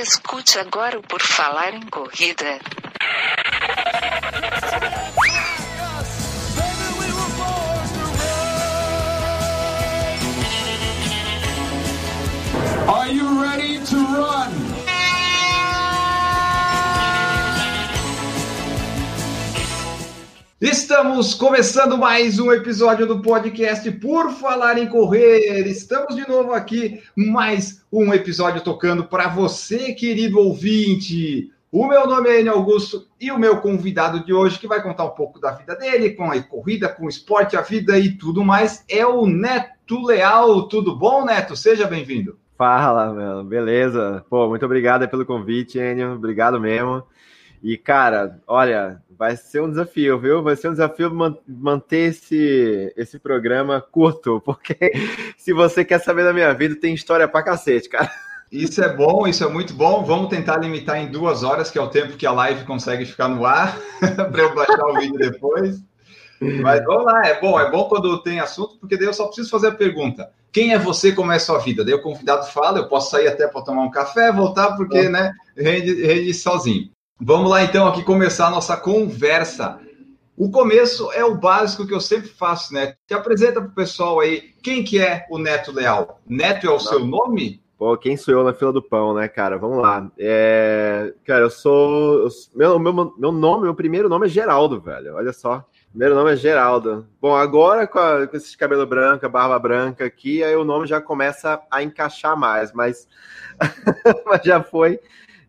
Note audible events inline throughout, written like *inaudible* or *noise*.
Escute agora o Por Falar em Corrida. Are you ready to run? Estamos começando mais um episódio do podcast Por Falar em Correr. Estamos de novo aqui, mais um episódio tocando para você, querido ouvinte. O meu nome é Enio Augusto e o meu convidado de hoje, que vai contar um pouco da vida dele, com a corrida, com o esporte, a vida e tudo mais, é o Neto Leal. Tudo bom, Neto? Seja bem-vindo. Fala, meu, beleza? Pô, muito obrigado pelo convite, Enio. Obrigado mesmo. E, cara, olha, vai ser um desafio, viu? Vai ser um desafio manter esse, esse programa curto, *laughs* porque se você quer saber da minha vida, tem história pra cacete, cara. Isso é bom, isso é muito bom. Vamos tentar limitar em duas horas, que é o tempo que a live consegue ficar no ar, *laughs* para eu baixar o vídeo depois. Mas vamos lá, é bom, é bom quando tem assunto, porque daí eu só preciso fazer a pergunta. Quem é você, como é a sua vida? Daí o convidado fala, eu posso sair até para tomar um café, voltar, porque, né, rende, rende sozinho. Vamos lá então aqui começar a nossa conversa. O começo é o básico que eu sempre faço, né? Te apresenta para o pessoal aí quem que é o Neto Leal. Neto é o Não. seu nome? Pô, quem sou eu na fila do pão, né, cara? Vamos lá. É... Cara, eu sou. Eu... Meu, meu, meu nome, meu primeiro nome é Geraldo, velho. Olha só. Primeiro nome é Geraldo. Bom, agora com, a, com esse cabelo branco, barba branca aqui, aí o nome já começa a encaixar mais, mas, *laughs* mas já foi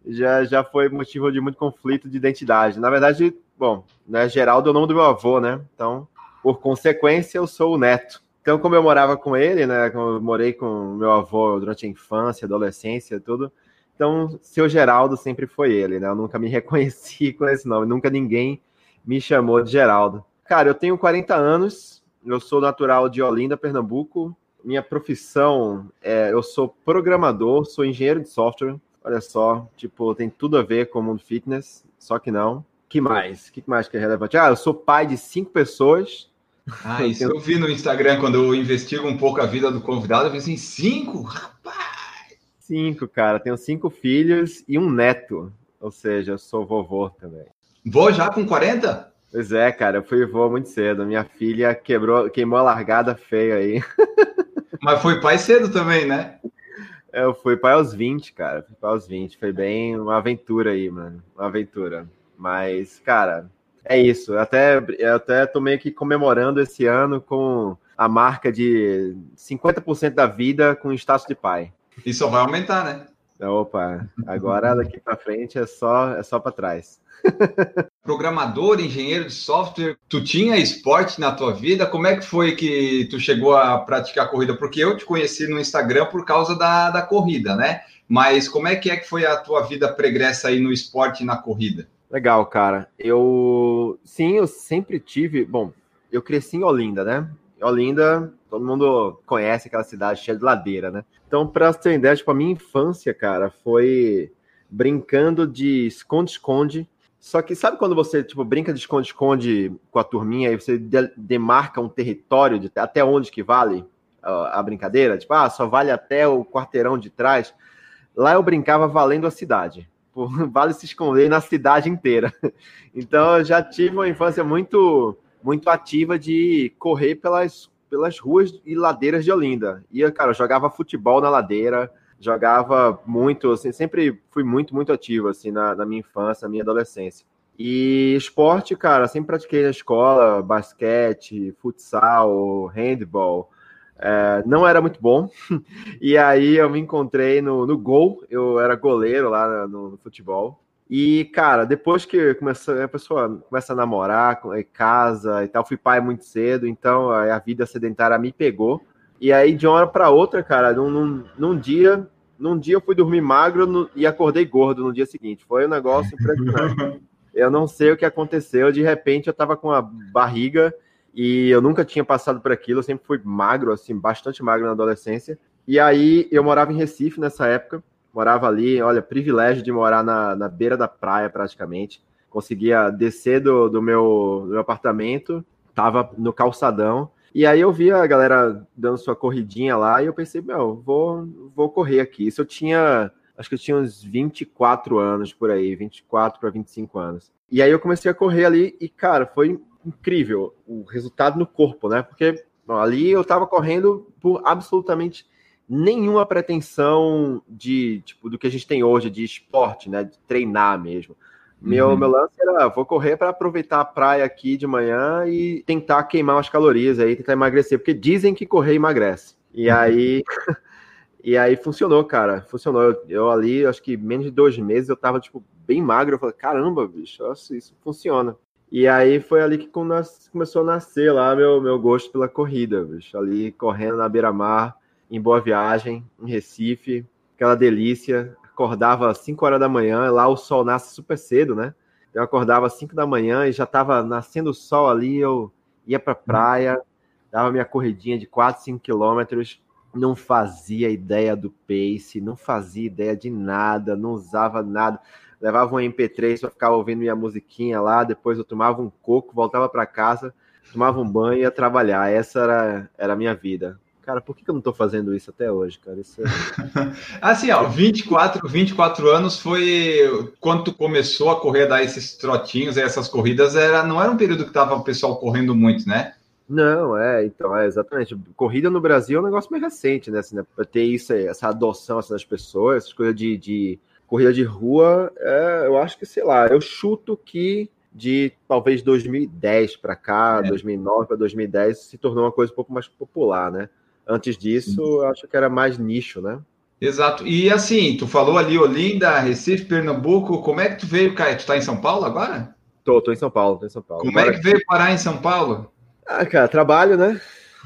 já, já foi motivo de muito conflito de identidade. Na verdade, bom, né, Geraldo é o nome do meu avô, né? Então, por consequência, eu sou o neto. Então, como eu morava com ele, né? Eu morei com meu avô durante a infância, adolescência, tudo. Então, seu Geraldo sempre foi ele, né? Eu nunca me *laughs* reconheci com esse nome, nunca ninguém me chamou de Geraldo. Cara, eu tenho 40 anos, eu sou natural de Olinda, Pernambuco. Minha profissão é, eu sou programador, sou engenheiro de software. Olha só, tipo, tem tudo a ver com o mundo fitness, só que não. que mais? O que mais que é relevante? Ah, eu sou pai de cinco pessoas. Ah, *laughs* isso eu vi no Instagram quando eu investigo um pouco a vida do convidado. Eu vi assim, cinco? Rapaz! Cinco, cara. Tenho cinco filhos e um neto. Ou seja, eu sou vovô também. Vô já com 40? Pois é, cara. Eu fui vô muito cedo. Minha filha quebrou, queimou a largada feia aí. *laughs* Mas foi pai cedo também, né? Eu fui pai aos 20, cara. Fui pai aos 20. Foi bem uma aventura aí, mano. Uma aventura. Mas, cara, é isso. Eu até, eu até tô meio que comemorando esse ano com a marca de 50% da vida com status de pai. Só vai aumentar, né? Opa, agora daqui para frente é só é só para trás. *laughs* Programador, engenheiro de software, tu tinha esporte na tua vida? Como é que foi que tu chegou a praticar corrida? Porque eu te conheci no Instagram por causa da, da corrida, né? Mas como é que é que foi a tua vida pregressa aí no esporte e na corrida? Legal, cara. Eu sim, eu sempre tive. Bom, eu cresci em Olinda, né? Olinda, todo mundo conhece aquela cidade cheia de ladeira, né? Então, para você ter ideia, tipo, a minha infância, cara, foi brincando de esconde-esconde só que sabe quando você tipo brinca de esconde-esconde com a turminha e você de demarca um território de até onde que vale a, a, brincadeira? Tipo, ah, só vale até o quarteirão de trás. Lá eu brincava valendo a cidade. *laughs* vale se esconder na cidade inteira. *laughs* Então eu já tive uma infância muito muito ativa de correr pelas, pelas ruas e ladeiras de Olinda. E, cara, jogava futebol na ladeira, jogava muito, assim, sempre fui muito, muito ativo, assim, na, na minha infância, na minha adolescência. E esporte, cara, sempre pratiquei na escola, basquete, futsal, handball. É, não era muito bom. *laughs* E aí eu me encontrei no, no gol, eu era goleiro lá no, no futebol. E, cara, depois que começa, a pessoa começa a namorar, casa e tal, fui pai muito cedo, então a vida sedentária me pegou. E aí, de uma hora para outra, cara, num, num, num, dia, num dia eu fui dormir magro no, e acordei gordo no dia seguinte. Foi um negócio impressionante. *laughs* eu não sei o que aconteceu. De repente, eu tava com a barriga e eu nunca tinha passado por aquilo. Eu sempre fui magro, assim, bastante magro na adolescência. E aí, eu morava em Recife nessa época. Morava ali, olha, privilégio de morar na, na beira da praia, praticamente. Conseguia descer do, do, meu, do meu apartamento, tava no calçadão e aí eu vi a galera dando sua corridinha lá e eu pensei, meu, vou, vou correr aqui. Isso eu tinha acho que eu tinha uns 24 anos por aí, 24 para 25 anos. E aí eu comecei a correr ali e, cara, foi incrível o resultado no corpo, né? Porque bom, ali eu tava correndo por absolutamente nenhuma pretensão de tipo do que a gente tem hoje de esporte, né? De treinar mesmo. Meu, uhum. meu lance era, vou correr para aproveitar a praia aqui de manhã e tentar queimar umas calorias aí, tentar emagrecer, porque dizem que correr emagrece. E uhum. aí, *laughs* e aí funcionou, cara, funcionou. Eu, eu, ali, acho que menos de dois meses, eu tava, tipo, bem magro. Eu falei, caramba, bicho, isso, isso funciona. E aí foi ali que começou a nascer lá meu, meu gosto pela corrida, bicho. Ali correndo na beira-mar, em Boa Viagem, em Recife, aquela delícia, acordava às 5 horas da manhã, lá o sol nasce super cedo, né? Eu acordava às 5 da manhã e já estava nascendo o sol ali, eu ia para a praia, dava minha corridinha de 4, 5 quilômetros, não fazia ideia do pace, não fazia ideia de nada, não usava nada. Levava um MP3 para ficar ouvindo minha musiquinha lá, depois eu tomava um coco, voltava para casa, tomava um banho e ia trabalhar. Essa era, era a minha vida cara, por que eu não tô fazendo isso até hoje, cara? Isso é... *laughs* assim, ó, 24, 24 anos foi quando tu começou a correr, dar esses trotinhos, essas corridas, era, não era um período que tava o pessoal correndo muito, né? Não, é, então, é exatamente. Corrida no Brasil é um negócio meio recente, né? Assim, né pra ter isso, essa adoção assim, das pessoas, essas coisas de, de corrida de rua, é, eu acho que, sei lá, eu chuto que de talvez 2010 para cá, é. 2009 para 2010, se tornou uma coisa um pouco mais popular, né? Antes disso, eu acho que era mais nicho, né? Exato. E assim, tu falou ali Olinda, Recife, Pernambuco. Como é que tu veio, Caio? Tu tá em São Paulo agora? Tô, tô em São Paulo, tô em São Paulo. Como agora... é que veio parar em São Paulo? Ah, cara, trabalho, né?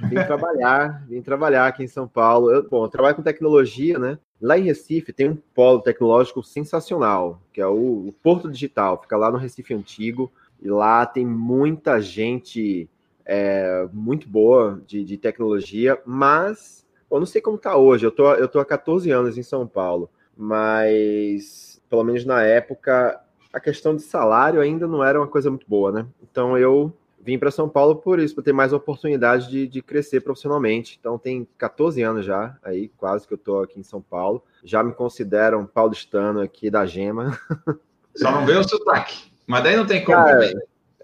Vim trabalhar, *laughs* vim trabalhar aqui em São Paulo. Eu, bom, eu trabalho com tecnologia, né? Lá em Recife tem um polo tecnológico sensacional, que é o, o Porto Digital, fica lá no Recife Antigo, e lá tem muita gente é, muito boa de, de tecnologia, mas eu não sei como está hoje. Eu tô, eu tô há 14 anos em São Paulo, mas pelo menos na época a questão de salário ainda não era uma coisa muito boa, né? Então eu vim para São Paulo por isso, para ter mais oportunidade de, de, crescer profissionalmente. Então tem 14 anos já, aí quase que eu tô aqui em São Paulo. Já me consideram paulistano aqui da Gema. *laughs* Só não vê o sotaque. Mas daí não tem como. Cara,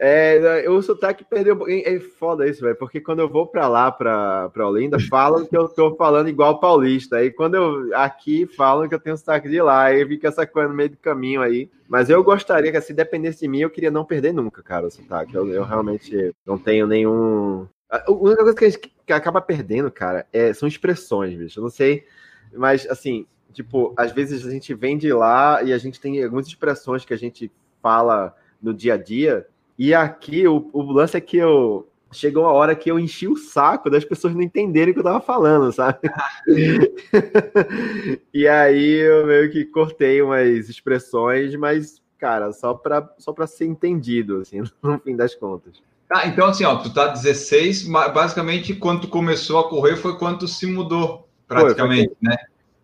é, o sotaque perdeu. É foda isso, velho, porque quando eu vou pra lá, pra, pra Olinda, falam que eu tô falando igual paulista. Aí quando eu aqui falam que eu tenho sotaque de lá, aí fica essa coisa no meio do caminho aí. Mas eu gostaria que, se dependesse de mim, eu queria não perder nunca, cara, o sotaque. Eu, eu realmente não tenho nenhum. A única coisa que a gente acaba perdendo, cara, é, são expressões, bicho. Eu não sei, mas assim, tipo, às vezes a gente vem de lá e a gente tem algumas expressões que a gente fala no dia a dia e aqui o, o lance é que eu chegou a hora que eu enchi o saco das pessoas não entenderem o que eu tava falando, sabe? *laughs* e aí eu meio que cortei umas expressões, mas, cara, só para só pra ser entendido, assim, *laughs* no fim das contas. Ah, então assim, ó, tu tá 16, basicamente quando tu começou a correr foi quando tu se mudou, praticamente, foi, foi né?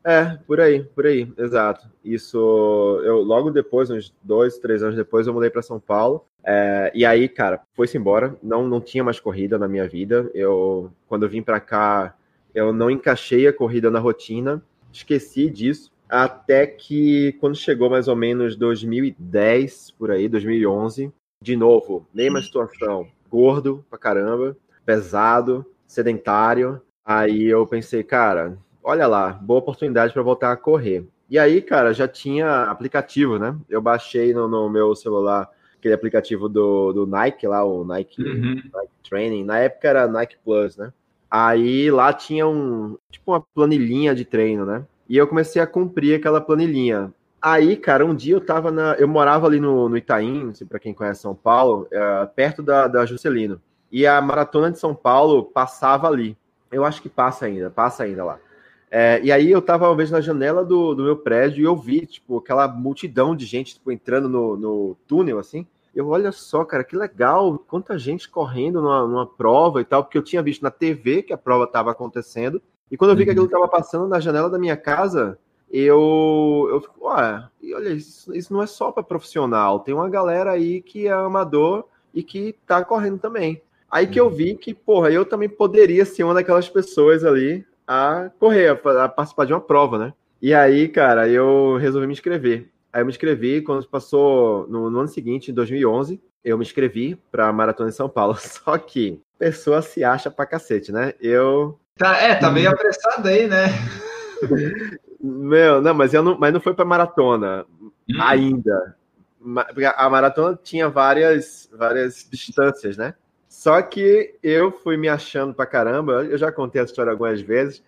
É, por aí, por aí, exato. Isso, eu logo depois, uns dois, três anos depois, eu mudei para São Paulo. É, e aí, cara, foi-se embora. Não, não tinha mais corrida na minha vida. Eu, quando eu vim para cá, eu não encaixei a corrida na rotina. Esqueci disso. Até que quando chegou mais ou menos 2010, por aí, 2011, de novo, mesma situação. Gordo pra caramba, pesado, sedentário. Aí eu pensei, cara, olha lá, boa oportunidade para voltar a correr. E aí, cara, já tinha aplicativo, né? Eu baixei no, no meu celular aquele aplicativo do, do Nike lá, o Nike, uhum. Nike Training. Na época era Nike Plus, né? Aí lá tinha um tipo uma planilhinha de treino, né? E eu comecei a cumprir aquela planilhinha. Aí, cara, um dia eu tava na. Eu morava ali no, no Itaim, assim, para quem conhece São Paulo, é, perto da, da Juscelino. E a maratona de São Paulo passava ali. Eu acho que passa ainda, passa ainda lá. É, e aí eu tava uma vez na janela do, do meu prédio e eu vi, tipo, aquela multidão de gente tipo, entrando no, no túnel, assim. Eu, olha só, cara, que legal, quanta gente correndo numa, numa prova e tal, porque eu tinha visto na TV que a prova estava acontecendo. E quando eu vi que aquilo estava passando na janela da minha casa, eu, eu fico, ué, e olha, isso, isso não é só para profissional, tem uma galera aí que é amador e que tá correndo também. Aí que eu vi que, porra, eu também poderia ser uma daquelas pessoas ali a correr, a, a participar de uma prova, né? E aí, cara, eu resolvi me inscrever. Aí eu me inscrevi, quando passou no, no ano seguinte, em 2011, eu me inscrevi para a Maratona de São Paulo. *laughs* Só que pessoa se acha pra cacete, né? Eu. Tá, é, tá meio apressado aí, né? *laughs* Meu, não, mas, eu não, mas não foi para maratona hum. ainda. A maratona tinha várias, várias distâncias, né? Só que eu fui me achando pra caramba. Eu já contei essa história algumas vezes,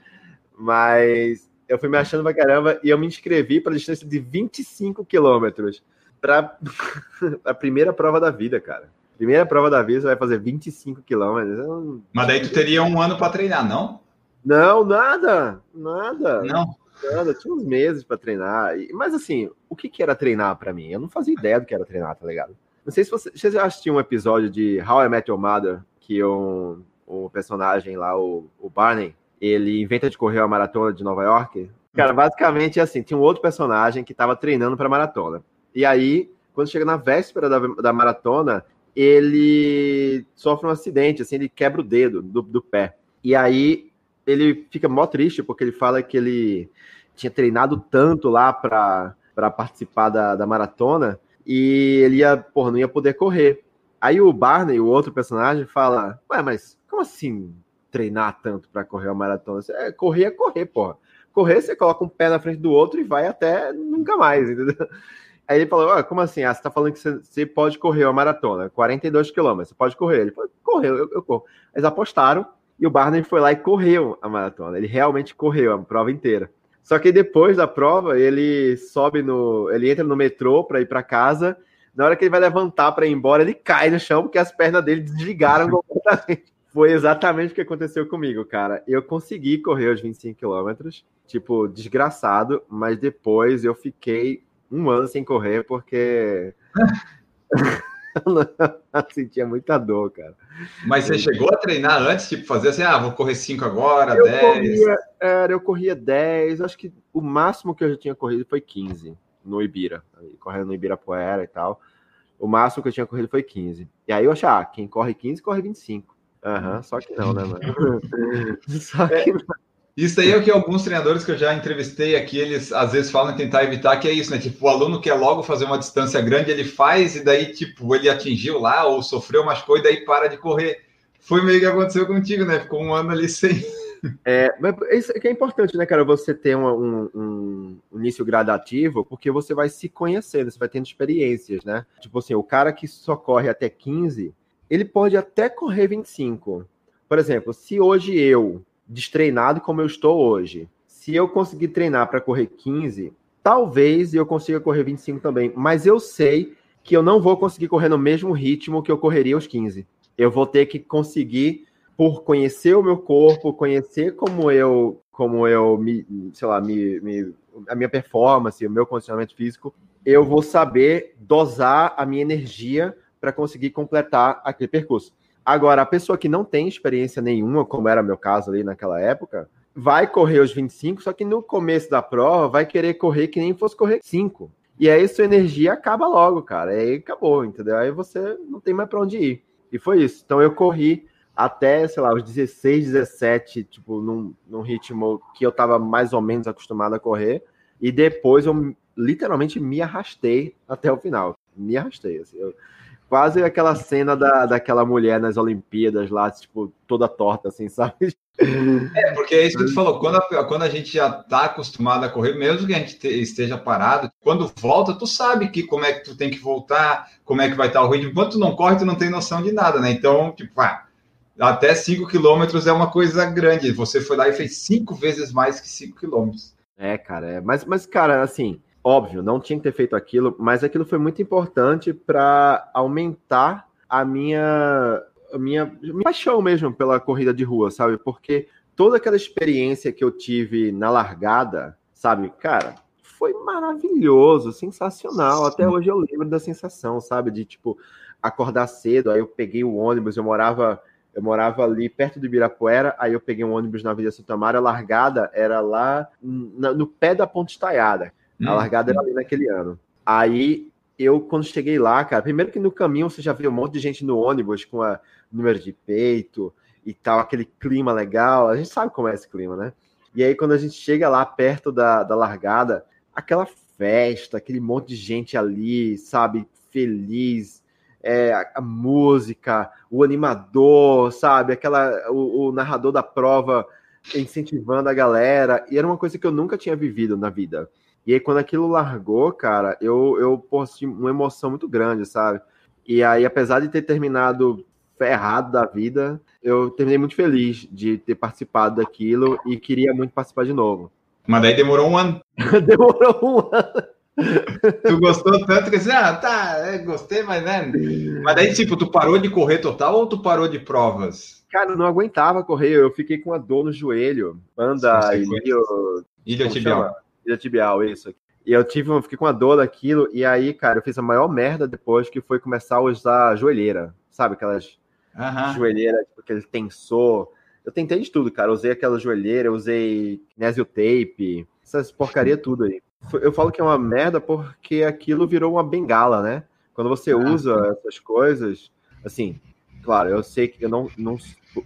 mas eu fui me achando pra caramba e eu me inscrevi para distância de 25 quilômetros para *laughs* a primeira prova da vida, cara. Primeira prova da vida, você vai fazer 25 quilômetros. Mas daí tu teria um ano para treinar, não? Não, nada. Nada. Não. Nada. Tinha uns meses para treinar. Mas assim, o que, que era treinar para mim? Eu não fazia ideia do que era treinar, tá ligado? Não sei se você, você já assistiu um episódio de How I Met Your Mother, que o personagem lá, o, o Barney, ele inventa de correr a maratona de Nova York. Cara, basicamente é assim: tinha um outro personagem que estava treinando para maratona. E aí, quando chega na véspera da, da maratona, ele sofre um acidente, assim, ele quebra o dedo do, do pé. E aí ele fica mó triste, porque ele fala que ele tinha treinado tanto lá para participar da, da maratona e ele ia, porra, não ia poder correr. Aí o Barney, o outro personagem, fala: Ué, mas como assim treinar tanto para correr uma maratona? É, correr é correr, porra. Correr, você coloca um pé na frente do outro e vai até nunca mais, entendeu? Aí ele falou: ah, como assim? Ah, você tá falando que você, você pode correr uma maratona, 42 quilômetros, você pode correr. Ele falou: correu, eu, eu corro. Eles apostaram e o Barney foi lá e correu a maratona. Ele realmente correu a prova inteira. Só que depois da prova, ele sobe no. Ele entra no metrô para ir para casa. Na hora que ele vai levantar para ir embora, ele cai no chão porque as pernas dele desligaram completamente. Foi exatamente o que aconteceu comigo, cara. Eu consegui correr os 25 quilômetros, tipo, desgraçado, mas depois eu fiquei um ano sem correr porque *laughs* *laughs* sentia muita dor, cara. Mas você chegou a treinar antes, tipo, fazer assim, ah, vou correr 5 agora, 10? Corria, era, eu corria 10, acho que o máximo que eu já tinha corrido foi 15 no Ibira, correndo no Ibirapuera e tal. O máximo que eu tinha corrido foi 15. E aí eu achei, ah, quem corre 15, corre 25. Aham, só que não, né, mano? *laughs* só que não. Isso aí é o que alguns treinadores que eu já entrevistei aqui, eles às vezes falam em tentar evitar, que é isso, né? Tipo, o aluno quer logo fazer uma distância grande, ele faz e daí, tipo, ele atingiu lá ou sofreu, machucou e daí para de correr. Foi meio que aconteceu contigo, né? Ficou um ano ali sem. É, mas isso é que é importante, né, cara? Você ter um, um, um, início gradativo, porque você vai se conhecendo, você vai tendo experiências, né? Tipo assim, o cara que só corre até 15, ele pode até correr 25. Por exemplo, se hoje eu destreinado como eu estou hoje. Se eu conseguir treinar para correr 15, talvez eu consiga correr 25 também, mas eu sei que eu não vou conseguir correr no mesmo ritmo que eu correria aos 15. Eu vou ter que conseguir por conhecer o meu corpo, conhecer como eu, como eu me, sei lá, me, me, a minha performance, o meu condicionamento físico, eu vou saber dosar a minha energia para conseguir completar aquele percurso. Agora, a pessoa que não tem experiência nenhuma, como era meu caso ali naquela época, vai correr os 25, só que no começo da prova vai querer correr que nem fosse correr 5. E aí sua energia acaba logo, cara. Aí acabou, entendeu? Aí você não tem mais para onde ir. E foi isso. Então eu corri até, sei lá, os 16, 17, tipo, num, num ritmo que eu tava mais ou menos acostumado a correr. E depois eu literalmente me arrastei até o final. Me arrastei. Assim, eu, Quase aquela cena da, daquela mulher nas Olimpíadas lá, tipo, toda torta, assim, *laughs* sabe? É, porque é isso que tu falou, quando a, quando a gente já tá acostumado a correr, mesmo que a gente te, esteja parado, quando volta, tu sabe que como é que tu tem que voltar, como é que vai estar o ritmo. Enquanto tu não corre, tu não tem noção de nada, né? Então, tipo, ah, até 5 quilômetros é uma coisa grande. Você foi lá e fez cinco vezes mais que 5 quilômetros. É, cara, é. Mas, mas, cara, assim, óbvio, não tinha que ter feito aquilo, mas aquilo foi muito importante para aumentar a minha, a minha, minha paixão mesmo pela corrida de rua, sabe? Porque toda aquela experiência que eu tive na largada, sabe, cara, foi maravilhoso, sensacional. Até hoje eu lembro da sensação, sabe, de tipo acordar cedo, aí eu peguei o ônibus, eu morava eu morava ali perto do Ibirapuera, aí eu peguei um ônibus na Vila Santa Maria, a largada era lá no, no pé da Ponte Estaiada. A largada era ali naquele ano. Aí eu, quando cheguei lá, cara, primeiro que no caminho você já viu um monte de gente no ônibus com a número de peito e tal, aquele clima legal. A gente sabe como é esse clima, né? E aí, quando a gente chega lá perto da, da largada, aquela festa, aquele monte de gente ali, sabe, feliz, é, a, a, música, o animador, sabe, aquela, o, o, narrador da prova incentivando a galera, e era uma coisa que eu nunca tinha vivido na vida. E aí, quando aquilo largou, cara, eu, eu posti uma emoção muito grande, sabe? E aí, apesar de ter terminado ferrado da vida, eu terminei muito feliz de ter participado daquilo e queria muito participar de novo. Mas daí demorou um ano. *laughs* demorou um ano. tu gostou tanto que assim, ah, tá, é, gostei, mas né. Mas daí, tipo, tu parou de correr total ou tu parou de provas? Cara, eu não aguentava correr, eu fiquei com uma dor no joelho. Anda, ilho... ilha tibial. Ilha tibial, isso. E eu tive, eu fiquei com uma dor daquilo, e aí, cara, eu fiz a maior merda depois que foi começar a usar joelheira, sabe? Aquelas uhum. joelheiras, tipo, aquele tensor. Eu tentei de tudo, cara. Eu usei aquela joelheira, usei kinesio tape, essas porcaria tudo aí. Eu falo que é uma merda porque aquilo virou uma bengala, né? Quando você ah, usa essas coisas, assim, claro, eu sei que eu não, não,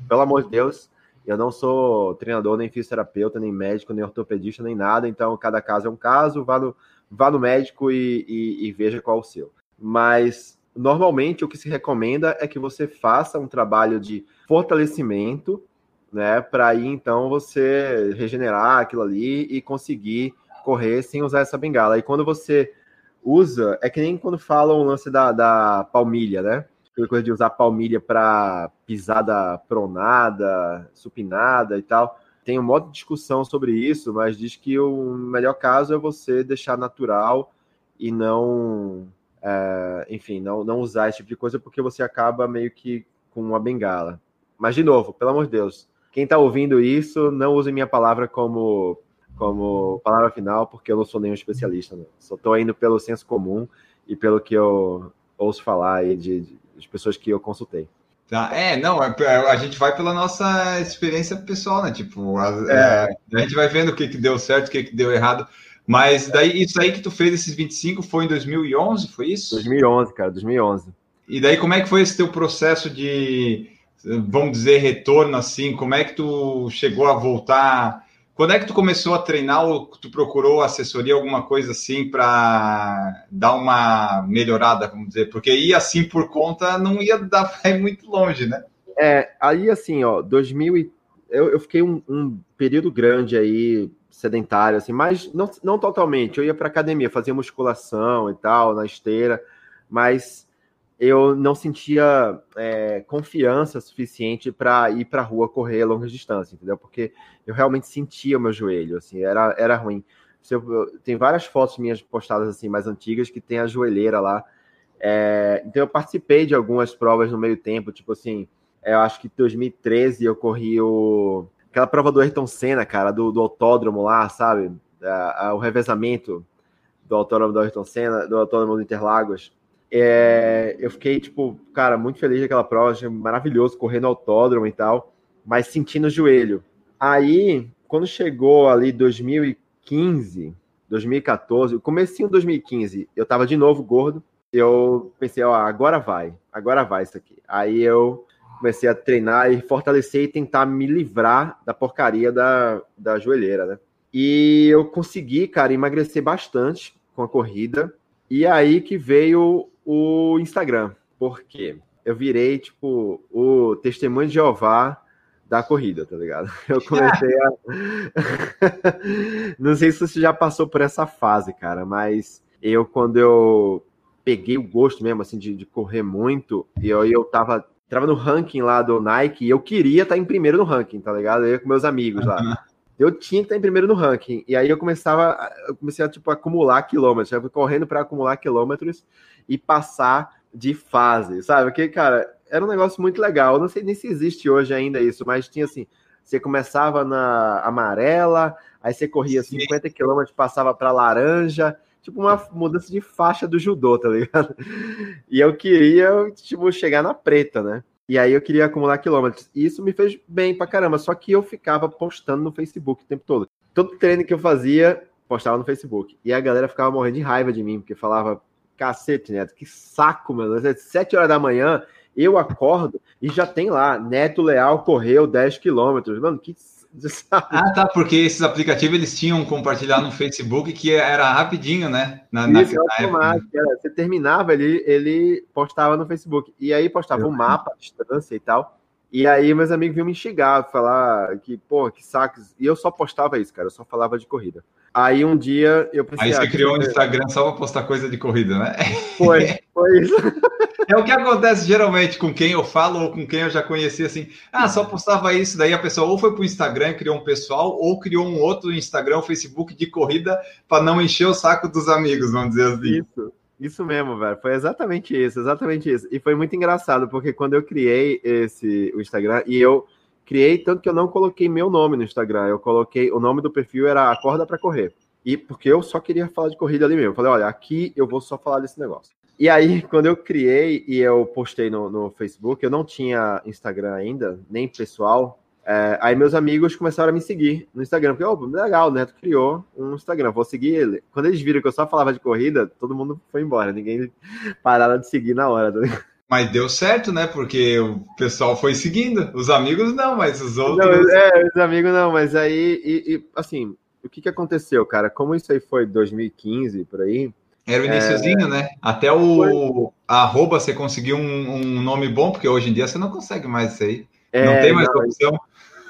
pelo amor de Deus, eu não sou treinador, nem fisioterapeuta, nem médico, nem ortopedista, nem nada, então cada caso é um caso, vá no, vá no médico e, e, e veja qual é o seu. Mas normalmente o que se recomenda é que você faça um trabalho de fortalecimento, né, para aí então você regenerar aquilo ali e conseguir correr sem usar essa bengala. E quando você usa, é que nem quando falam o lance da, da palmilha, né? Aquela coisa de usar palmilha para pisada pronada, supinada e tal. Tem um modo de discussão sobre isso, mas diz que o melhor caso é você deixar natural e não, é, enfim, não, não usar esse tipo de coisa porque você acaba meio que com uma bengala. Mas, de novo, pelo amor de Deus, quem está ouvindo isso, não use minha palavra como como palavra final, porque eu não sou nenhum especialista, só estou indo pelo senso comum e pelo que eu ouço falar aí de, de, de pessoas que eu consultei. Tá, é, não, é, é, a gente vai pela nossa experiência pessoal, né? Tipo, a, é. a gente vai vendo o que, que deu certo, o que, que deu errado. Mas daí, isso aí que tu fez, esses 25, foi em 2011, foi isso? 2011, cara, 2011. E daí, como é que foi esse teu processo de, vamos dizer, retorno, assim? Como é que tu chegou a voltar quando é que tu começou a treinar ou tu procurou assessoria, alguma coisa assim, para dar uma melhorada, vamos dizer? Porque ir assim por conta não ia dar para ir muito longe, né? É, aí assim, ó, 2000 e... eu, eu fiquei um, um período grande aí sedentário, assim, mas não, não totalmente. Eu ia para academia, fazia musculação e tal, na esteira, mas eu não sentia é, confiança suficiente para ir para a rua correr longas distâncias, entendeu? Porque eu realmente sentia o meu joelho, assim, era, era ruim. Eu, tem várias fotos minhas postadas assim mais antigas que tem a joelheira lá. É, então eu participei de algumas provas no meio tempo, tipo assim, eu acho que em 2013 eu corri o, aquela prova do Ayrton Senna, cara, do, do autódromo lá, sabe? A, a, o revezamento do autódromo do Ayrton Senna, do autódromo do Interlagos. É, eu fiquei, tipo, cara, muito feliz daquela prova, achei maravilhoso correr no autódromo e tal, mas sentindo o joelho. Aí, quando chegou ali 2015, 2014, comecinho de 2015, eu tava de novo gordo, eu pensei, ó, agora vai, agora vai isso aqui. Aí eu comecei a treinar e fortalecer e tentar me livrar da porcaria da, da joelheira, né? E eu consegui, cara, emagrecer bastante com a corrida. E aí que veio o Instagram, porque eu virei, tipo, o testemunho de Jeová da corrida, tá ligado? *laughs* Eu comecei a. *laughs* Não sei se você já passou por essa fase, cara, mas eu, quando eu peguei o gosto mesmo, assim, de, de correr muito, e eu, eu tava, tava no ranking lá do Nike, e eu queria estar tá em primeiro no ranking, tá ligado? Eu com meus amigos lá. Eu tinha que estar em primeiro no ranking. E aí eu começava, eu comecei a tipo acumular quilômetros, eu fui correndo para acumular quilômetros e passar de fase, sabe? Porque, cara, era um negócio muito legal. Eu não sei nem se existe hoje ainda isso, mas tinha assim: você começava na amarela, aí você corria 50 quilômetros, passava para laranja, tipo uma mudança de faixa do judô, tá ligado? E eu queria, tipo, chegar na preta, né? E aí eu queria acumular quilômetros. E isso me fez bem pra caramba. Só que eu ficava postando no Facebook o tempo todo. Todo treino que eu fazia, postava no Facebook. E a galera ficava morrendo de raiva de mim, porque falava, Cacete, Neto, que saco, meu Deus. Sete horas da manhã, eu acordo e já tem lá, Neto Leal correu 10 quilômetros. Mano, que *laughs* Ah, tá, porque esses aplicativos eles tinham compartilhar no Facebook que era rapidinho, né? Na, na, Isso, na automático, era, Você terminava, ele, ele postava no Facebook. E aí postava o um mapa, a distância e tal. E aí meus amigos vinham me xingar, falar que, pô, que sacos. E eu só postava isso, cara, eu só falava de corrida. Aí um dia eu pensei. Aí você ah, criou um Instagram só para postar coisa de corrida, né? Foi, *laughs* foi isso. É o que acontece geralmente com quem eu falo ou com quem eu já conheci assim. Ah, só postava isso, daí a pessoa ou foi para o Instagram, criou um pessoal, ou criou um outro Instagram, um Facebook de corrida para não encher o saco dos amigos, vamos dizer assim. Isso. Isso mesmo, velho. Foi exatamente isso, exatamente isso. E foi muito engraçado, porque quando eu criei esse o Instagram, e eu criei tanto que eu não coloquei meu nome no Instagram, eu coloquei, o nome do perfil era Acorda para Correr. E porque eu só queria falar de corrida ali mesmo. Eu falei, olha, aqui eu vou só falar desse negócio. E aí, *laughs* quando eu criei e eu postei no, no Facebook, eu não tinha Instagram ainda, nem pessoal, é, aí meus amigos começaram a me seguir no Instagram, porque, oh, legal, o Neto criou um Instagram, vou seguir ele. Quando eles viram que eu só falava de corrida, todo mundo foi embora, ninguém *laughs* pararam de seguir na hora. Tá mas deu certo, né? Porque o pessoal foi seguindo. Os amigos não, mas os outros. Não, é, os amigos não, mas aí, e, e, assim, o que, que aconteceu, cara? Como isso aí foi 2015, por aí. Era o iníciozinho, é... né? Até o arroba você conseguiu um, um, nome bom, porque hoje em dia você não consegue mais isso aí. É, não tem mais não, opção.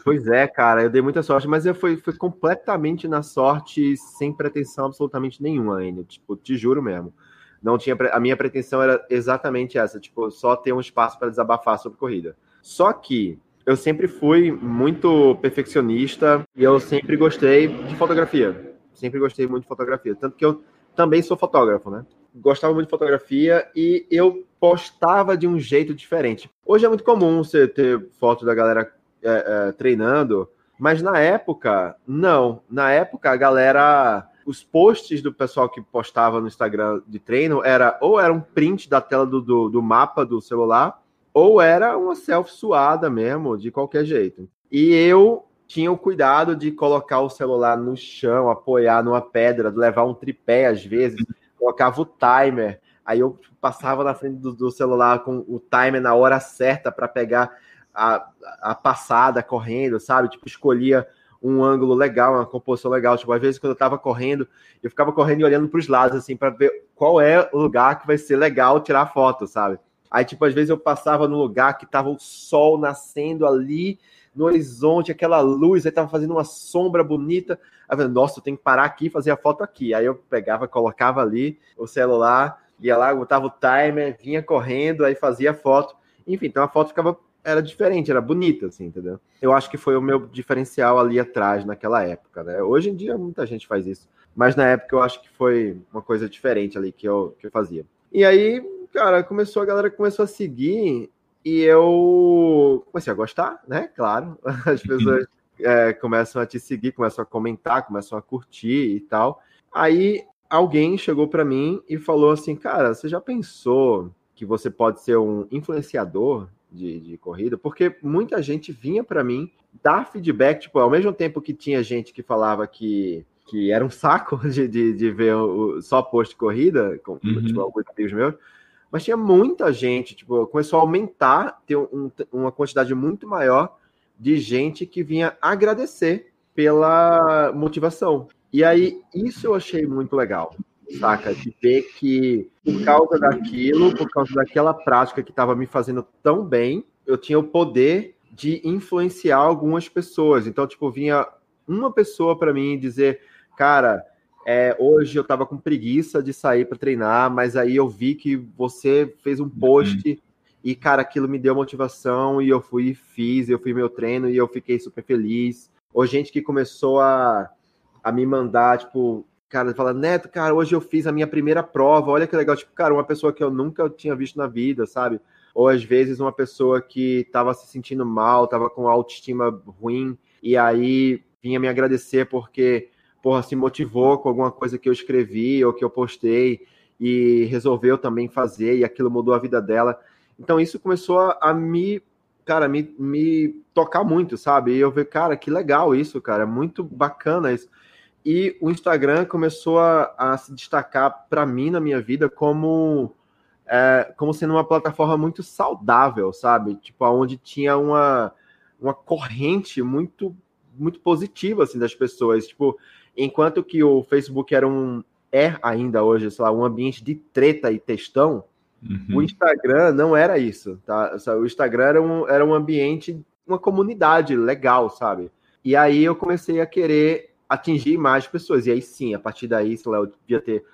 Pois é, cara, eu dei muita sorte, mas eu fui, fui completamente na sorte, sem pretensão absolutamente nenhuma ainda. Tipo, te juro mesmo. Não tinha a minha pretensão era exatamente essa, tipo, só ter um espaço para desabafar sobre corrida. Só que eu sempre fui muito perfeccionista e eu sempre gostei de fotografia. Sempre gostei muito de fotografia, tanto que eu também sou fotógrafo, né? Gostava muito de fotografia e eu postava de um jeito diferente. Hoje é muito comum você ter foto da galera é, é, treinando, mas na época, não. Na época, a galera. Os posts do pessoal que postava no Instagram de treino era ou era um print da tela do, do, do mapa do celular, ou era uma selfie suada mesmo, de qualquer jeito. E eu tinha o cuidado de colocar o celular no chão, apoiar numa pedra, levar um tripé às vezes, colocava o timer. Aí eu passava na frente do, do celular com o timer na hora certa para pegar a, a passada correndo, sabe? Tipo, escolhia um ângulo legal, uma composição legal. Tipo, às vezes quando eu tava correndo, eu ficava correndo e olhando para os lados, assim, para ver qual é o lugar que vai ser legal tirar foto, sabe? Aí, tipo, às vezes eu passava no lugar que tava o sol nascendo ali no horizonte, aquela luz, aí tava fazendo uma sombra bonita. Aí eu nossa, eu tenho que parar aqui e fazer a foto aqui. Aí eu pegava, colocava ali o celular, ia lá, botava o timer, vinha correndo, aí fazia a foto. Enfim, então a foto ficava era diferente, era bonita, assim, entendeu? Eu acho que foi o meu diferencial ali atrás, naquela época, né? Hoje em dia muita gente faz isso, mas na época eu acho que foi uma coisa diferente ali que eu, que eu fazia. E aí, cara, começou, a galera começou a seguir e eu comecei a gostar, né? Claro, *laughs* as pessoas é, começam a te seguir, começam a comentar, começam a curtir e tal. Aí alguém chegou para mim e falou assim, cara, você já pensou que você pode ser um influenciador de, de corrida, porque muita gente vinha para mim dar feedback, tipo, ao mesmo tempo que tinha gente que falava que, que era um saco *laughs* de, de, de ver o, só post corrida, com, uhum. tipo, alguns amigos meus, mas tinha muita gente, tipo, começou a aumentar, ter um, uma quantidade muito maior de gente que vinha agradecer pela motivação. E aí, isso eu achei muito legal saca? De ver que, por causa daquilo, por causa daquela prática que estava me fazendo tão bem, eu tinha o poder de influenciar algumas pessoas. Então, tipo, vinha uma pessoa para mim dizer, cara, é, hoje eu estava com preguiça de sair para treinar, mas aí eu vi que você fez um post uhum. e, cara, aquilo me deu motivação e eu fui e fiz, eu fui meu treino e eu fiquei super feliz. Ou gente que começou a, a me mandar, tipo, cara, fala, Neto, cara, hoje eu fiz a minha primeira prova, olha que legal. Tipo, cara, uma pessoa que eu nunca tinha visto na vida, sabe? Ou às vezes uma pessoa que tava se sentindo mal, tava com autoestima ruim, e aí vinha me agradecer porque, porra, se motivou com alguma coisa que eu escrevi ou que eu postei e resolveu também fazer, e aquilo mudou a vida dela. Então isso começou a, a me, cara, me, me tocar muito, sabe? E eu ver, cara, que legal isso, cara, muito bacana isso e o Instagram começou a, a se destacar para mim na minha vida como é, como sendo uma plataforma muito saudável, sabe? Tipo, onde tinha uma, uma corrente muito muito positivo assim das pessoas. Tipo, enquanto que o Facebook era um é ainda hoje, sei lá, um ambiente de treta e textão, uhum. o Instagram não era isso, tá? O Instagram era um, era um ambiente, uma comunidade legal, sabe? E aí eu comecei a querer atingir mais pessoas. E aí sim, a partir daí, sei lá, eu devia ter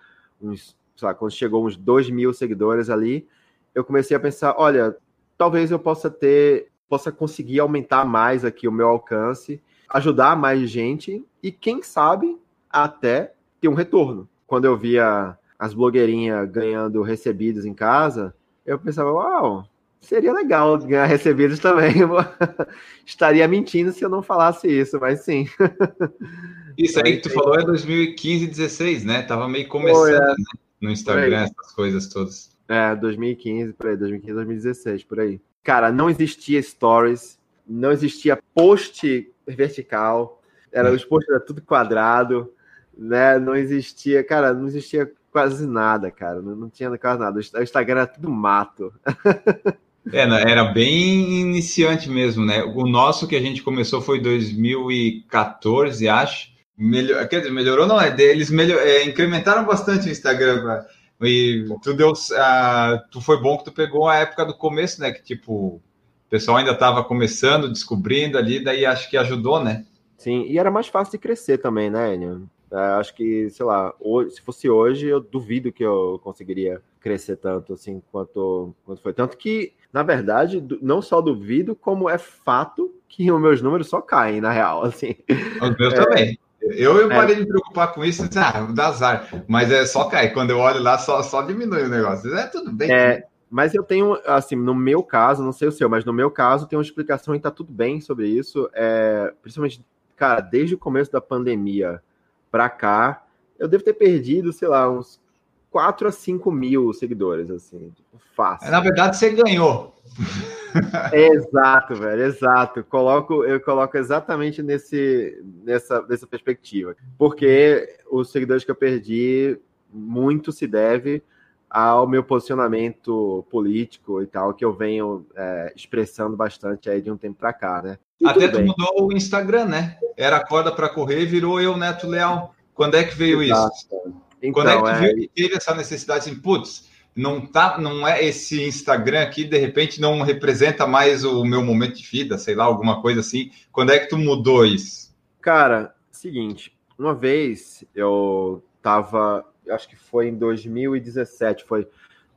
uns, sei lá, quando chegou uns 2 mil seguidores ali, eu comecei a pensar, olha, talvez eu possa ter, possa conseguir aumentar mais aqui o meu alcance, ajudar mais gente e quem sabe até ter um retorno. Quando eu via as blogueirinhas ganhando recebidos em casa, eu pensava, uau, seria legal ganhar recebidos também. *laughs* Estaria mentindo se eu não falasse isso, mas sim. *laughs* Isso aí que tu falou é 2015, 16, né? Tava meio começando é. né? no Instagram, essas coisas todas. É, 2015, por aí, 2015, 2016, por aí. Cara, não existia stories, não existia post vertical, era, os posts eram tudo quadrado, né? Não existia, cara, não existia quase nada, cara. Não, não tinha quase nada. O Instagram era tudo mato. *laughs* É, era bem iniciante mesmo, né? O nosso que a gente começou foi 2014, acho. Melhor, quer dizer, melhorou não, é deles melhor, é, incrementaram bastante o Instagram. E tu deu, uh, tu foi bom que tu pegou a época do começo, né? Que tipo, o pessoal ainda estava começando, descobrindo ali, daí acho que ajudou, né? Sim, e era mais fácil de crescer também, né, Enio? É, acho que, sei lá, hoje, se fosse hoje, eu duvido que eu conseguiria crescer tanto assim quanto, quanto foi. Tanto que, na verdade, não só duvido, como é fato que os meus números só caem, na real. *laughs* Assim. Os meus é, também. Eu, eu é. parei é. de me preocupar com isso, ah, dá azar. Mas é só cair. Quando eu olho lá, só, só diminui o negócio. É tudo bem. É, mas eu tenho, assim, no meu caso, não sei o seu, mas no meu caso, tem uma explicação e tá tudo bem sobre isso. É, principalmente, cara, desde o começo da pandemia para cá, eu devo ter perdido, sei lá, uns 4 a 5 mil seguidores, assim, tipo, fácil. Na verdade, você ganhou. *laughs* exato, velho, exato. Coloco, eu coloco exatamente nesse, nessa, nessa perspectiva. Porque os seguidores que eu perdi, muito se deve ao meu posicionamento político e tal, que eu venho é, expressando bastante aí de um tempo para cá, né? E Até tu mudou o Instagram, né? Era corda para correr, virou eu, Neto Leal. Quando é que veio Exato. isso? Então, Quando é que tu é... viu que teve essa necessidade assim, putz, não tá, não é esse Instagram aqui, de repente não representa mais o meu momento de vida, sei lá, alguma coisa assim. Quando é que tu mudou isso? Cara, seguinte, uma vez eu tava, acho que foi em 2017, foi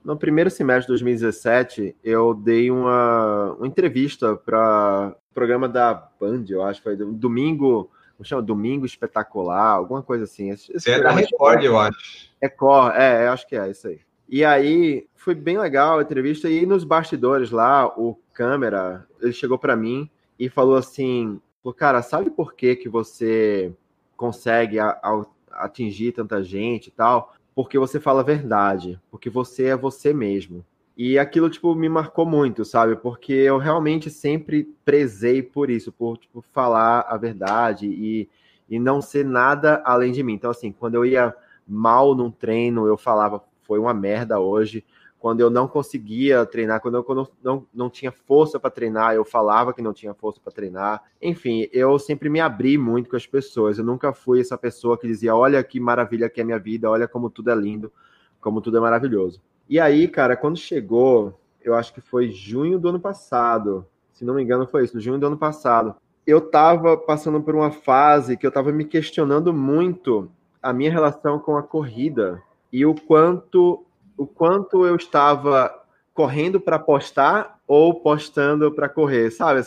no primeiro semestre de 2017, eu dei uma, uma entrevista para o programa da Band, eu acho, foi domingo, como chama? Domingo Espetacular, alguma coisa assim. Esse, esse é da Record, eu acho. Record, é, eu acho que é, isso aí. E aí, foi bem legal a entrevista, e nos bastidores lá, o câmera, ele chegou para mim e falou assim, cara, sabe por que que você consegue a, a, atingir tanta gente e tal? porque você fala a verdade, porque você é você mesmo. E aquilo, tipo, me marcou muito, sabe? Porque eu realmente sempre prezei por isso, por, tipo, falar a verdade e, e não ser nada além de mim. Então, assim, quando eu ia mal num treino, eu falava, foi uma merda hoje quando eu não conseguia treinar, quando eu, eu não, não tinha força para treinar, eu falava que não tinha força para treinar. Enfim, eu sempre me abri muito com as pessoas. Eu nunca fui essa pessoa que dizia: Olha que maravilha que é minha vida, olha como tudo é lindo, como tudo é maravilhoso. E aí, cara, quando chegou, eu acho que foi junho do ano passado, se não me engano, foi isso, junho do ano passado. Eu tava passando por uma fase que eu tava me questionando muito a minha relação com a corrida e o quanto o quanto eu estava correndo para postar ou postando para correr, sabe?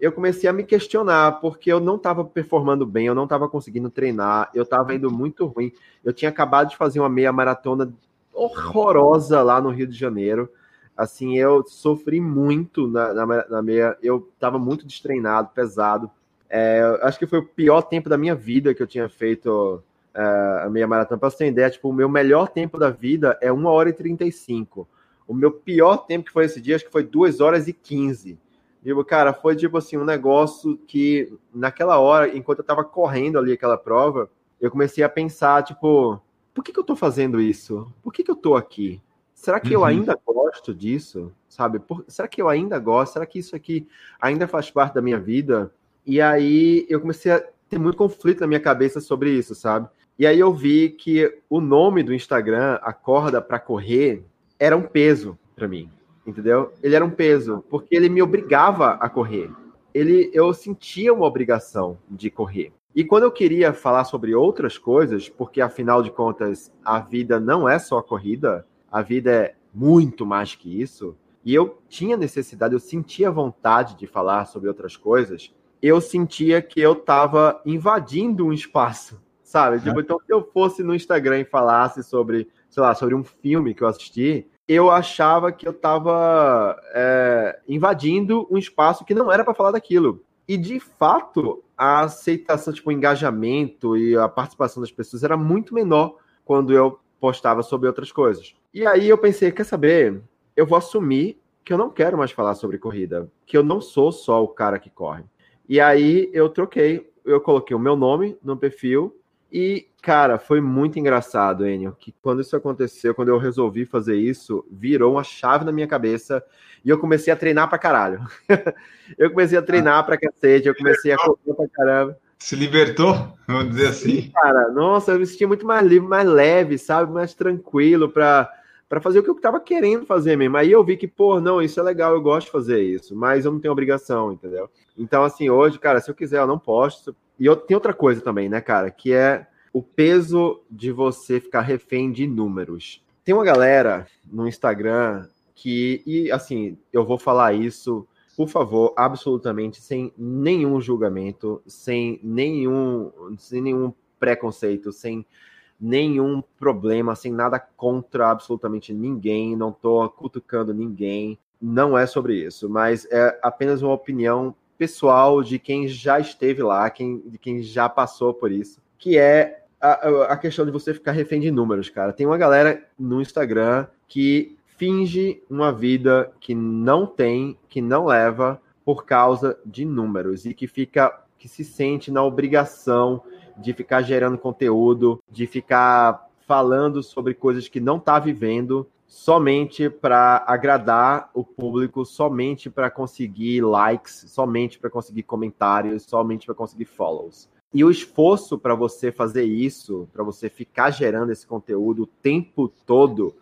Eu comecei a me questionar porque eu não estava performando bem, eu não estava conseguindo treinar, eu estava indo muito ruim. Eu tinha acabado de fazer uma meia maratona horrorosa lá no Rio de Janeiro. Assim, eu sofri muito na, na, na meia, eu estava muito destreinado, pesado. É, acho que foi o pior tempo da minha vida que eu tinha feito a meia maratona. Para você ter ideia, tipo, o meu melhor tempo da vida é 1 hora e 35. O meu pior tempo que foi esse dia, acho que foi 2 horas e 15. Tipo, cara, foi tipo assim, um negócio que naquela hora, enquanto eu tava correndo ali aquela prova, eu comecei a pensar, tipo, por que, que eu tô fazendo isso? Por que, que eu tô aqui? Será que uhum. eu ainda gosto disso? Sabe? Por, será que eu ainda gosto? Será que isso aqui ainda faz parte da minha vida? E aí eu comecei a ter muito conflito na minha cabeça sobre isso, sabe? E aí eu vi que o nome do Instagram, Acorda para Correr, era um peso para mim, entendeu? Ele era um peso, porque ele me obrigava a correr. Ele, eu sentia uma obrigação de correr. E quando eu queria falar sobre outras coisas, porque afinal de contas a vida não é só corrida, a vida é muito mais que isso, e eu tinha necessidade, eu sentia vontade de falar sobre outras coisas, eu sentia que eu estava invadindo um espaço, sabe? Tipo, então, se eu fosse no Instagram e falasse sobre, sei lá, sobre um filme que eu assisti, eu achava que eu estava é, invadindo um espaço que não era para falar daquilo. E de fato, a aceitação, tipo, o engajamento e a participação das pessoas era muito menor quando eu postava sobre outras coisas. E aí eu pensei, quer saber? Eu vou assumir que eu não quero mais falar sobre corrida, que eu não sou só o cara que corre. E aí eu troquei, eu coloquei o meu nome no perfil e, cara, foi muito engraçado, Enio, que quando isso aconteceu, quando eu resolvi fazer isso, virou uma chave na minha cabeça e eu comecei a treinar pra caralho. *laughs* eu comecei a treinar pra cacete, eu comecei a correr pra caramba. Se libertou, vamos dizer assim. Sim, cara, nossa, eu me sentia muito mais livre, mais leve, sabe? Mais tranquilo pra para fazer o que eu estava querendo fazer mesmo. Aí eu vi que, pô, não, isso é legal, eu gosto de fazer isso, mas eu não tenho obrigação, entendeu? Então, assim, hoje, cara, se eu quiser, eu não posto. E tem outra coisa também, né, cara, que é o peso de você ficar refém de números. Tem uma galera no Instagram que, e assim, eu vou falar isso, por favor, absolutamente sem nenhum julgamento, sem nenhum, sem nenhum preconceito, sem nenhum problema, sem nada contra absolutamente ninguém, não estou cutucando ninguém, não é sobre isso, mas é apenas uma opinião pessoal de quem já esteve lá, quem, de quem já passou por isso, que é a, a questão de você ficar refém de números, cara. Tem uma galera no Instagram que finge uma vida que não tem, que não leva por causa de números e que fica que se sente na obrigação de ficar gerando conteúdo, de ficar falando sobre coisas que não está vivendo somente para agradar o público, somente para conseguir likes, somente para conseguir comentários, somente para conseguir follows. E o esforço para você fazer isso, para você ficar gerando esse conteúdo o tempo todo,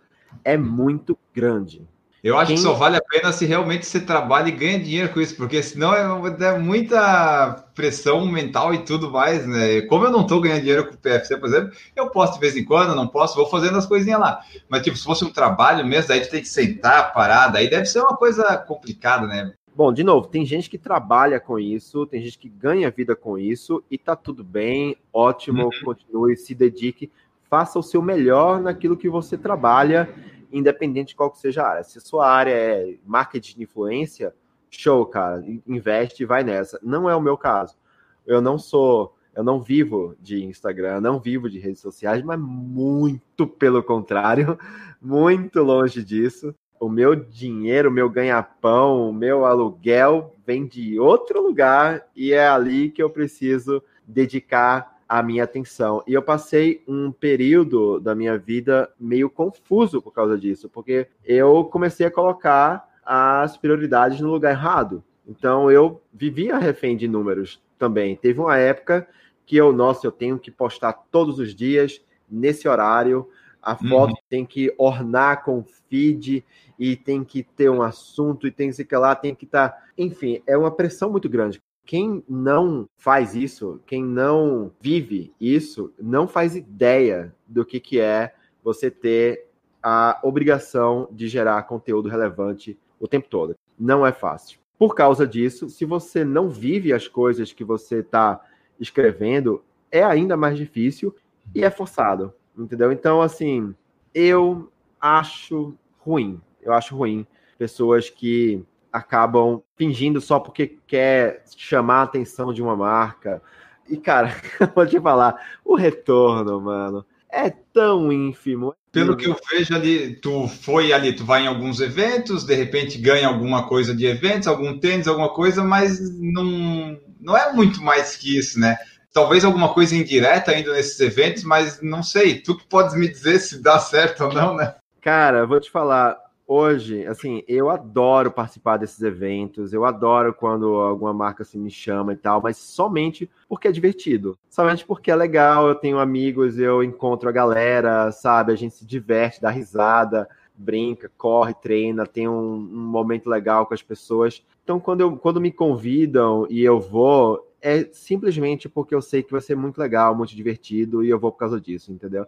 é muito grande. Eu acho Quem... que só vale a pena se realmente você trabalha e ganha dinheiro com isso, porque senão é, é muita pressão mental e tudo mais, né? Como eu não estou ganhando dinheiro com o PFC, por exemplo, eu posso de vez em quando, não posso, vou fazendo as coisinhas lá. Mas, tipo, se fosse um trabalho mesmo, daí tu tem que sentar, parar, daí deve ser uma coisa complicada, né? Bom, de novo, tem gente que trabalha com isso, tem gente que ganha vida com isso e tá tudo bem, ótimo, uhum. continue, se dedique, faça o seu melhor naquilo que você trabalha independente de qual que seja a área. Se a sua área é marketing de influência, show, cara, investe e vai nessa. Não é o meu caso. Eu não sou, eu não vivo de Instagram, não vivo de redes sociais, mas muito pelo contrário, *laughs* muito longe disso. O meu dinheiro, o meu ganha-pão, o meu aluguel vem de outro lugar e é ali que eu preciso dedicar a minha atenção. E eu passei um período da minha vida meio confuso por causa disso, porque eu comecei a colocar as prioridades no lugar errado. Então eu vivia refém de números também. Teve uma época que eu, nossa, eu tenho que postar todos os dias nesse horário. A uhum. foto uhum. tem que ornar com feed e tem que ter um assunto e tem que lá, tem que estar. Tá... Enfim, é uma pressão muito grande. Quem não faz isso, quem não vive isso, não faz ideia do que, que é você ter a obrigação de gerar conteúdo relevante o tempo todo. Não é fácil. Por causa disso, se você não vive as coisas que você está escrevendo, é ainda mais difícil e é forçado, entendeu? Então, assim, eu acho ruim. Eu acho ruim pessoas que acabam fingindo só porque quer chamar a atenção de uma marca. E, cara, *laughs* vou te falar, o retorno, mano, é tão ínfimo. Pelo que eu vejo ali, tu foi ali, tu vai em alguns eventos, de repente ganha alguma coisa de eventos, algum tênis, alguma coisa, mas não, não é muito mais que isso, né? Talvez alguma coisa indireta ainda nesses eventos, mas não sei. Tu que podes me dizer se dá certo ou não, né? Cara, vou te falar, hoje, assim, eu adoro participar desses eventos, eu adoro quando alguma marca assim, me chama e tal, mas somente porque é divertido. Somente porque é legal, eu tenho amigos, eu encontro a galera, sabe? A gente se diverte, dá risada, brinca, corre, treina, tem um, um momento legal com as pessoas. Então, quando, eu, quando me convidam e eu vou, é simplesmente porque eu sei que vai ser muito legal, muito divertido e eu vou por causa disso, entendeu?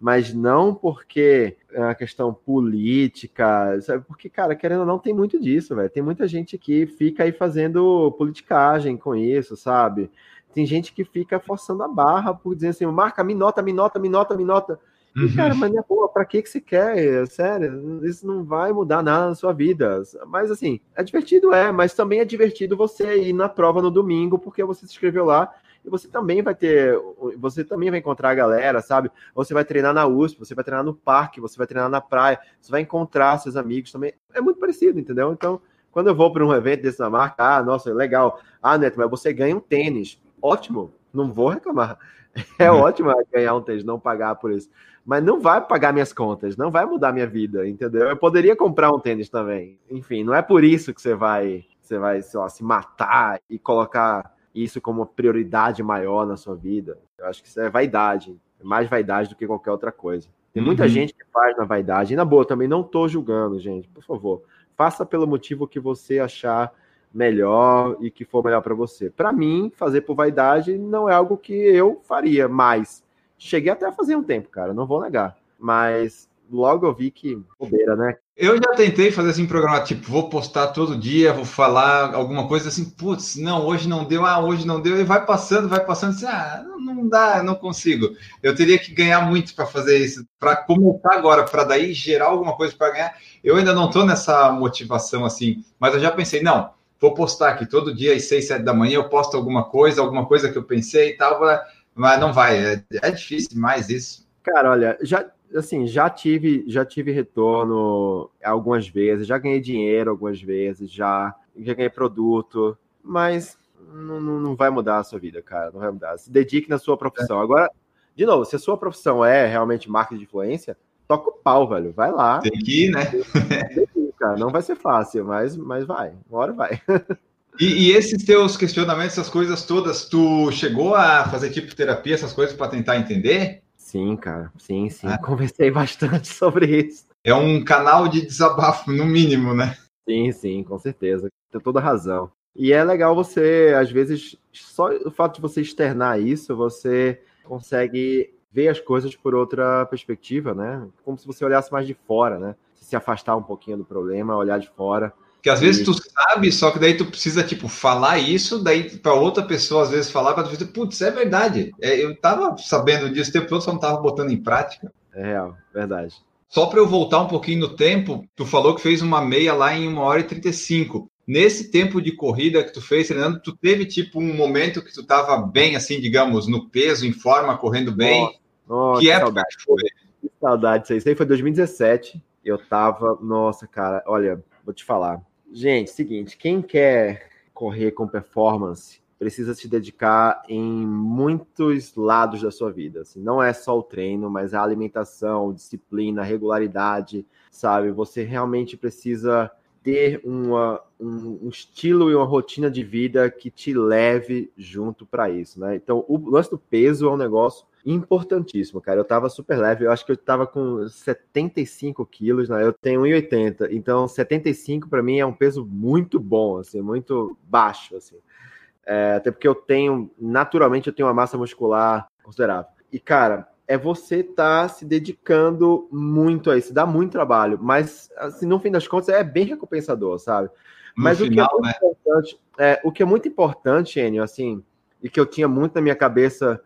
Mas não porque é uma questão política, sabe? Porque, cara, querendo ou não, tem muito disso, velho. Tem muita gente que fica aí fazendo politicagem com isso, sabe? Tem gente que fica forçando a barra por dizer assim, marca, me nota, me nota, me nota, me nota. E, uhum. cara, mas minha porra, pra que, que você quer? Sério, isso não vai mudar nada na sua vida. Mas assim, é divertido, é, mas também é divertido você ir na prova no domingo, porque você se inscreveu lá e você também vai ter, você também vai encontrar a galera, sabe? Você vai treinar na USP, você vai treinar no parque, você vai treinar na praia, você vai encontrar seus amigos também. É muito parecido, entendeu? Então, quando eu vou para um evento desse na marca, ah, nossa, legal. Ah, Neto, mas você ganha um tênis. Ótimo, não vou reclamar. *laughs* É uhum. ótimo ganhar um tênis, não pagar por isso. Mas não vai pagar minhas contas, não vai mudar minha vida, entendeu? Eu poderia comprar um tênis também. Enfim, não é por isso que você vai, você vai, sei lá, se matar e colocar isso como uma prioridade maior na sua vida. Eu acho que isso é vaidade, é mais vaidade do que qualquer outra coisa. Tem muita uhum. gente que faz na vaidade, e na boa, também não estou julgando, gente, por favor. Faça pelo motivo que você achar melhor e que for melhor para você. Para mim, fazer por vaidade não é algo que eu faria mais. Cheguei até a fazer um tempo, cara, não vou negar. Mas logo eu vi que bobeira, né? Eu já tentei fazer assim, programar, tipo, vou postar todo dia, vou falar alguma coisa assim, putz, não, hoje não deu, ah, hoje não deu, e vai passando, vai passando, assim, ah, não dá, não consigo. Eu teria que ganhar muito para fazer isso, para começar agora, para daí gerar alguma coisa para ganhar. Eu ainda não estou nessa motivação assim, mas eu já pensei, não, vou postar aqui todo dia às seis, sete da manhã, eu posto alguma coisa, alguma coisa que eu pensei e tal, mas não vai, é, é difícil demais isso. Cara, olha, já assim, já tive, já tive retorno algumas vezes, já ganhei dinheiro algumas vezes, já, já ganhei produto, mas não, não vai mudar a sua vida, cara, não vai mudar. Se dedique na sua profissão. É. Agora, de novo, se a sua profissão é realmente marketing de influência, toca o pau, velho, vai lá. Tem que ir, né? *laughs* cara, não vai ser fácil, mas, mas vai, uma hora vai. E, e, esses teus questionamentos, essas coisas todas, tu chegou a fazer tipo terapia, essas coisas para tentar entender? Sim, cara. Sim, sim. Ah. Conversei *laughs* bastante sobre isso. É um canal de desabafo, no mínimo, né? Sim, sim, com certeza. Tem toda razão. E é legal você, às vezes, só o fato de você externar isso, você consegue ver as coisas por outra perspectiva, né? Como se você olhasse mais de fora, né? Se afastar um pouquinho do problema, olhar de fora que às vezes tu sabe, só que daí tu precisa, tipo, falar isso, daí para outra pessoa às vezes falar, para tu dizer, putz, é verdade. É, eu tava sabendo disso o tempo todo, só não tava botando em prática. É real, verdade. Só para eu voltar um pouquinho no tempo, tu falou que fez uma meia lá em 1 hora e 35. Nesse tempo de corrida que tu fez, Fernando, tu teve tipo um momento que tu tava bem, assim, digamos, no peso, em forma, correndo bem? Nossa, que, que época saudade. foi? Que saudade, isso aí. Isso aí foi 2017. Eu tava, nossa, cara, olha, vou te falar Gente, seguinte, quem quer correr com performance precisa se dedicar em muitos lados da sua vida. Assim, não é só o treino, mas a alimentação, disciplina, regularidade, sabe? Você realmente precisa ter uma, um, um, estilo e uma rotina de vida que te leve junto para isso, né? Então, o lance do peso é um negócio importantíssimo, cara. Eu tava super leve, eu acho que eu tava com 75 quilos, né? Eu tenho 1,80, então 75 para mim é um peso muito bom, assim, muito baixo, assim. É, até porque eu tenho, naturalmente, eu tenho uma massa muscular considerável. E, cara, é você estar tá se dedicando muito a isso, dá muito trabalho, mas, assim, no fim das contas, é bem recompensador, sabe? Mas o, que é muito né? importante, é, o que é muito importante, Enio, assim, e que eu tinha muito na minha cabeça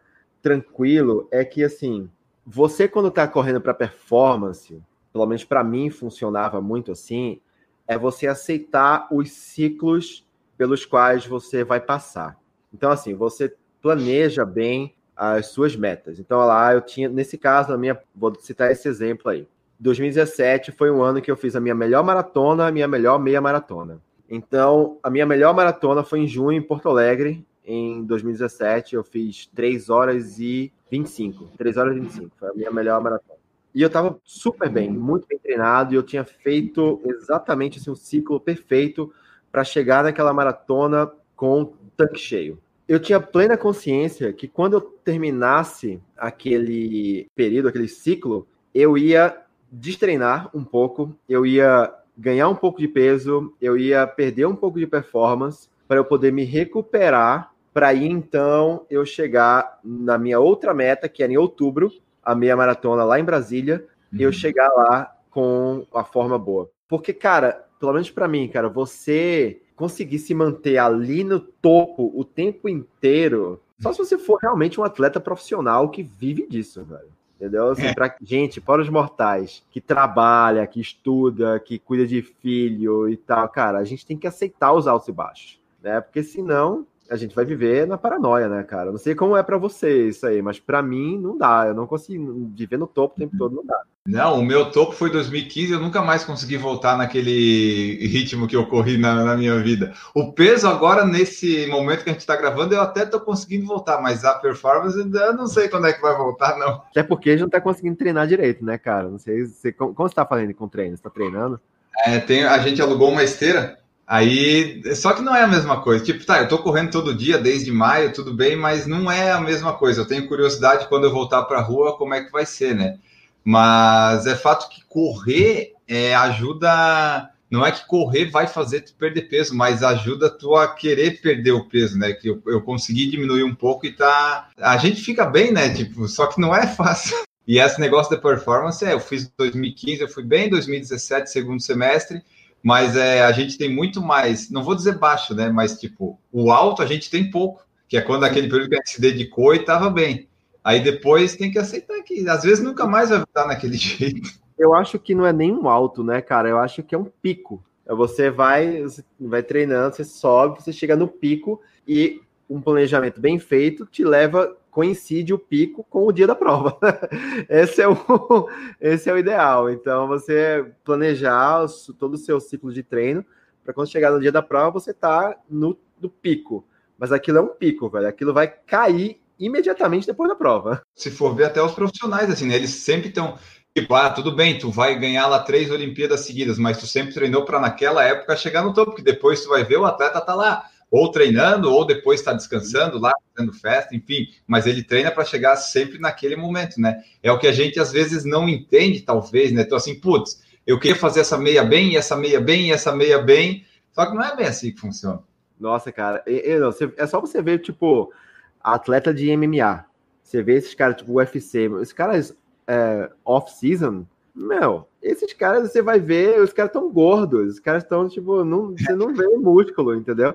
tranquilo é que, assim, você quando está correndo para performance, pelo menos para mim funcionava muito assim, é você aceitar os ciclos pelos quais você vai passar. Então, assim, você planeja bem as suas metas. Então, lá eu tinha, nesse caso, a minha, vou citar esse exemplo aí. 2017 foi um ano que eu fiz a minha melhor maratona, a minha melhor meia maratona. Então, a minha melhor maratona foi em junho em Porto Alegre, em 2017 eu fiz 3 horas e 25. 3 horas e 25. Foi a minha melhor maratona. E eu tava super bem, muito bem treinado, e eu tinha feito exatamente assim, um ciclo perfeito para chegar naquela maratona com tanque cheio. Eu tinha plena consciência que quando eu terminasse aquele período, aquele ciclo, eu ia destreinar um pouco, eu ia ganhar um pouco de peso, eu ia perder um pouco de performance para eu poder me recuperar para aí então eu chegar na minha outra meta, que era em outubro, a meia maratona lá em Brasília, uhum. e eu uhum. chegar lá com a forma boa. Porque, cara, pelo menos para mim, cara, você conseguir se manter ali no topo o tempo inteiro, só se você for realmente um atleta profissional que vive disso, velho. Entendeu? Assim, é. pra gente, para os mortais, que trabalha, que estuda, que cuida de filho e tal, cara, a gente tem que aceitar os altos e baixos, né? Porque senão a gente vai viver na paranoia, né, cara? Não sei como é para você isso aí, mas para mim não dá. Eu não consigo viver no topo o tempo todo, não dá. Não, o meu topo foi 2015, eu nunca mais consegui voltar naquele ritmo que eu corri na, na minha vida. O peso agora, nesse momento que a gente está gravando, eu até tô conseguindo voltar, mas a performance eu não sei quando é que vai voltar, não. Até porque a gente não tá conseguindo treinar direito, né, cara? Não sei, você, como, você tá fazendo com treino? Você tá treinando? É, tem, a gente alugou uma esteira Aí, só que não é a mesma coisa. Tipo, tá, eu tô correndo todo dia desde maio, tudo bem, mas não é a mesma coisa. Eu tenho curiosidade quando eu voltar para a rua, como é que vai ser, né? Mas é fato que correr é, ajuda. Não é que correr vai fazer tu perder peso, mas ajuda tu a querer perder o peso, né? Que eu, eu consegui diminuir um pouco e tá. A gente fica bem, né? Tipo, só que não é fácil. *laughs* E esse negócio da performance, é, eu fiz 2015, eu fui bem, 2017, segundo semestre mas é, a gente tem muito mais, não vou dizer baixo, né? Mas tipo, o alto a gente tem pouco, que é quando aquele período que a gente se dedicou e estava bem. Aí depois tem que aceitar que às vezes nunca mais vai estar naquele *laughs* jeito. Eu acho que não é nem um alto, né, cara? Eu acho que é um pico. É você vai, você vai treinando, você sobe, você chega no pico e um planejamento bem feito te leva coincide o pico com o dia da prova. *laughs* esse, é o, *laughs* esse é o ideal. Então, você planejar todo o seu ciclo de treino para quando chegar no dia da prova, você tá no, no pico. Mas aquilo é um pico, velho. Aquilo vai cair imediatamente depois da prova. *laughs* Se for ver até os profissionais, assim, né? Eles sempre estão. Tipo, ah, tudo bem, tu vai ganhar lá três Olimpíadas seguidas, mas tu sempre treinou para naquela época chegar no topo, porque depois tu vai ver o atleta tá lá ou treinando, ou depois está descansando lá, fazendo festa, enfim, mas ele treina para chegar sempre naquele momento, né? É o que a gente às vezes não entende, talvez, né? Então, assim, putz, eu queria fazer essa meia bem, e essa meia bem, e essa meia bem, só que não é bem assim que funciona. Nossa, cara, é só você ver, tipo, atleta de MMA. Você vê esses caras, tipo, UFC, esses caras é, off-season, meu, esses caras você vai ver, os caras tão gordos, os caras estão, tipo, não, você não vê músculo, entendeu?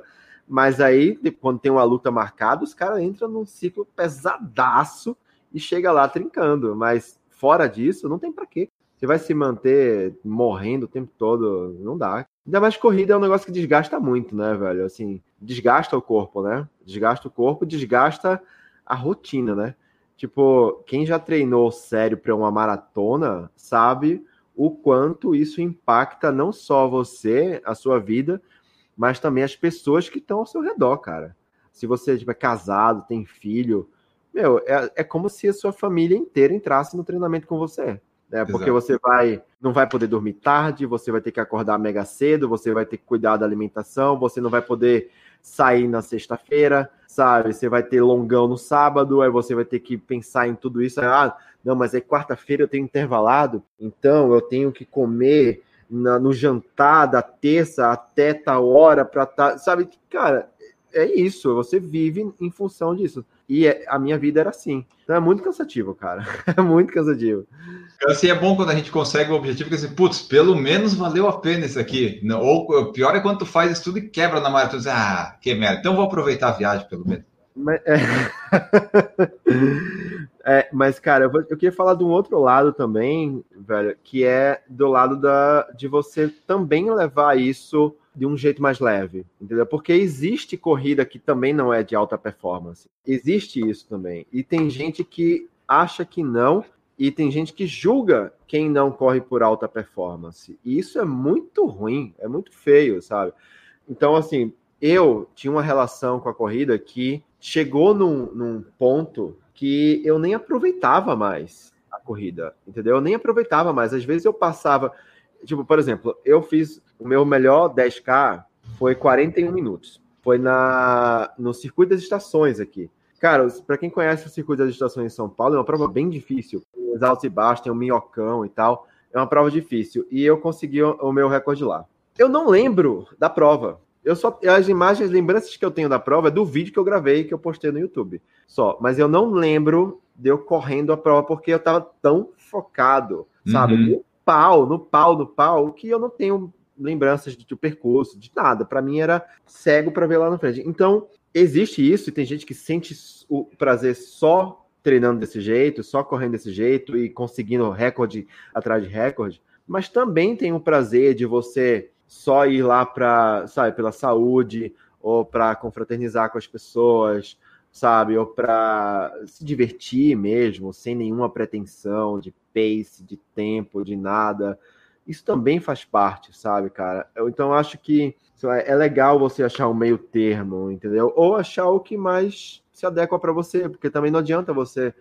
Mas aí, quando tem uma luta marcada, os caras entram num ciclo pesadaço e chega lá trincando. Mas fora disso, não tem para quê. Você vai se manter morrendo o tempo todo, não dá. Ainda mais corrida é um negócio que desgasta muito, né, velho? Assim, desgasta o corpo, né? Desgasta o corpo, desgasta a rotina, né? Tipo, quem já treinou sério para uma maratona sabe o quanto isso impacta não só você, a sua vida, mas também as pessoas que estão ao seu redor, cara. Se você tipo, é casado, tem filho, meu, é, é como se a sua família inteira entrasse no treinamento com você. Né? Porque Exato. você vai, não vai poder dormir tarde, você vai ter que acordar mega cedo, você vai ter que cuidar da alimentação, você não vai poder sair na sexta-feira, sabe? Você vai ter longão no sábado, aí você vai ter que pensar em tudo isso. Ah, não, mas é quarta-feira eu tenho intervalado, então eu tenho que comer na, no jantar da terça até tal hora para tá, sabe? Cara, é isso, você vive em função disso. E é, a minha vida era assim. Então é muito cansativo, cara. *laughs* É muito cansativo. Assim é bom quando a gente consegue o objetivo que assim, putz, pelo menos valeu a pena isso aqui. Ou pior é quando tu faz isso tudo e quebra na maratona. Ah, que merda. Então vou aproveitar a viagem, pelo menos. Mas, é... *laughs* é, mas cara, eu, eu, queria falar de um outro lado também, velho, que é do lado da, de você também levar isso de um jeito mais leve, entendeu? Porque existe corrida que também não é de alta performance. Existe isso também. E tem gente que acha que não, e tem gente que julga quem não corre por alta performance. E isso é muito ruim, é muito feio, sabe? Então, assim, eu tinha uma relação com a corrida que chegou num, num ponto que eu nem aproveitava mais a corrida, entendeu? Eu nem aproveitava mais. Às vezes eu passava, tipo, por exemplo, eu fiz o meu melhor 10K foi 41 minutos. Foi na no circuito das estações aqui. Cara, para quem conhece o circuito das estações em São Paulo, é uma prova bem difícil. Tem os altos e baixos, tem o minhocão e tal. É uma prova difícil. E eu consegui o meu recorde lá. Eu não lembro da prova. Eu só as imagens, lembranças que eu tenho da prova é do vídeo que eu gravei que eu postei no YouTube. Só, mas eu não lembro de eu correndo a prova porque eu tava tão focado, sabe? Uhum. No pau, no pau, no pau, que eu não tenho lembranças do percurso, de nada. Para mim era cego para ver lá na frente. Então, existe isso e tem gente que sente o prazer só treinando desse jeito, só correndo desse jeito e conseguindo recorde atrás de recorde, mas também tem o prazer de você só ir lá para, sabe, pela saúde ou para confraternizar com as pessoas, sabe, ou para se divertir mesmo, sem nenhuma pretensão de pace, de tempo, de nada. Isso também faz parte, sabe, cara? Eu, então acho que é legal você achar um meio termo, entendeu? Ou achar o que mais se adequa para você, porque também não adianta você.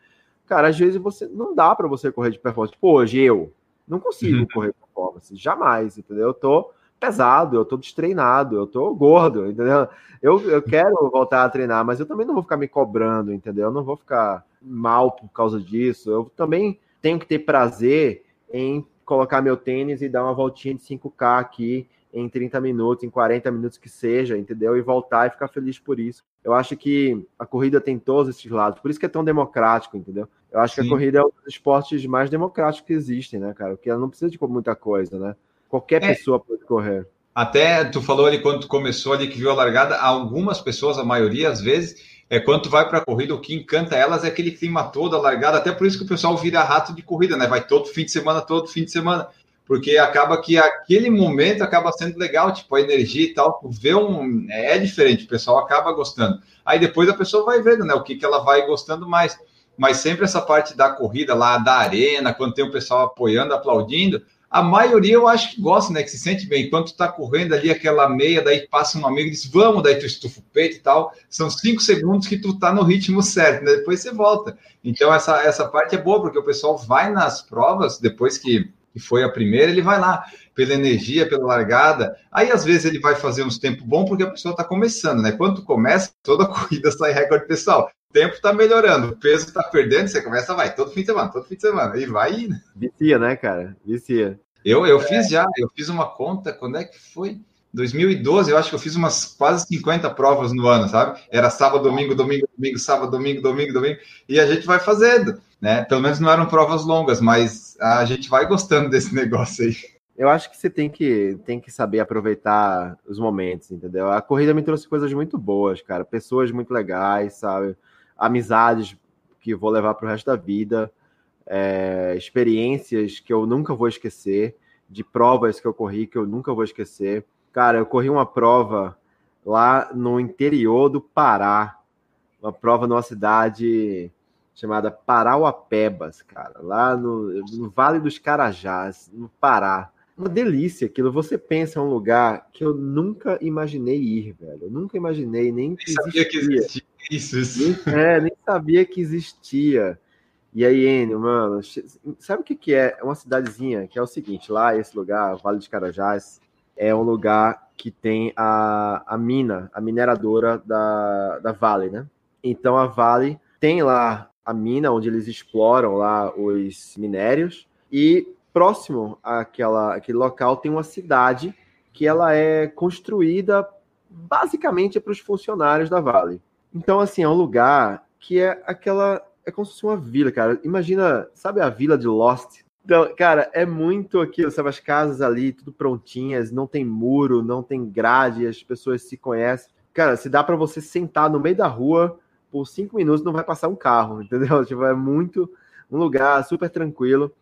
Cara, às vezes você não dá para você correr de performance. Pô, hoje eu não consigo uhum. correr performance, jamais, entendeu? Eu tô pesado, eu tô destreinado, eu tô gordo, entendeu? Eu, eu quero voltar a treinar, mas eu também não vou ficar me cobrando, entendeu? Eu não vou ficar mal por causa disso. Eu também tenho que ter prazer em colocar meu tênis e dar uma voltinha de 5K aqui em 30 minutos, em 40 minutos que seja, entendeu? E voltar e ficar feliz por isso. Eu acho que a corrida tem todos esses lados, por isso que é tão democrático, entendeu? Eu acho Sim. que a corrida é um dos esportes mais democráticos que existem, né, cara? Porque ela não precisa de muita coisa, né? Qualquer é. pessoa pode correr. Até tu falou ali quando tu começou ali que viu a largada, algumas pessoas, a maioria às vezes, é quando tu vai para a corrida, o que encanta elas é aquele clima todo, a largada, até por isso que o pessoal vira rato de corrida, né? Vai todo fim de semana, todo fim de semana porque acaba que aquele momento acaba sendo legal, tipo, a energia e tal, ver um. É diferente, o pessoal acaba gostando. Aí depois a pessoa vai vendo, né, o que, que ela vai gostando mais. Mas sempre essa parte da corrida lá, da arena, quando tem o pessoal apoiando, aplaudindo, a maioria eu acho que gosta, né? Que se sente bem. Enquanto tá correndo ali aquela meia, daí passa um amigo e diz, vamos, daí tu estufa o peito e tal. São cinco segundos que tu tá no ritmo certo, né? Depois você volta. Então, essa, essa parte é boa, porque o pessoal vai nas provas, depois que que foi a primeira, ele vai lá pela energia, pela largada. Aí, às vezes, ele vai fazer uns tempos bom porque a pessoa está começando, né? Quando começa, toda *laughs* corrida sai recorde pessoal. O tempo está melhorando, o peso está perdendo, você começa, vai, todo fim de semana, todo fim de semana, e vai indo. Vicia, né, cara? Vicia. Eu, eu fiz já, eu fiz uma conta, quando é que foi? 2012, eu acho que eu fiz umas quase 50 provas no ano, sabe? Era sábado, domingo, domingo, domingo, sábado, domingo, domingo, domingo, e a gente vai fazendo, né? Pelo menos não eram provas longas, mas a gente vai gostando desse *laughs* negócio aí. Eu acho que você tem que, tem que saber aproveitar os momentos, entendeu? A corrida me trouxe coisas muito boas, cara. Pessoas muito legais, sabe? Amizades que vou levar para o resto da vida. É, experiências que eu nunca vou esquecer. De provas que eu corri que eu nunca vou esquecer. Cara, eu corri uma prova lá no interior do Pará. Uma prova numa cidade chamada Parauapebas, cara, lá no, no Vale dos Carajás, no Pará. Uma delícia aquilo. Você pensa em um lugar que eu nunca imaginei ir, velho. Eu nunca imaginei nem que existia. sabia que existia isso. isso. É, nem sabia que existia. E aí, Enio, mano, sabe o que, que é? É uma cidadezinha que é o seguinte: lá, esse lugar, Vale dos Carajás, é um lugar que tem a, a mina, a mineradora da, da Vale, né? Então a Vale tem lá a mina onde eles exploram lá os minérios e próximo àquela, àquele local tem uma cidade que ela é construída basicamente para os funcionários da Vale. Então, assim, é um lugar que é aquela. É como se fosse uma vila, cara. Imagina, sabe a vila de Lost? Então, cara, é muito aquilo, sabe? As casas ali, tudo prontinhas, não tem muro, não tem grade, as pessoas se conhecem. Cara, se dá para você sentar no meio da rua por cinco minutos não vai passar um carro, *laughs* entendeu? Tipo, é muito um lugar super tranquilo.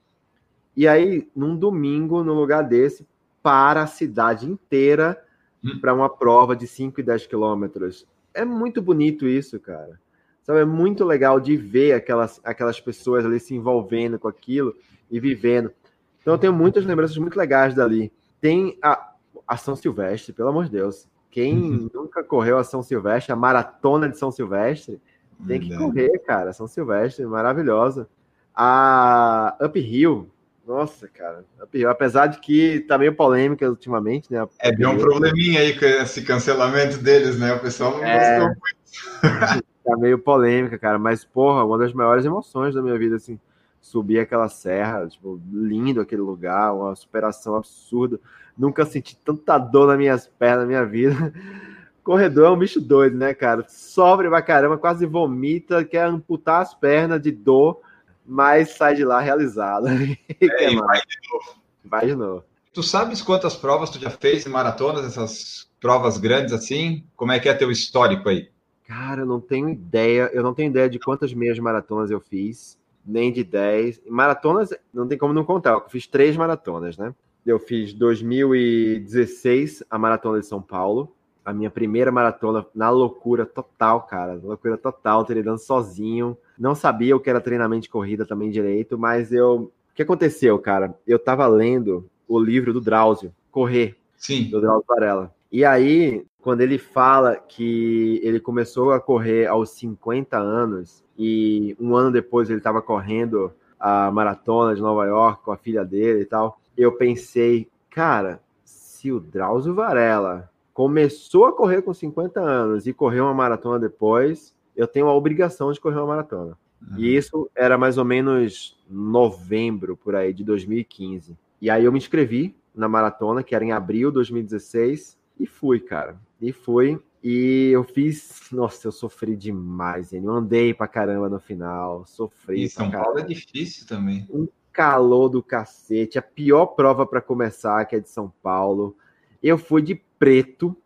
E aí, num domingo, num lugar desse, para a cidade inteira hum. para uma prova de 5 e 10 quilômetros. É muito bonito isso, cara. Sabe, é muito legal de ver aquelas, aquelas pessoas ali se envolvendo com aquilo e vivendo. Então eu tenho muitas lembranças muito legais dali. Tem a, a São Silvestre, pelo amor de Deus. Quem uhum. nunca correu a São Silvestre, a maratona de São Silvestre, tem que correr, cara. São Silvestre, maravilhosa. A Uphill, nossa, cara, apesar de que tá meio polêmica ultimamente, né? É, deu um probleminha aí com esse cancelamento deles, né? O pessoal não é... gostou muito. *laughs* tá meio polêmica, cara, mas porra, uma das maiores emoções da minha vida, assim, subir aquela serra, tipo, lindo aquele lugar, uma superação absurda. Nunca senti tanta dor nas minhas pernas na minha vida. *laughs* Corredor é um bicho doido, né, cara? Sofre pra caramba, quase vomita, quer amputar as pernas de dor, mas sai de lá realizado. *laughs* É, e vai de novo. Vai de novo. Tu sabes quantas provas tu já fez em maratonas, essas provas grandes assim? Como é que é teu histórico aí? Cara, eu não tenho ideia. Eu não tenho ideia de quantas meias maratonas eu fiz, nem de 10. Maratonas, não tem como não contar. Eu fiz três maratonas, né? Eu fiz 2016 a maratona de São Paulo, a minha primeira maratona na loucura total, cara. Loucura total, treinando sozinho. Não sabia o que era treinamento de corrida também direito, mas eu. O que aconteceu, cara? Eu tava lendo o livro do Drauzio, Correr, Sim. do Drauzio Varela. E aí, quando ele fala que ele começou a correr aos 50 anos e um ano depois ele estava correndo a maratona de Nova York com a filha dele e tal, eu pensei, cara, se o Drauzio Varela começou a correr com 50 anos e correu uma maratona depois, eu tenho a obrigação de correr uma maratona. Uhum. E isso era mais ou menos novembro por aí de 2015. E aí eu me inscrevi na maratona, que era em abril de 2016, e fui, cara. E fui. E eu fiz. Nossa, eu sofri demais, hein? Eu andei pra caramba no final. Sofri. E São Paulo é difícil também. Um calor do cacete. A pior prova para começar, que é de São Paulo. Eu fui de preto.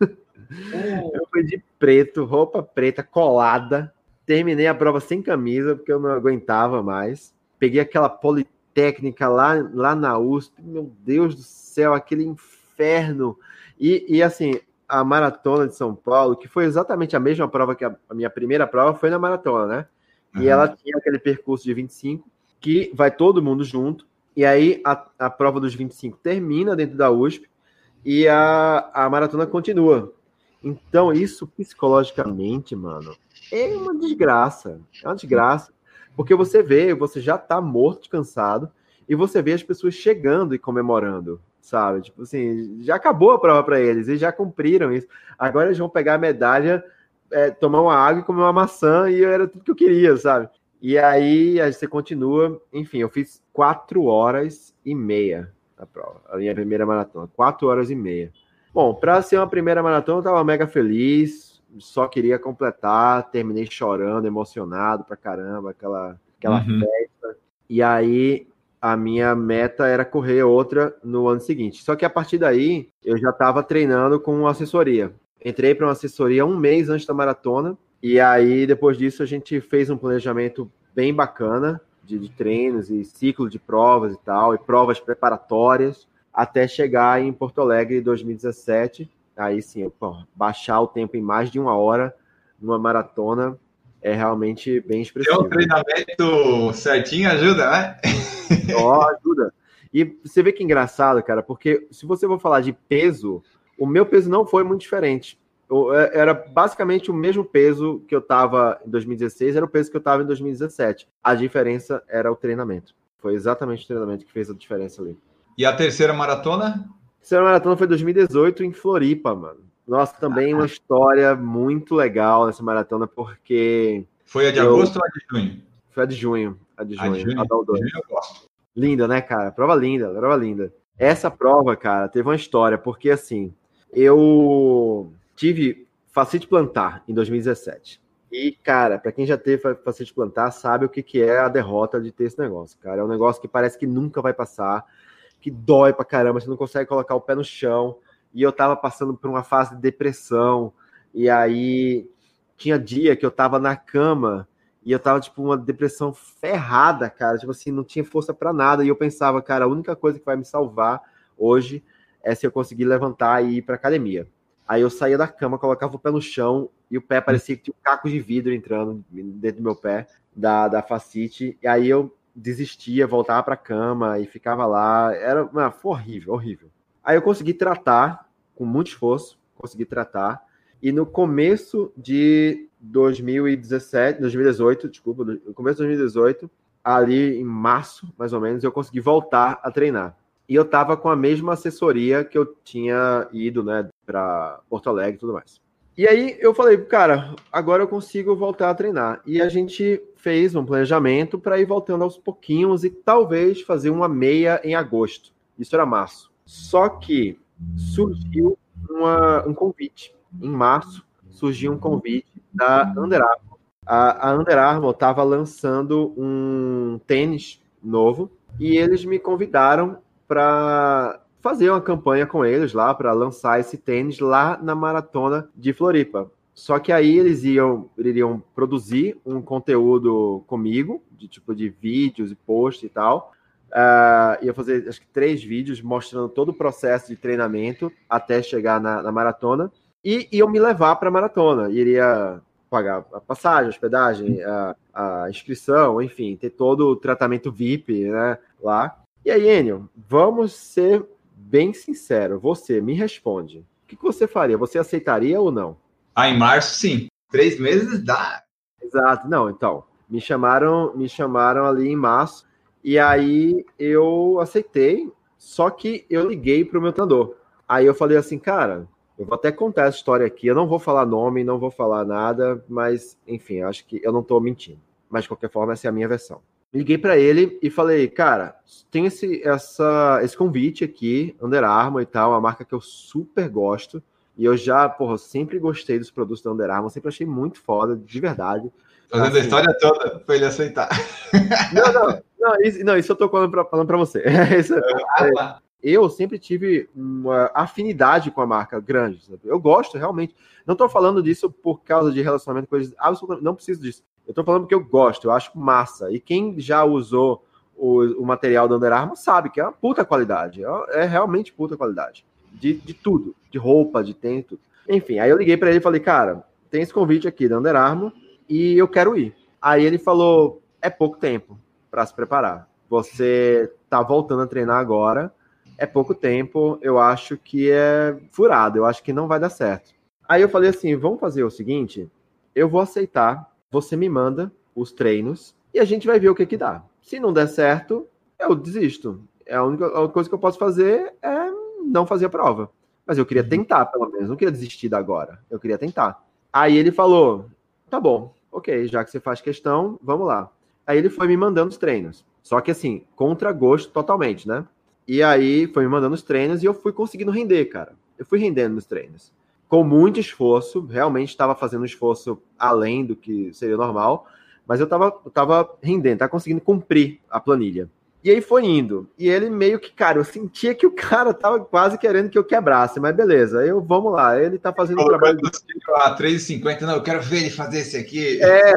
Oh. *laughs* eu fui de preto, roupa preta, colada. Terminei a prova sem camisa, porque eu não aguentava mais. Peguei aquela politécnica lá, lá na USP. Meu Deus do céu, aquele inferno. E, e assim, a maratona de São Paulo, que foi exatamente a mesma prova que a, a minha primeira prova, foi na maratona, né? E uhum. ela tinha aquele percurso de 25, que vai todo mundo junto. E aí a, a prova dos 25 termina dentro da USP e a, a maratona continua. Então, isso psicologicamente, mano, é uma desgraça. É uma desgraça. Porque você vê, você já tá morto, cansado, e você vê as pessoas chegando e comemorando, sabe? Tipo assim, já acabou a prova para eles, eles já cumpriram isso. Agora eles vão pegar a medalha, é, tomar uma água e comer uma maçã, e era tudo que eu queria, sabe? E aí, aí você continua. Enfim, eu fiz quatro horas e meia a prova, a minha primeira maratona. Quatro horas e meia. Bom, para ser uma primeira maratona, eu tava mega feliz, só queria completar, terminei chorando, emocionado pra caramba, aquela, aquela uhum. festa. E aí, a minha meta era correr outra no ano seguinte. Só que a partir daí, eu já estava treinando com assessoria. Entrei para uma assessoria um mês antes da maratona, e aí, depois disso, a gente fez um planejamento bem bacana de, de treinos e ciclo de provas e tal, e provas preparatórias, até chegar em Porto Alegre em 2017. Aí sim, pô, baixar o tempo em mais de uma hora numa maratona é realmente bem expressivo. Um treinamento certinho ajuda, né? *laughs* Ó, ajuda. E você vê que engraçado, cara, porque se você for falar de peso, o meu peso não foi muito diferente. É, era basicamente o mesmo peso que eu estava em 2016, era o peso que eu estava em 2017. A diferença era o treinamento. Foi exatamente o treinamento que fez a diferença ali. E a terceira maratona? A terceira maratona foi 2018 em Floripa, mano. Nossa, também ah, uma história muito legal nessa maratona, porque. Foi a de eu... agosto ou a de junho? Foi a de junho. A de junho. A de junho, a de eu gosto. Linda, né, cara? Prova linda, prova linda. Essa prova, cara, teve uma história, porque assim, eu tive facite plantar em 2017. E, cara, para quem já teve facite plantar, sabe o que, que é a derrota de ter esse negócio, cara. É um negócio que parece que nunca vai passar, que dói pra caramba, você não consegue colocar o pé no chão. E eu tava passando por uma fase de depressão, e aí tinha dia que eu tava na cama e eu tava, tipo, uma depressão ferrada, cara. Tipo assim, não tinha força para nada. E eu pensava, cara, a única coisa que vai me salvar hoje é se eu conseguir levantar e ir pra academia. Aí eu saía da cama, colocava o pé no chão e o pé parecia que tinha um caco de vidro entrando dentro do meu pé, da, da facite. E aí eu desistia, voltava para a cama e ficava lá. Era foi horrível, horrível. Aí eu consegui tratar, com muito esforço, consegui tratar. E no começo de 2017, 2018, desculpa, no começo de 2018, ali em março, mais ou menos, eu consegui voltar a treinar. E eu tava com a mesma assessoria que eu tinha ido, né, para Porto Alegre e tudo mais. E aí eu falei, cara, agora eu consigo voltar a treinar. E a gente fez um planejamento para ir voltando aos pouquinhos e talvez fazer uma meia em agosto. Isso era março. Só que surgiu uma, um convite. Em março, surgiu um convite da Under Armour. A, a Under Armour estava lançando um tênis novo e eles me convidaram para fazer uma campanha com eles lá para lançar esse tênis lá na maratona de Floripa. Só que aí eles iam, iriam produzir um conteúdo comigo, de tipo de vídeos e posts e tal. Uh, ia fazer acho que três vídeos mostrando todo o processo de treinamento até chegar na, na maratona. E iam me levar para a maratona. Iria pagar a passagem, a hospedagem, a, a, inscrição, enfim, ter todo o tratamento VIP né, lá. E aí, Enio, vamos ser bem sincero. Você me responde. O que, que você faria? Você aceitaria ou não? Ah, em março, sim. Três meses dá. Exato. Não, então. Me chamaram, me chamaram ali em março. E aí eu aceitei. Só que eu liguei para o meu treinador. Aí eu falei assim, cara, eu vou até contar essa história aqui. Eu não vou falar nome, não vou falar nada, mas enfim, acho que eu não estou mentindo. Mas de qualquer forma, essa é a minha versão. Liguei para ele e falei, cara, tem esse, essa, esse convite aqui, Under Armour e tal, uma marca que eu super gosto. E eu já, porra, sempre gostei dos produtos da Under Armour, sempre achei muito foda, de verdade. Fazendo assim, a história toda para ele aceitar. *laughs* Não, não, não, isso, não, isso eu tô falando para falando você. *laughs* Isso, ah, tá eu sempre tive uma afinidade com a marca grande. Sabe? Eu gosto realmente. Não estou falando disso por causa de relacionamento com eles. Absolutamente não preciso disso. Eu estou falando porque eu gosto, eu acho massa. E quem já usou o, o material do Under Armour sabe que é uma puta qualidade. É, é realmente puta qualidade. De, de tudo. De roupa, de tênis, tudo. Enfim, aí eu liguei para ele e falei, cara, tem esse convite aqui da Under Armour e eu quero ir. Aí ele falou, é pouco tempo para se preparar. Você tá voltando a treinar agora é pouco tempo, eu acho que é furado, eu acho que não vai dar certo. Aí eu falei assim: vamos fazer o seguinte, eu vou aceitar, você me manda os treinos e a gente vai ver o que que dá. Se não der certo, eu desisto. É a única, a coisa que eu posso fazer é não fazer a prova. Mas eu queria uhum. tentar, pelo menos, não queria desistir da agora. Eu queria tentar. Aí ele falou: tá bom, ok, já que você faz questão, vamos lá. Aí ele foi me mandando os treinos. Só que assim, contra gosto totalmente, né? E aí foi me mandando os treinos e eu fui conseguindo render, cara. Eu fui rendendo nos treinos. Com muito esforço, realmente estava fazendo um esforço além do que seria normal, mas eu estava tava rendendo, estava conseguindo cumprir a planilha. E aí foi indo. E ele meio que, cara, eu sentia que o cara tava quase querendo que eu quebrasse, mas beleza, eu vamos lá. Ele tá fazendo o trabalho. A 3,50, não, eu quero ver ele fazer esse aqui. É.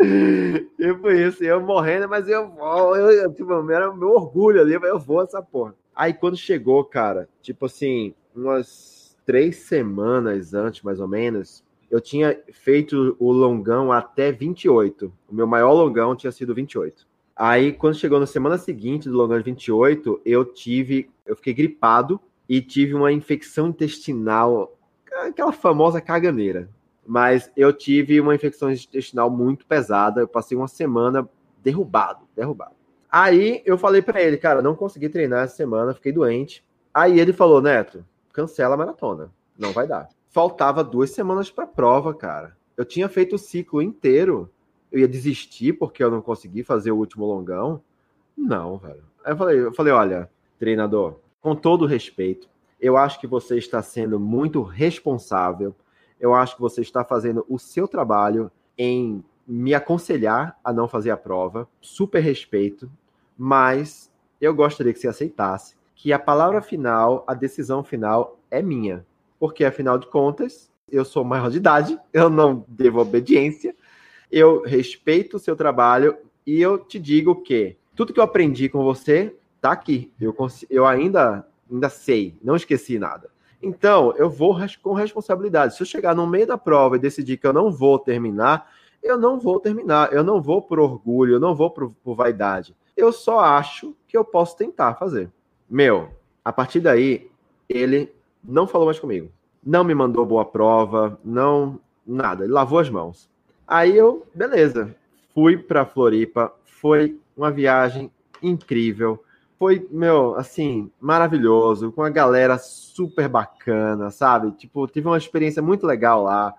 *laughs* eu fui isso, eu morrendo, mas eu vou, eu, eu, tipo, era meu orgulho ali, eu vou essa porra. Aí quando chegou, cara, tipo assim, umas três semanas antes, mais ou menos, eu tinha feito o longão até 28. O meu maior longão tinha sido 28. Aí, quando chegou na semana seguinte do longão de 28, eu tive, eu fiquei gripado e tive uma infecção intestinal, aquela famosa caganeira. Mas eu tive uma infecção intestinal muito pesada. Eu passei uma semana derrubado, derrubado. Aí eu falei para ele, cara, não consegui treinar essa semana, fiquei doente. Aí ele falou, Neto, cancela a maratona, não vai dar. Faltava duas semanas para prova, cara. Eu tinha feito o ciclo inteiro. Eu ia desistir porque eu não consegui fazer o último longão. Não, velho. Aí eu falei, eu falei, olha, treinador, com todo respeito, eu acho que você está sendo muito responsável eu acho que você está fazendo o seu trabalho em me aconselhar a não fazer a prova. Super respeito, mas eu gostaria que você aceitasse que a palavra final, a decisão final é minha. Porque, afinal de contas, eu sou maior de idade, *laughs* eu não devo obediência, eu respeito o seu trabalho e eu te digo que tudo que eu aprendi com você está aqui. Eu, eu ainda, ainda sei, não esqueci nada. Então, eu vou com responsabilidade. Se eu chegar no meio da prova e decidir que eu não vou terminar, eu não vou terminar. Eu não vou por orgulho, eu não vou por, por vaidade. Eu só acho que eu posso tentar fazer. Meu, a partir daí, ele não falou mais comigo. Não me mandou boa prova, não nada. Ele lavou as mãos. Aí eu, beleza, fui para Floripa, foi uma viagem incrível. Foi, meu, assim, maravilhoso, com a galera super bacana, sabe? Tipo, tive uma experiência muito legal lá.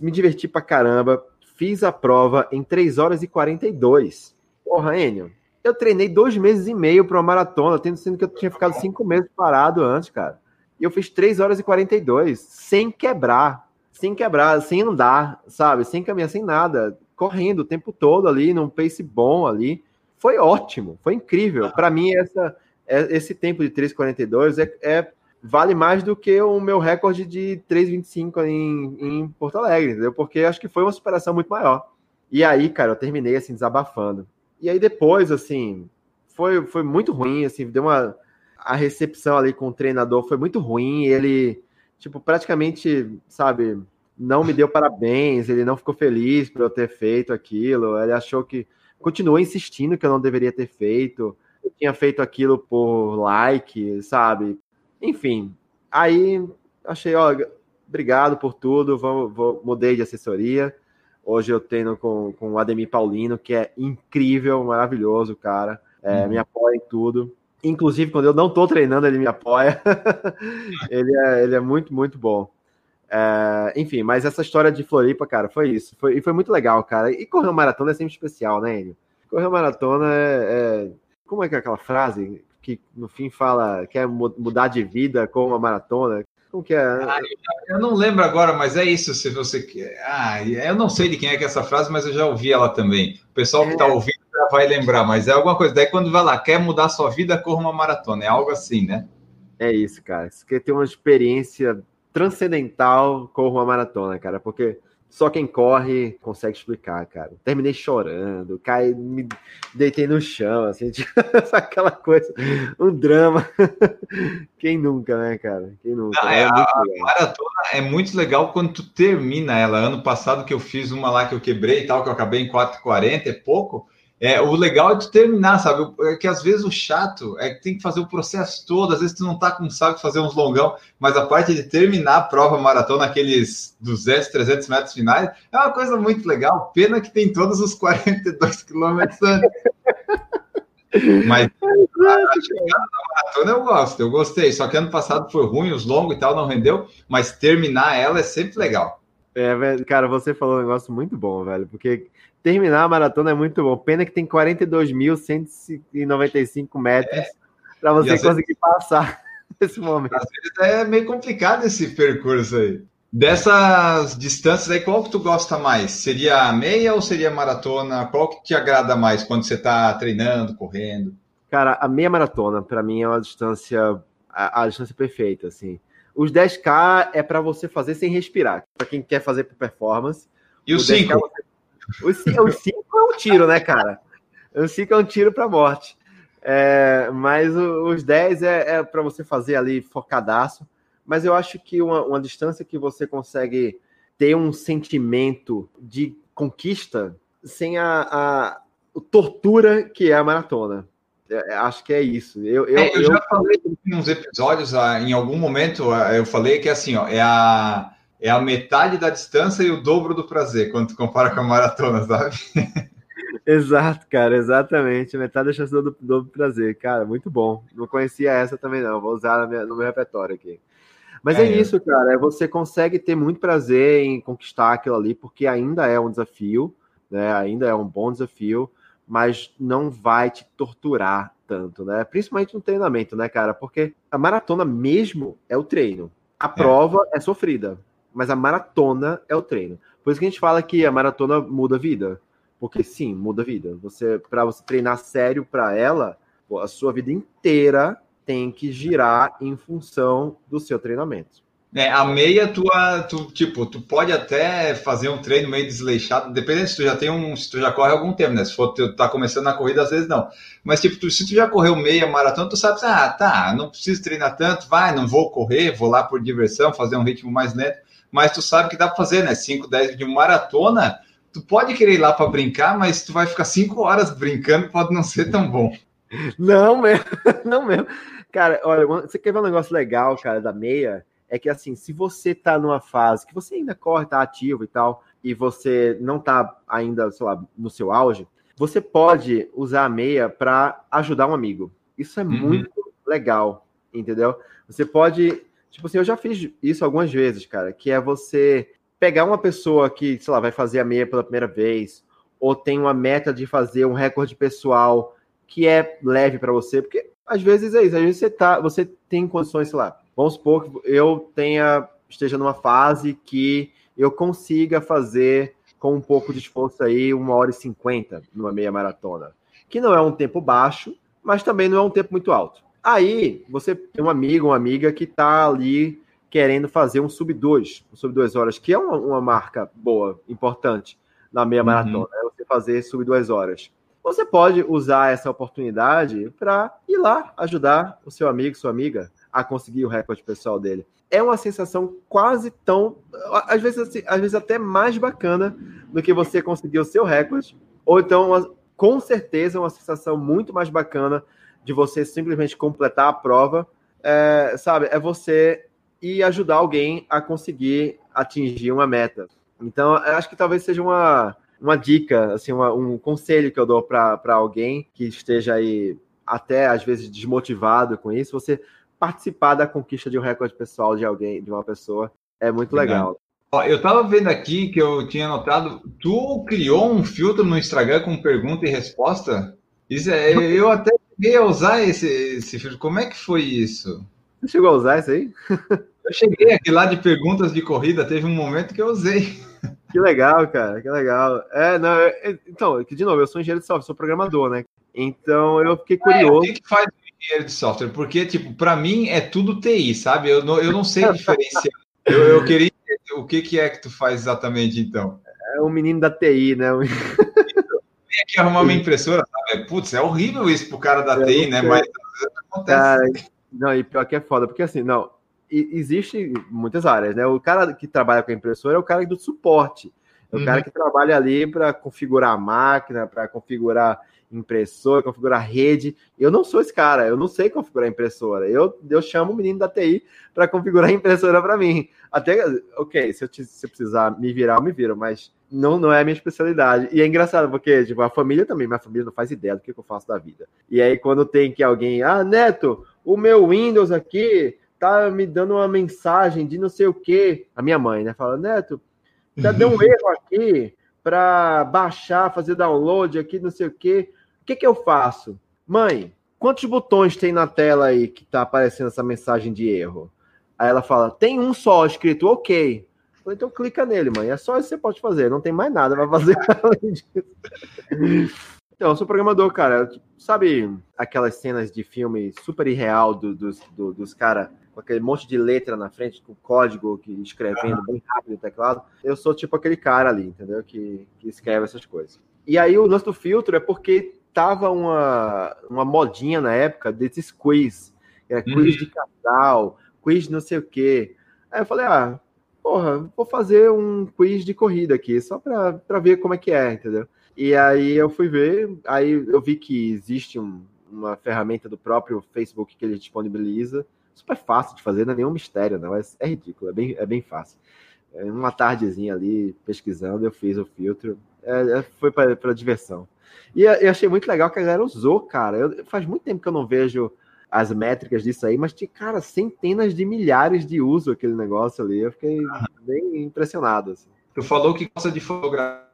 Me diverti pra caramba. Fiz a prova em 3 horas e 42. Porra, Enio, eu treinei dois meses e meio para uma maratona, tendo sendo que eu tinha ficado cinco meses parado antes, cara. E eu fiz 3 horas e 42, sem quebrar, sem quebrar, sem andar, sabe? Sem caminhar, sem nada correndo o tempo todo ali, num pace bom ali. Foi ótimo, foi incrível. Para mim, essa, é, esse tempo de 3,42 é, é, vale mais do que o meu recorde de 3,25 em, em Porto Alegre, entendeu? Porque acho que foi uma superação muito maior. E aí, cara, eu terminei assim, desabafando. E aí depois, assim, foi, foi muito ruim, assim, deu uma. A recepção ali com o treinador foi muito ruim. Ele, tipo, praticamente, sabe, não me deu parabéns, ele não ficou feliz por eu ter feito aquilo, ele achou que. Continuou insistindo que eu não deveria ter feito, eu tinha feito aquilo por like, sabe? Enfim, aí achei, ó, obrigado por tudo, vou, vou, mudei de assessoria. Hoje eu tenho com, com o Ademir Paulino, que é incrível, maravilhoso, cara. É, uhum. Me apoia em tudo. Inclusive, quando eu não estou treinando, ele me apoia. *laughs* ele, é, ele é muito, muito bom. É, enfim, mas essa história de Floripa, cara, foi isso. Foi, e foi muito legal, cara. E correr uma maratona é sempre especial, né, Enio? Correr uma maratona é, é, Como é que é aquela frase que no fim fala quer mudar de vida com uma maratona? Como que é? Ah, eu não lembro agora, mas é isso. Se você quer. Ah, eu não sei de quem é que é essa frase, mas eu já ouvi ela também. O pessoal que está é. ouvindo já vai lembrar, mas é alguma coisa. Daí quando vai lá, quer mudar sua vida, corra uma maratona. É algo assim, né? É isso, cara. Você quer ter uma experiência transcendental correr uma maratona, cara, porque só quem corre consegue explicar, cara. Terminei chorando, caí, me deitei no chão, assim, *laughs* tipo, aquela coisa, um drama. *laughs* Quem nunca, né, cara? Quem nunca? Não, é, é a, a maratona é muito legal quando tu termina ela. Ano passado que eu fiz uma lá que eu quebrei e tal, que eu acabei em 4,40, é pouco. É, o legal é tu terminar, sabe? É que às vezes o chato é que tem que fazer o processo todo, às vezes tu não tá com saco de fazer uns longão, mas a parte de terminar a prova maratona, aqueles 200, 300 metros finais, é uma coisa muito legal. Pena que tem todos os 42 quilômetros antes. *laughs* Mas a chegada da maratona eu gosto, eu gostei. Só que ano passado foi ruim, os longos e tal não rendeu, mas terminar ela é sempre legal. É, cara, você falou um negócio muito bom, velho, porque terminar a maratona é muito bom. Pena que tem 42.195 metros é. para você conseguir vezes... passar *laughs* nesse momento. Às vezes é meio complicado esse percurso aí. Dessas distâncias aí, qual que tu gosta mais? Seria a meia ou seria a maratona? Qual que te agrada mais quando você está treinando, correndo? Cara, a meia maratona, para mim, é uma distância, a, a, distância perfeita, assim. Os 10K é para você fazer sem respirar, para quem quer fazer por performance. E o 5? O 5 é um tiro, né, cara? O 5 é um tiro para morte. É, mas os 10 é, é para você fazer ali focadaço. Mas eu acho que uma, uma distância que você consegue ter um sentimento de conquista sem a, a tortura que é a maratona. É, é, acho que é isso. Eu, eu, é, eu já eu... falei em uns episódios, ah, em algum momento, ah, eu falei que assim, ó, é a é a metade da distância e o dobro do prazer, quando tu compara com a maratona, sabe? *laughs* Exato, cara, exatamente. Metade da chance do dobro do prazer. Cara, muito bom. Não conhecia essa também, não. Vou usar no meu repertório aqui. Mas é, é isso, cara. É você consegue ter muito prazer em conquistar aquilo ali, porque ainda é um desafio, né? Ainda é um bom desafio, mas não vai te torturar tanto, né? Principalmente no treinamento, né, cara? Porque a maratona mesmo é o treino. A é. prova é sofrida mas a maratona é o treino. Por isso que a gente fala que a maratona muda a vida. Porque sim, muda a vida. Você, para você treinar sério para ela, a sua vida inteira tem que girar em função do seu treinamento. É, a meia, tu, tu, tipo, tu pode até fazer um treino meio desleixado, dependendo se tu já tem um, se tu já corre algum tempo, né? Se for tu tá começando na corrida, às vezes não. Mas, tipo, tu, se tu já correu meia maratona, tu sabe, ah, tá, não preciso treinar tanto, vai, não vou correr, vou lá por diversão, fazer um ritmo mais lento mas tu sabe que dá para fazer, né? 5, 10 de maratona, tu pode querer ir lá para brincar, mas tu vai ficar 5 horas brincando, pode não ser tão bom. Não mesmo, *laughs* não mesmo. Cara, olha, você quer ver um negócio legal, cara, da meia? É que assim, se você tá numa fase que você ainda corre, tá ativo e tal, e você não está ainda, sei lá, no seu auge, você pode usar a meia para ajudar um amigo. Isso é uhum. muito legal, entendeu? Você pode, tipo assim, eu já fiz isso algumas vezes, cara, que é você pegar uma pessoa que, sei lá, vai fazer a meia pela primeira vez, ou tem uma meta de fazer um recorde pessoal que é leve para você, porque às vezes é isso, às vezes você tá, você tem condições, sei lá, vamos supor que eu tenha esteja numa fase que eu consiga fazer com um pouco de esforço aí uma hora e cinquenta numa meia maratona, que não é um tempo baixo, mas também não é um tempo muito alto. Aí você tem um amigo, uma amiga que está ali querendo fazer um sub 2, um sub 2 horas, que é uma, uma, marca boa, importante na meia uhum. maratona, é você fazer sub 2 horas. Você pode usar essa oportunidade para ir lá ajudar o seu amigo, sua amiga a conseguir o recorde pessoal dele. É uma sensação quase tão, às vezes, assim, às vezes até mais bacana do que você conseguir o seu recorde, ou então, com certeza, uma sensação muito mais bacana de você simplesmente completar a prova, é, sabe? É você ir ajudar alguém a conseguir atingir uma meta. Então, eu acho que talvez seja uma, uma dica, assim, uma, um conselho que eu dou para alguém que esteja aí até às vezes desmotivado com isso, você participar da conquista de um recorde pessoal de alguém, de uma pessoa, é muito legal. Ó, eu estava vendo aqui que eu tinha notado, tu criou um filtro no Instagram com pergunta e resposta? Isso é, eu até cheguei a usar esse, esse filtro. Como é que foi isso? Você chegou a usar isso aí? *laughs* Eu cheguei aqui lá de perguntas de corrida, teve um momento que eu usei. Que legal, cara, que legal. É, não, então, de novo, eu sou engenheiro de software, sou programador, né? Então eu fiquei curioso. É, o que, que faz engenheiro de software? Porque, tipo, para mim é tudo TI, sabe? Eu não, eu não sei diferenciar. eu, eu queria entender o que, que é que tu faz exatamente, então. É o menino da TI, né? *laughs* Tem que arrumar uma impressora, sabe? Putz, é horrível isso pro cara da TI, né? Mas acontece. Cara, não, e pior que é foda, porque assim, não, existe muitas áreas, né? O cara que trabalha com a impressora é o cara do suporte. É o uhum. cara que trabalha ali para configurar a máquina, para configurar impressora, configurar rede. Eu não sou esse cara, eu não sei configurar impressora. Eu, eu chamo o menino da TI para configurar a impressora para mim. Até, ok, se eu, te, se eu precisar me virar, eu me viro, mas não, não é a minha especialidade. E é engraçado, porque tipo, a família também, minha família não faz ideia do que, que eu faço da vida. E aí, quando tem que alguém, ah, Neto, o meu Windows aqui tá me dando uma mensagem de não sei o que. A minha mãe, né? Fala, Neto, tá dando um *laughs* erro aqui para baixar, fazer download aqui, não sei o que. O que, que eu faço? Mãe, quantos botões tem na tela aí que tá aparecendo essa mensagem de erro? Aí ela fala, tem um só escrito ok. Falei, então clica nele, mãe. É só isso que você pode fazer. Não tem mais nada para fazer *laughs* além disso. Então, eu sou programador, cara. Sabe aquelas cenas de filme super irreal do, dos, do, dos caras com aquele monte de letra na frente, com código, que escrevendo bem rápido no teclado? Eu sou tipo aquele cara ali, entendeu? Que, que escreve essas coisas. E aí o lance do filtro é porque tava uma, uma modinha na época desses quiz. Era quiz uhum. de casal, quiz não sei o quê. Aí eu falei, ah, porra, vou fazer um quiz de corrida aqui, só para ver como é que é, entendeu? E aí eu fui ver, aí eu vi que existe um, uma ferramenta do próprio Facebook que ele disponibiliza, super fácil de fazer, não é nenhum mistério, não, mas é ridículo, é bem, é bem fácil. É uma tardezinha ali pesquisando, eu fiz o filtro, é, é foi para diversão. E eu achei muito legal que a galera usou, cara. Eu, faz muito tempo que eu não vejo as métricas disso aí, mas tinha, cara, centenas de milhares de uso aquele negócio ali. Eu fiquei bem impressionado. Assim. Tu falou que gosta de fotografia.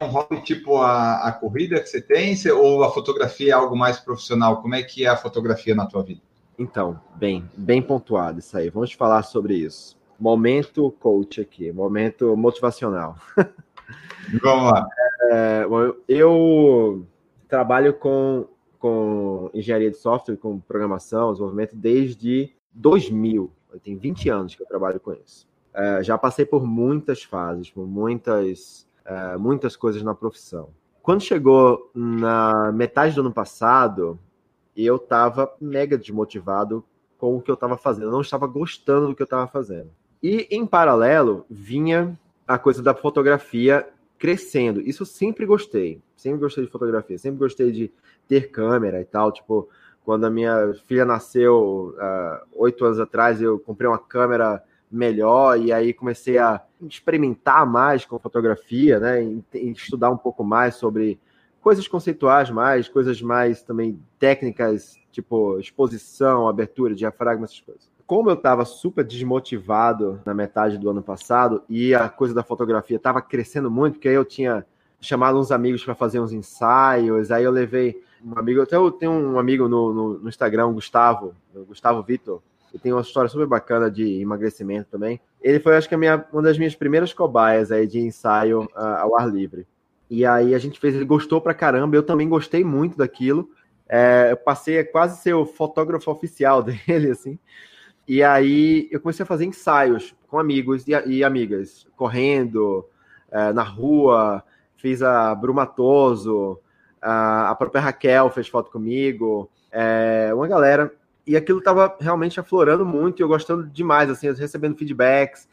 Um hobby tipo a, a corrida que você tem, ou a fotografia é algo mais profissional? Como é que é a fotografia na tua vida? Então, bem, bem pontuado isso aí. Vamos falar sobre isso. Momento coach aqui, momento motivacional. *laughs* Vamos lá. É, eu trabalho com, com engenharia de software, com programação, desenvolvimento desde 2000. Eu tenho 20 anos que eu trabalho com isso. É, já passei por muitas fases, por muitas, é, muitas coisas na profissão. Quando chegou na metade do ano passado, eu estava mega desmotivado com o que eu estava fazendo. Eu não estava gostando do que eu estava fazendo. E, em paralelo, vinha a coisa da fotografia crescendo. Isso eu sempre gostei. Sempre gostei de fotografia, sempre gostei de ter câmera e tal. Tipo, quando a minha filha nasceu uh, oito anos atrás, eu comprei uma câmera melhor e aí comecei a experimentar mais com fotografia, né? E estudar um pouco mais sobre coisas conceituais mais, coisas mais também técnicas, tipo exposição, abertura, diafragma, essas coisas. Como eu estava super desmotivado na metade do ano passado e a coisa da fotografia estava crescendo muito, porque aí eu tinha chamado uns amigos para fazer uns ensaios, aí eu levei um amigo, até eu tenho um amigo no, no, no Instagram, Gustavo, Gustavo Vitor, que tem uma história super bacana de emagrecimento também. Ele foi, acho que, minha, uma das minhas primeiras cobaias aí de ensaio uh, ao ar livre. E aí a gente fez, ele gostou pra caramba, eu também gostei muito daquilo. É, eu passei a quase ser o fotógrafo oficial *laughs* dele, assim. E aí eu comecei a fazer ensaios com amigos e, e amigas, correndo, é, na rua, fiz a Brumatoso, a, a própria Raquel fez foto comigo, é, uma galera. E aquilo estava realmente aflorando muito e eu gostando demais, assim, recebendo feedbacks.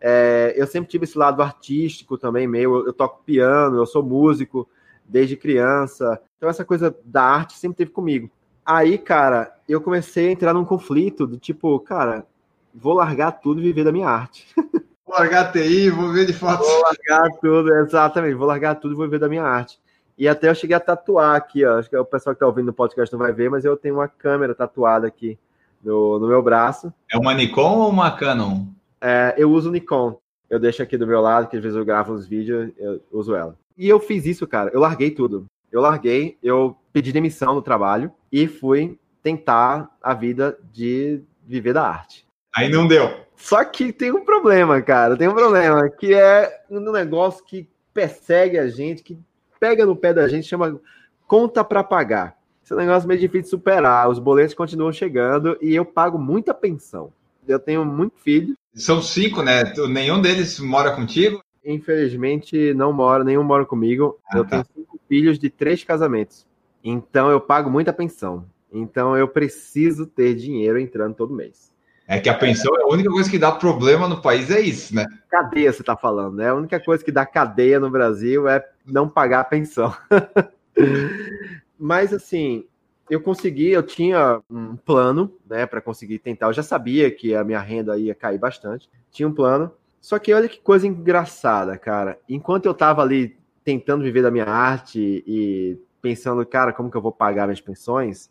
É, eu sempre tive esse lado artístico também, meio. Eu, eu toco piano, eu sou músico desde criança. Então, essa coisa da arte sempre teve comigo. Aí, cara, eu comecei a entrar num conflito do tipo, cara, vou largar tudo e viver da minha arte. *laughs* Vou largar a TI, vou ver de fotos. Vou largar tudo, exatamente, vou largar tudo e vou viver da minha arte. E até eu cheguei a tatuar aqui, ó. Acho que o pessoal que tá ouvindo no podcast não vai ver, mas eu tenho uma câmera tatuada aqui no, no meu braço. É uma Nikon ou uma Canon? É, eu uso Nikon. Eu deixo aqui do meu lado, que às vezes eu gravo uns vídeos, eu uso ela. E eu fiz isso, cara. Eu larguei tudo. Eu larguei, eu pedi demissão no trabalho e fui tentar a vida de viver da arte. Aí não deu. Só que tem um problema, cara. Tem um problema, que é um negócio que persegue a gente, que pega no pé da gente, chama conta para pagar. Esse é um negócio meio difícil de superar. Os boletos continuam chegando e eu pago muita pensão. Eu tenho muito filho. São cinco, né? Nenhum deles mora contigo? Infelizmente, não mora, nenhum mora comigo. Ah, eu tá. tenho cinco filhos de três casamentos. Então, eu pago muita pensão. Então, eu preciso ter dinheiro entrando todo mês. É que a pensão é a única coisa que dá problema no país, é isso, né? Cadeia, você está falando, né? A única coisa que dá cadeia no Brasil é não pagar a pensão. *laughs* Mas, assim, eu consegui, eu tinha um plano, né, para conseguir tentar. Eu já sabia que a minha renda ia cair bastante. Tinha um plano. Só que olha que coisa engraçada, cara. Enquanto eu estava ali tentando viver da minha arte e pensando, cara, como que eu vou pagar minhas pensões,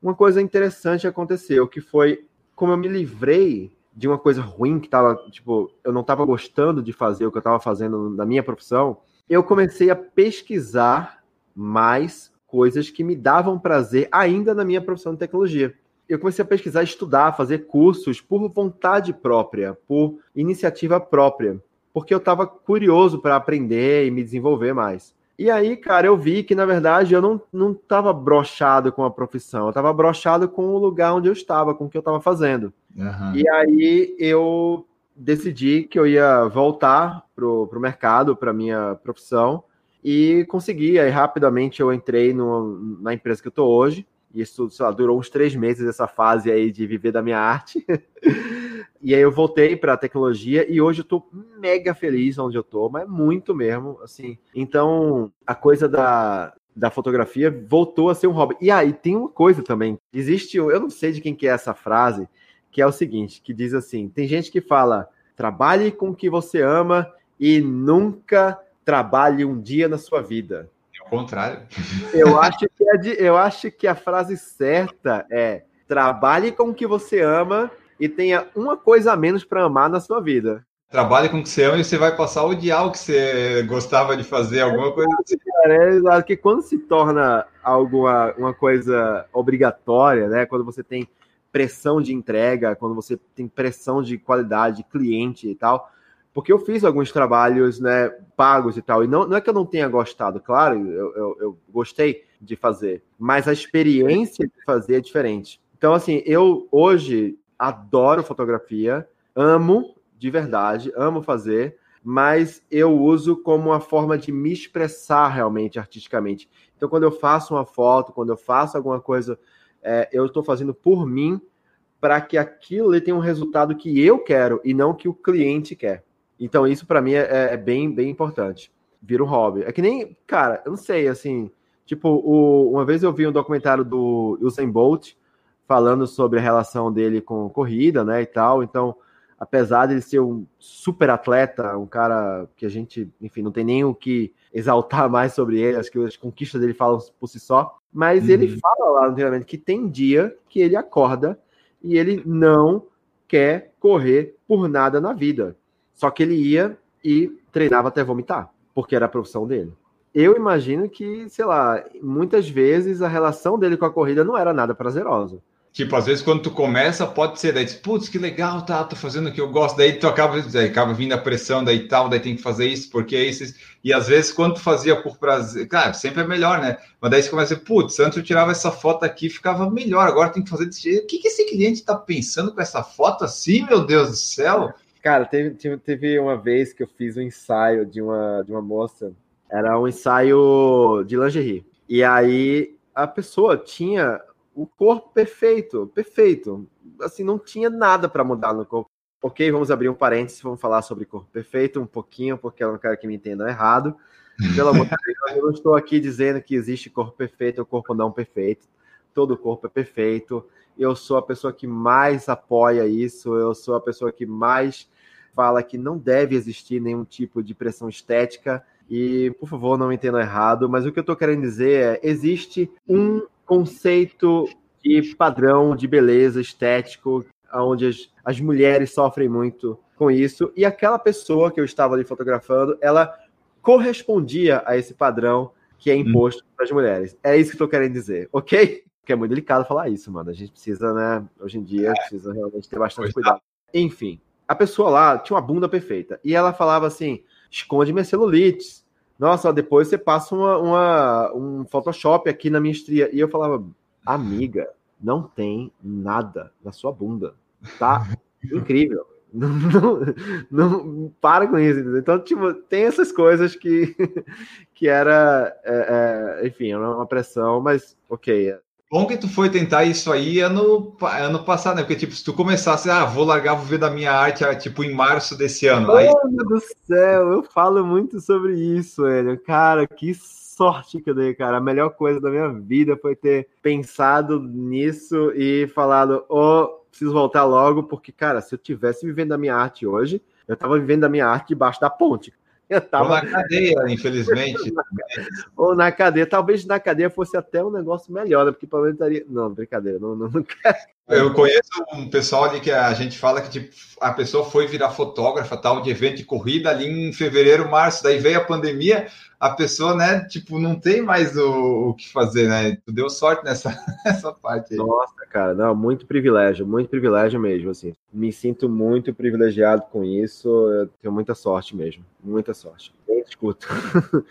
uma coisa interessante aconteceu, que foi como eu me livrei de uma coisa ruim que tava, tipo, eu não estava gostando de fazer o que eu estava fazendo na minha profissão, eu comecei a pesquisar mais coisas que me davam prazer ainda na minha profissão de tecnologia. Eu comecei a pesquisar, estudar, fazer cursos por vontade própria, por iniciativa própria, porque eu estava curioso para aprender e me desenvolver mais. E aí, cara, eu vi que, na verdade, eu não, não tava brochado com a profissão, eu tava brochado com o lugar onde eu estava, com o que eu estava fazendo. Uhum. E aí eu decidi que eu ia voltar pro, pro mercado, para minha profissão, e consegui. Aí, rapidamente, eu entrei no, na empresa que eu tô hoje, e isso, sei lá, durou uns três meses essa fase aí de viver da minha arte. *laughs* e aí eu voltei para a tecnologia e hoje eu tô mega feliz onde eu tô, mas muito mesmo, assim. Então, a coisa da, da fotografia voltou a ser um hobby. E aí tem uma coisa também. Existe, eu não sei de quem que é essa frase, que é o seguinte, que diz assim: tem gente que fala: "Trabalhe com o que você ama e nunca trabalhe um dia na sua vida" contrário. Eu acho que, é de, eu acho que a frase certa é: trabalhe com o que você ama e tenha uma coisa a menos para amar na sua vida. Trabalhe com o que você ama e você vai passar a odiar o que você gostava de fazer, alguma coisa assim. é exato, que quando se torna alguma uma coisa obrigatória, né? Quando você tem pressão de entrega, quando você tem pressão de qualidade, cliente e tal, porque eu fiz alguns trabalhos né, pagos e tal, e não, não é que eu não tenha gostado, claro, eu, eu, eu gostei de fazer, mas a experiência de fazer é diferente. Então, assim, eu hoje adoro fotografia, amo de verdade, amo fazer, mas eu uso como uma forma de me expressar realmente artisticamente. Então, quando eu faço uma foto, quando eu faço alguma coisa, é, eu estou fazendo por mim para que aquilo tenha um resultado que eu quero e não que o cliente quer. Então, isso para mim é, é, bem, bem importante. Vira um hobby. É que nem, cara, eu não sei, assim. Tipo, o, uma vez eu vi um documentário do Usain Bolt falando sobre a relação dele com corrida, né, e tal. Então, apesar de ele ser um super atleta, um cara que a gente, enfim, não tem nem o que exaltar *laughs* mais sobre ele, acho que as conquistas dele falam por si só, mas uhum. ele fala lá no treinamento que tem dia que ele acorda e ele não quer correr por nada na vida. Só que ele ia e treinava até vomitar, porque era a profissão dele. Eu imagino que, sei lá, muitas vezes a relação dele com a corrida não era nada prazerosa. Tipo, às vezes quando tu começa, pode ser, daí putz, que legal, tá, tô fazendo o que eu gosto, daí tu acaba, daí acaba vindo a pressão, daí tal, daí tem que fazer isso, porque é isso, e às vezes quando tu fazia por prazer, claro, sempre é melhor, né? Mas daí você começa putz, antes eu tirava essa foto aqui, ficava melhor, agora tem que fazer desse jeito. O que, que esse cliente tá pensando com essa foto assim, meu Deus do céu? Cara, teve, teve uma vez que eu fiz um ensaio de uma, de uma moça, era um ensaio de lingerie, e aí a pessoa tinha o corpo perfeito, perfeito. Assim, não tinha nada para mudar no corpo. Ok, vamos abrir um parênteses, vamos falar sobre corpo perfeito um pouquinho, porque eu não quero que me entendam errado. Pelo amor de Deus, eu não estou aqui dizendo que existe corpo perfeito ou corpo não perfeito. Todo corpo é perfeito. Eu sou a pessoa que mais apoia isso, eu sou a pessoa que mais fala que não deve existir nenhum tipo de pressão estética. E, por favor, não me entendam errado, mas o que eu estou querendo dizer é: existe um conceito de padrão de beleza estético, onde as, as mulheres sofrem muito com isso, e aquela pessoa que eu estava ali fotografando, ela correspondia a esse padrão que é hum. imposto hum. para as mulheres. É isso que eu estou querendo dizer, ok? Porque é muito delicado falar isso, mano. A gente precisa, né? Hoje em dia, precisa realmente ter bastante pois cuidado. Enfim, a pessoa lá tinha uma bunda perfeita. E ela falava assim: esconde minha celulite, nossa, depois você passa uma, uma, um Photoshop aqui na minha estria. E eu falava, amiga, não tem nada na sua bunda. Tá *laughs* incrível. *laughs* Não, não, não para com isso. Então, tipo, tem essas coisas que, *laughs* que era, é, é, enfim, era uma pressão, mas ok, Bom que tu foi tentar isso aí ano, ano passado, né? Porque, tipo, se tu começasse, ah, vou largar, vou ver da minha arte, ah, tipo, em março desse ano. Aí... Meu Deus do céu, eu falo muito sobre isso, velho. Cara, que sorte que eu dei, cara. A melhor coisa da minha vida foi ter pensado nisso e falado, oh, preciso voltar logo, porque, cara, se eu tivesse vivendo a minha arte hoje, eu tava vivendo a minha arte debaixo da ponte. Eu tava... Ou na cadeia, infelizmente. *laughs* Ou na cadeia. Talvez na cadeia fosse até um negócio melhor, né? porque provavelmente estaria. Não, brincadeira, não, não, não quero. Eu conheço um pessoal ali que a gente fala que tipo, a pessoa foi virar fotógrafa tal de evento de corrida ali em fevereiro, março, daí veio a pandemia, a pessoa, né, tipo, não tem mais o, o que fazer, né? Tu deu sorte nessa, *laughs* nessa parte aí. Nossa, cara, não, muito privilégio, muito privilégio mesmo, assim. Me sinto muito privilegiado com isso, eu tenho muita sorte mesmo, muita sorte. Bem escuto. *laughs*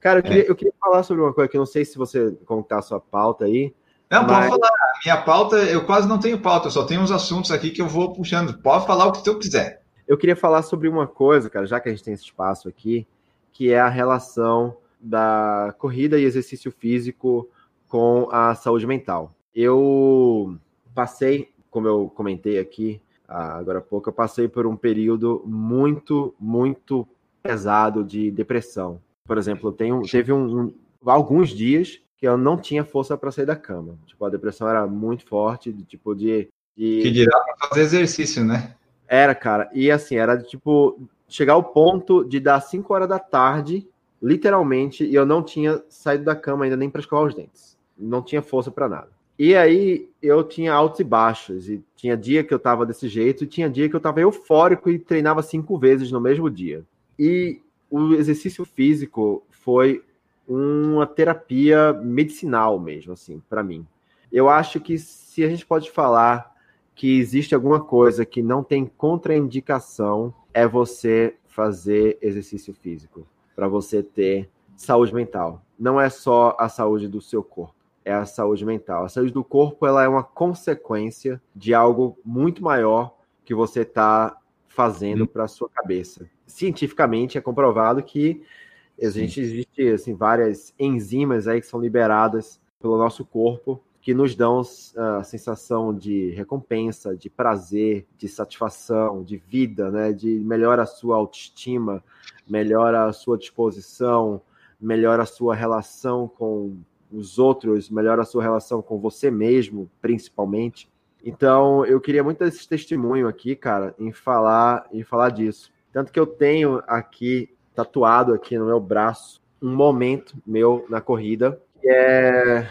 cara, eu queria, é. eu queria falar sobre uma coisa que eu não sei se você contar a sua pauta aí, não, Mas... pode falar. Minha pauta, eu quase não tenho pauta, eu só tenho uns assuntos aqui que eu vou puxando. Pode falar o que tu quiser. Eu queria falar sobre uma coisa, cara, já que a gente tem esse espaço aqui, que é a relação da corrida e exercício físico com a saúde mental. Eu passei, como eu comentei aqui agora há pouco, eu passei por um período muito, muito pesado de depressão. Por exemplo, tenho, teve um, um, alguns dias que eu não tinha força para sair da cama. Tipo, a depressão era muito forte, de, tipo de, de... que dirá para fazer exercício, né? Era, cara. E assim, era de, tipo chegar ao ponto de dar 5 horas da tarde, literalmente, e eu não tinha saído da cama ainda nem para escovar os dentes. Não tinha força para nada. E aí eu tinha altos e baixos, e tinha dia que eu tava desse jeito, e tinha dia que eu tava eufórico e treinava cinco vezes no mesmo dia. E o exercício físico foi uma terapia medicinal mesmo, assim, para mim. Eu acho que se a gente pode falar que existe alguma coisa que não tem contraindicação, é você fazer exercício físico, para você ter saúde mental. Não é só a saúde do seu corpo, é a saúde mental. A saúde do corpo ela é uma consequência de algo muito maior que você está fazendo para sua cabeça. Cientificamente é comprovado que Existe, existe assim, várias enzimas aí que são liberadas pelo nosso corpo que nos dão ah, a sensação de recompensa, de prazer, de satisfação, de vida, né? De melhora a sua autoestima, melhora a sua disposição, melhora a sua relação com os outros, melhora a sua relação com você mesmo, principalmente. Então, eu queria muito esse testemunho aqui, cara, em falar, em falar disso. Tanto que eu tenho aqui, tatuado aqui no meu braço, um momento meu na corrida, que é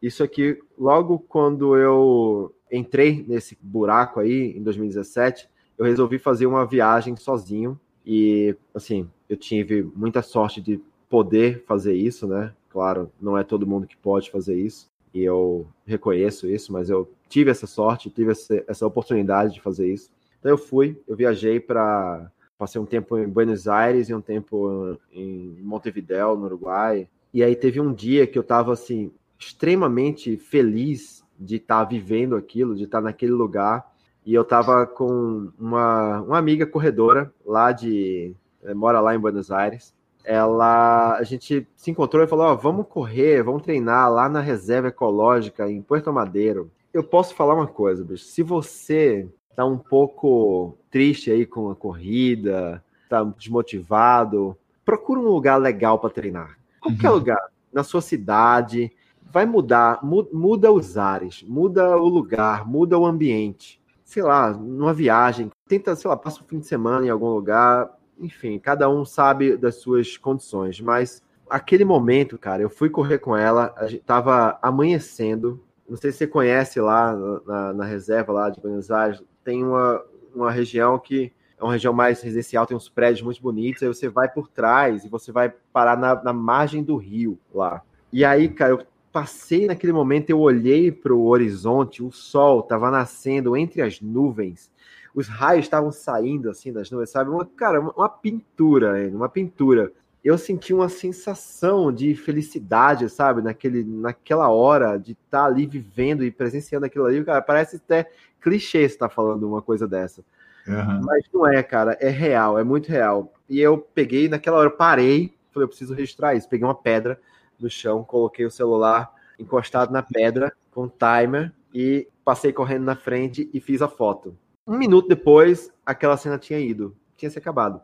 isso aqui, logo quando eu entrei nesse buraco aí, em 2017, eu resolvi fazer uma viagem sozinho, e, assim, eu tive muita sorte de poder fazer isso, né? Claro, não é todo mundo que pode fazer isso e eu reconheço isso, mas eu tive essa sorte, tive essa, oportunidade de fazer isso. Então eu fui, eu viajei para passei um tempo em Buenos Aires e um tempo em Montevideo, no Uruguai. E aí teve um dia que eu estava assim extremamente feliz de estar tá vivendo aquilo, de estar tá naquele lugar. E eu estava com uma, uma amiga corredora lá de eh, mora lá em Buenos Aires ela a gente se encontrou e falou: oh, vamos correr, vamos treinar lá na reserva ecológica em Puerto Madeiro. Eu posso falar uma coisa, bicho. Se você tá um pouco triste aí com a corrida, tá desmotivado, procura um lugar legal para treinar. Qualquer uhum. lugar, na sua cidade, vai mudar, muda os ares, muda o lugar, muda o ambiente. Sei lá, numa viagem, tenta, sei lá, passa o fim de semana em algum lugar, enfim, cada um sabe das suas condições, mas aquele momento, cara, eu fui correr com ela, a gente tava amanhecendo. Não sei se você conhece lá na, na reserva lá de Buenos Aires, tem uma, uma região que é uma região mais residencial, tem uns prédios muito bonitos, aí você vai por trás e você vai parar na, na margem do rio lá. E aí, cara, eu passei naquele momento, eu olhei para o horizonte, o sol estava nascendo entre as nuvens os raios estavam saindo assim das nuvens, sabe? Uma, cara, uma pintura, uma pintura. Eu senti uma sensação de felicidade, sabe? Naquele, naquela hora de estar tá ali vivendo e presenciando aquilo ali. Cara, parece até clichê estar tá falando uma coisa dessa. Uhum. Mas não é, cara, é real, é muito real. E eu peguei, naquela hora, eu parei, falei, eu preciso registrar isso. Peguei uma pedra no chão, coloquei o celular encostado na pedra com timer e passei correndo na frente e fiz a foto. Um minuto depois, aquela cena tinha ido, tinha se acabado.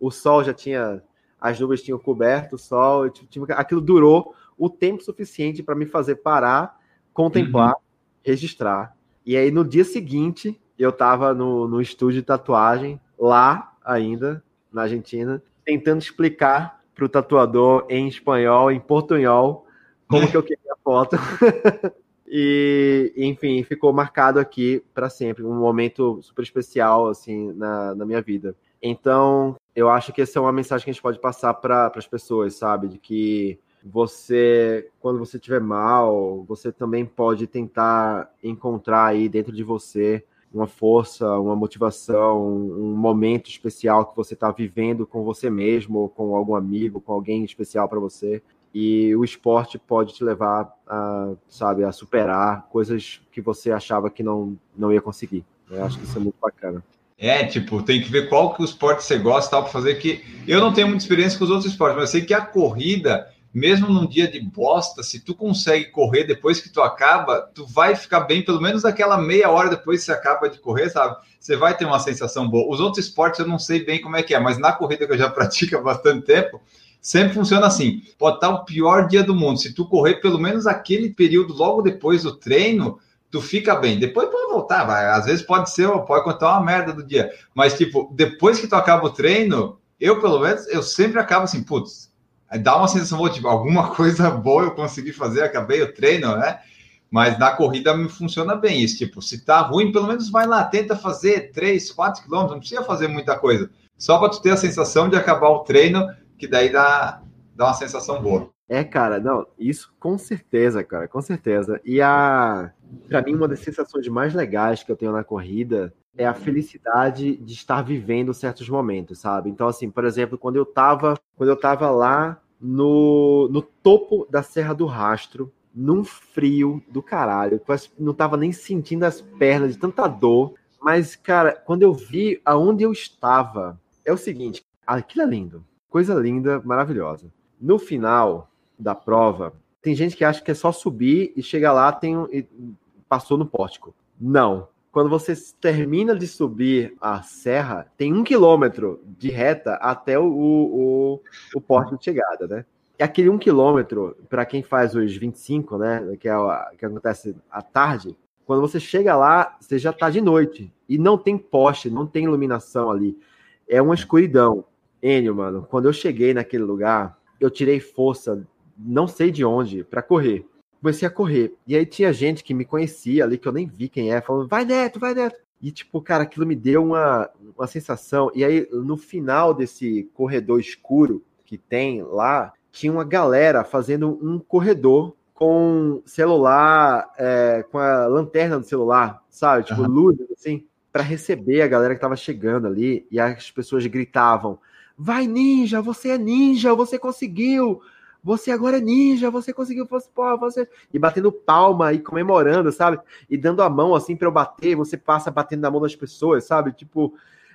O sol já tinha, as nuvens tinham coberto o sol, tinha, aquilo durou o tempo suficiente para me fazer parar, contemplar, uhum. registrar. E aí no dia seguinte, eu estava no, no estúdio de tatuagem, lá ainda, na Argentina, tentando explicar para o tatuador em espanhol, em portunhol, como que eu queria a foto. *laughs* E, enfim, ficou marcado aqui para sempre, um momento super especial, assim, na, na minha vida. Então, eu acho que essa é uma mensagem que a gente pode passar para as pessoas, sabe? De que você, quando você estiver mal, você também pode tentar encontrar aí dentro de você uma força, uma motivação, um momento especial que você está vivendo com você mesmo, ou com algum amigo, com alguém especial para você e o esporte pode te levar a, sabe, a superar coisas que você achava que não, não ia conseguir. Eu acho que isso é muito bacana. É, tipo, tem que ver qual que o esporte você gosta tal para fazer que eu não tenho muita experiência com os outros esportes, mas eu sei que a corrida, mesmo num dia de bosta, se tu consegue correr depois que tu acaba, tu vai ficar bem pelo menos aquela meia hora depois que você acaba de correr, sabe? Você vai ter uma sensação boa. Os outros esportes eu não sei bem como é que é, mas na corrida que eu já *laughs* pratico há bastante tempo, Sempre funciona assim. Pode estar o pior dia do mundo. Se tu correr pelo menos aquele período logo depois do treino, tu fica bem. Depois pode voltar, vai. Às vezes pode ser, pode contar uma merda do dia. Mas, tipo, depois que tu acaba o treino, eu, pelo menos, eu sempre acabo assim, putz, dá uma sensação boa, tipo, alguma *laughs* coisa boa eu consegui fazer, acabei o treino, né? Mas na corrida me funciona bem isso. Tipo, se tá ruim, pelo menos vai lá, tenta fazer 3, 4 quilômetros, não precisa fazer muita coisa. Só para tu ter a sensação de acabar o treino que daí dá, dá uma sensação boa. É, cara, não, isso com certeza, cara, com certeza. E a, para mim, uma das sensações mais legais que eu tenho na corrida é a felicidade de estar vivendo certos momentos, sabe? Então, assim, por exemplo, quando eu tava, quando eu tava lá no, no topo da Serra do Rastro, num frio do caralho, não tava nem sentindo as pernas de tanta dor, mas, cara, quando eu vi aonde eu estava, é o seguinte, aquilo é lindo. Coisa linda, maravilhosa. No final da prova, tem gente que acha que é só subir e chegar lá tem passou no pórtico. Não. Quando você termina de subir a serra, tem um quilômetro de reta até o, o, o pórtico de chegada, né? E aquele um quilômetro, para quem faz os 25, né? Que, é que acontece à tarde, Quando você chega lá, você já tá de noite. E não tem poste, não tem iluminação ali. É uma escuridão. Enio, mano, quando eu cheguei naquele lugar, eu tirei força, não sei de onde, para correr. Comecei a correr. E aí tinha gente que me conhecia ali, que eu nem vi quem é, falando, vai Neto, vai Neto. E, tipo, cara, aquilo me deu uma, uma sensação. E aí, no final desse corredor escuro que tem lá, tinha uma galera fazendo um corredor com celular, é, com a lanterna do celular, sabe? Tipo, uhum. luz, assim, para receber a galera que tava chegando ali. E as pessoas gritavam: Vai, ninja, você é ninja, você conseguiu. Você agora é ninja, você conseguiu, pô, você. E batendo palma e comemorando, sabe? E dando a mão assim para eu bater, você passa batendo na mão das pessoas, sabe? Tipo,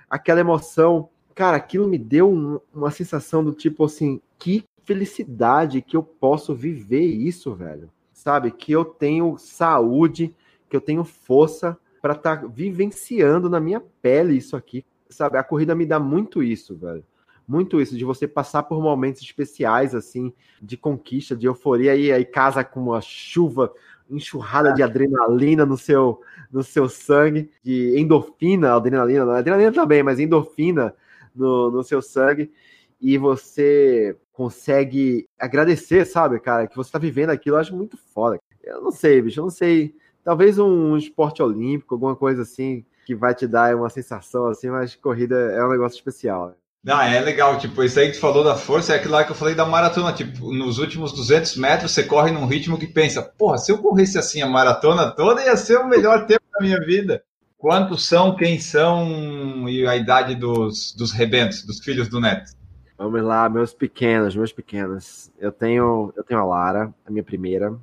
aquela emoção. Cara, aquilo me deu um, uma sensação do tipo assim, que felicidade que eu posso viver isso, velho. Sabe? Que eu tenho saúde, que eu tenho força para estar tá vivenciando na minha pele isso aqui, sabe? A corrida me dá muito isso, velho muito isso, de você passar por momentos especiais, assim, de conquista, de euforia, e aí casa com uma chuva, enxurrada de adrenalina no seu, no seu sangue, de endorfina, adrenalina, não, adrenalina também, mas endorfina no, no seu sangue, e você consegue agradecer, sabe, cara, que você tá vivendo aquilo, eu acho muito foda. Eu não sei, bicho, eu não sei. Talvez um esporte olímpico, alguma coisa assim, que vai te dar uma sensação assim, mas corrida é um negócio especial. Né? Não, é legal, tipo, isso aí que tu falou da força é aquilo lá que eu falei da maratona, tipo, nos últimos 200 metros você corre num ritmo que pensa, porra, se eu corresse assim a maratona toda ia ser o melhor *laughs* tempo da minha vida. Quantos são, quem são e a idade dos, dos rebentos, dos filhos do Neto? Vamos lá, meus pequenos, meus pequenos. Eu tenho, eu tenho a Lara, a minha primeira.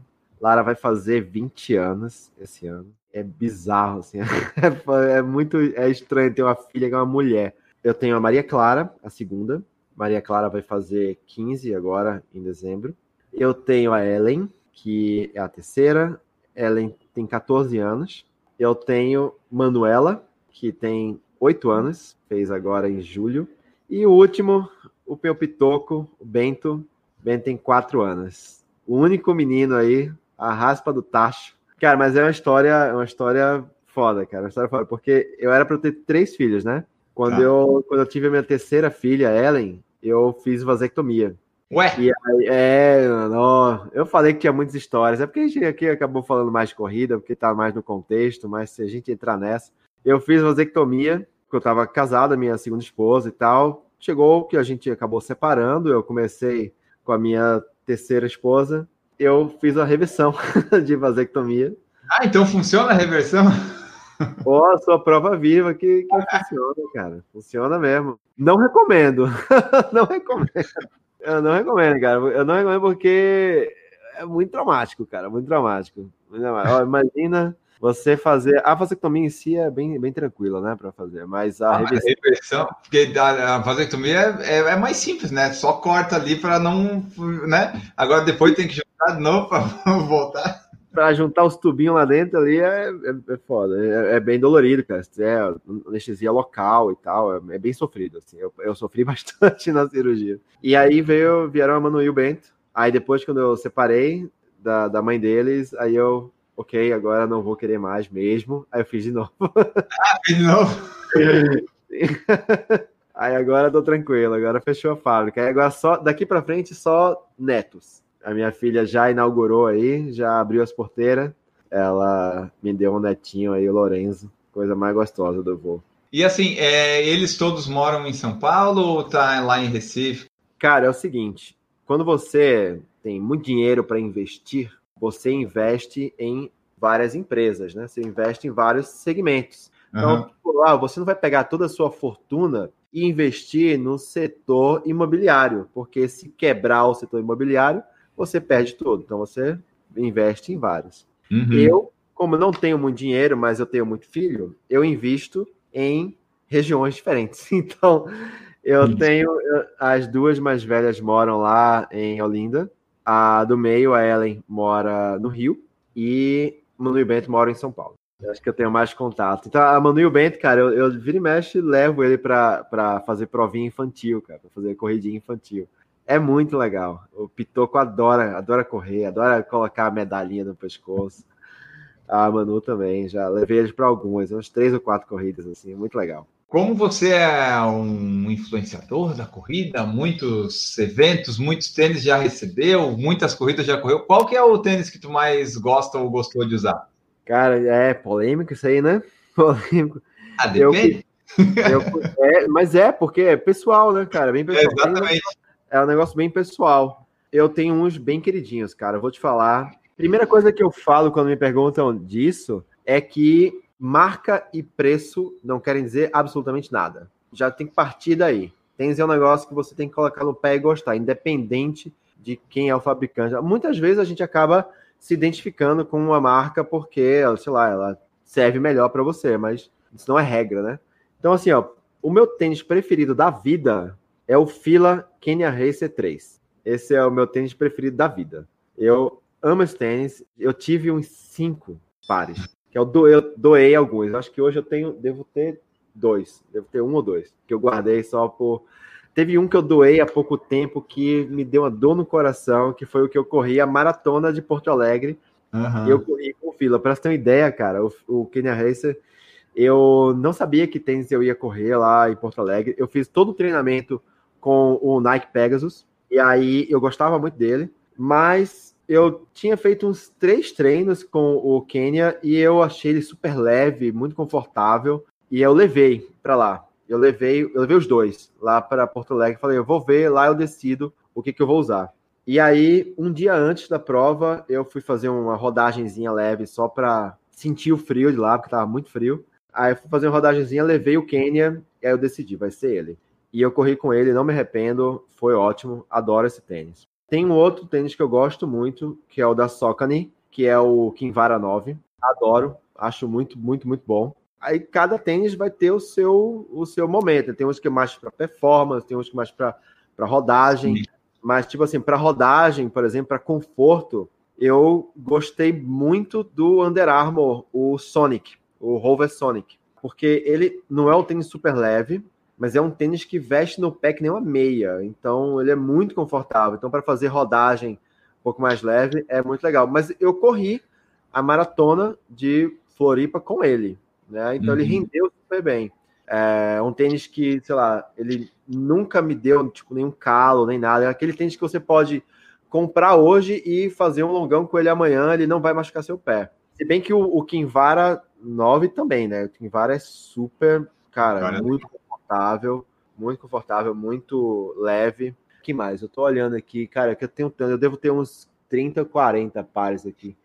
Lara vai fazer 20 anos esse ano. É bizarro, assim. *laughs* É, é muito é estranho ter uma filha que é uma mulher. Eu tenho a Maria Clara, a segunda. Maria Clara vai fazer 15 agora, em dezembro. Eu tenho a Ellen, que é a terceira. Ellen tem 14 anos. Eu tenho Manuela, que tem 8 anos, fez agora em julho. E o último, o Peu Pitoco, o Bento. Bento tem 4 anos. O único menino aí, a raspa do tacho. Cara, mas é uma história, é uma história foda, cara. Uma história foda, porque eu era para ter três filhos, né? Quando, tá. eu, quando eu tive a minha terceira filha, Ellen, eu fiz vasectomia. Ué? E aí, é, não, eu falei que tinha muitas histórias. É porque a gente aqui acabou falando mais de corrida, porque tá mais no contexto, mas se a gente entrar nessa. Eu fiz vasectomia, porque eu tava casada, minha segunda esposa e tal. Chegou que a gente acabou separando, eu comecei com a minha terceira esposa. Eu fiz a reversão *laughs* de vasectomia. Ah, então funciona a reversão? Ó, a sua prova viva que, que funciona, cara. Funciona mesmo. Não recomendo. *laughs* não recomendo. Eu não recomendo, cara. Eu não recomendo porque é muito traumático, cara. Muito traumático. Ó, imagina você fazer. A vasectomia em si é bem, bem tranquila, né, para fazer. Mas a, ah, reversão... reversão. Porque a, vasectomia é, é, é, mais simples, né? Só corta ali para não. né? Agora depois tem que juntar de novo para *laughs* voltar para juntar os tubinhos lá dentro ali é, é, é foda. É, é, bem dolorido, cara. É anestesia local e tal. É, é, bem sofrido, assim. Eu, eu sofri *laughs* bastante na cirurgia. E aí veio, vieram a Manu e o Bento. Aí depois, quando eu separei da, da mãe deles, aí eu, ok, agora não vou querer mais mesmo. Aí eu fiz de novo. Ah, de novo? *laughs* aí agora tô tranquilo, agora fechou a fábrica. Aí agora só, daqui para frente, só netos a minha filha já inaugurou aí, já abriu as porteiras. Ela me deu um netinho aí, o Lorenzo, coisa mais gostosa do voo. E assim, é, eles todos moram em São Paulo ou tá lá em Recife? Cara, é o seguinte: quando você tem muito dinheiro para investir, você investe em várias empresas, né? Você investe em vários segmentos. Então, uhum. ah, você não vai pegar toda a sua fortuna e investir no setor imobiliário, porque se quebrar o setor imobiliário, você perde tudo. Então você investe em vários. Uhum. Eu, como não tenho muito dinheiro, mas eu tenho muito filho, eu invisto em regiões diferentes. *laughs* Então, eu uhum. tenho. As duas mais velhas moram lá em Olinda. A do meio, a Ellen, mora no Rio. E Manu e Bento moram em São Paulo. Eu acho que eu tenho mais contato. Então, a Manu e o Bento, cara, eu, eu vira e mexe levo ele para fazer provinha infantil, cara, para fazer corridinha infantil. É muito legal. O Pitoco adora, adora correr, adora colocar a medalhinha no pescoço. Ah, Manu também, já levei eles para algumas, umas três ou quatro corridas, assim, muito legal. Como você é um influenciador da corrida, muitos eventos, muitos tênis já recebeu, muitas corridas já correu. Qual que é o tênis que tu mais gosta ou gostou de usar? Cara, é polêmico isso aí, né? *laughs* Polêmico. Ah, depende. Eu, eu, é, mas é, porque é pessoal, né, cara? Bem *laughs* pessoal. É, exatamente. É um negócio bem pessoal. Eu tenho uns bem queridinhos, cara. Eu vou te falar. Primeira coisa que eu falo quando me perguntam disso é que marca e preço não querem dizer absolutamente nada. Já tem que partir daí. Tênis é um negócio que você tem que colocar no pé e gostar, independente de quem é o fabricante. Muitas vezes a gente acaba se identificando com uma marca porque, sei lá, ela serve melhor para você, mas isso não é regra, né? Então, assim, ó, o meu tênis preferido da vida é o Fila Kenya Racer 3. Esse é o meu tênis preferido da vida. Eu amo esse tênis. Eu tive uns cinco pares. Que eu doei, eu doei alguns. Acho que hoje eu tenho, devo ter dois. Devo ter um ou dois. Que eu guardei só por. Teve um que eu doei há pouco tempo que me deu uma dor no coração, que foi o que eu corri a maratona de Porto Alegre. Uhum. Eu corri com fila. Para você ter uma ideia, cara, o, o Kenya Racer, eu não sabia que tênis eu ia correr lá em Porto Alegre. Eu fiz todo o treinamento com o Nike Pegasus. E aí eu gostava muito dele. Mas eu tinha feito uns três treinos com o Kenya e eu achei ele super leve, muito confortável. E eu levei para lá. Eu levei, eu levei os dois lá para Porto Alegre. Falei, eu vou ver, lá eu decido o que, que eu vou usar. E aí, um dia antes da prova, eu fui fazer uma rodagenzinha leve só para sentir o frio de lá, porque tava muito frio. Aí eu fui fazer uma rodagenzinha, levei o Kenya, e aí eu decidi, vai ser ele. E eu corri com ele, não me arrependo, foi ótimo, adoro esse tênis. Tem um outro tênis que eu gosto muito, que é o da Socony, que é o Kinvara 9. Adoro, acho muito, muito, muito bom. Aí cada tênis vai ter o seu, o seu momento. Tem uns que é mais para performance, tem uns que é mais para rodagem. Mas, tipo assim, para rodagem, por exemplo, para conforto, eu gostei muito do Under Armour, o Sonic, o Rover Sonic. Porque ele não é um tênis super leve, mas é um tênis que veste no pé que nem uma meia, então ele é muito confortável. Então, para fazer rodagem um pouco mais leve, é muito legal. Mas eu corri a maratona de Floripa com ele, né? Então uhum. ele rendeu super bem. É um tênis que, sei lá, ele nunca me deu tipo nenhum calo nem nada. É aquele tênis que você pode comprar hoje e fazer um longão com ele amanhã, ele não vai machucar seu pé. Se bem que o, o Kinvara 9 também, né? O Kinvara é super, cara, cara muito confortável, muito confortável, muito leve. que mais? Eu tô olhando aqui, cara, que eu tenho tanto, eu devo ter uns 30, 40 pares aqui.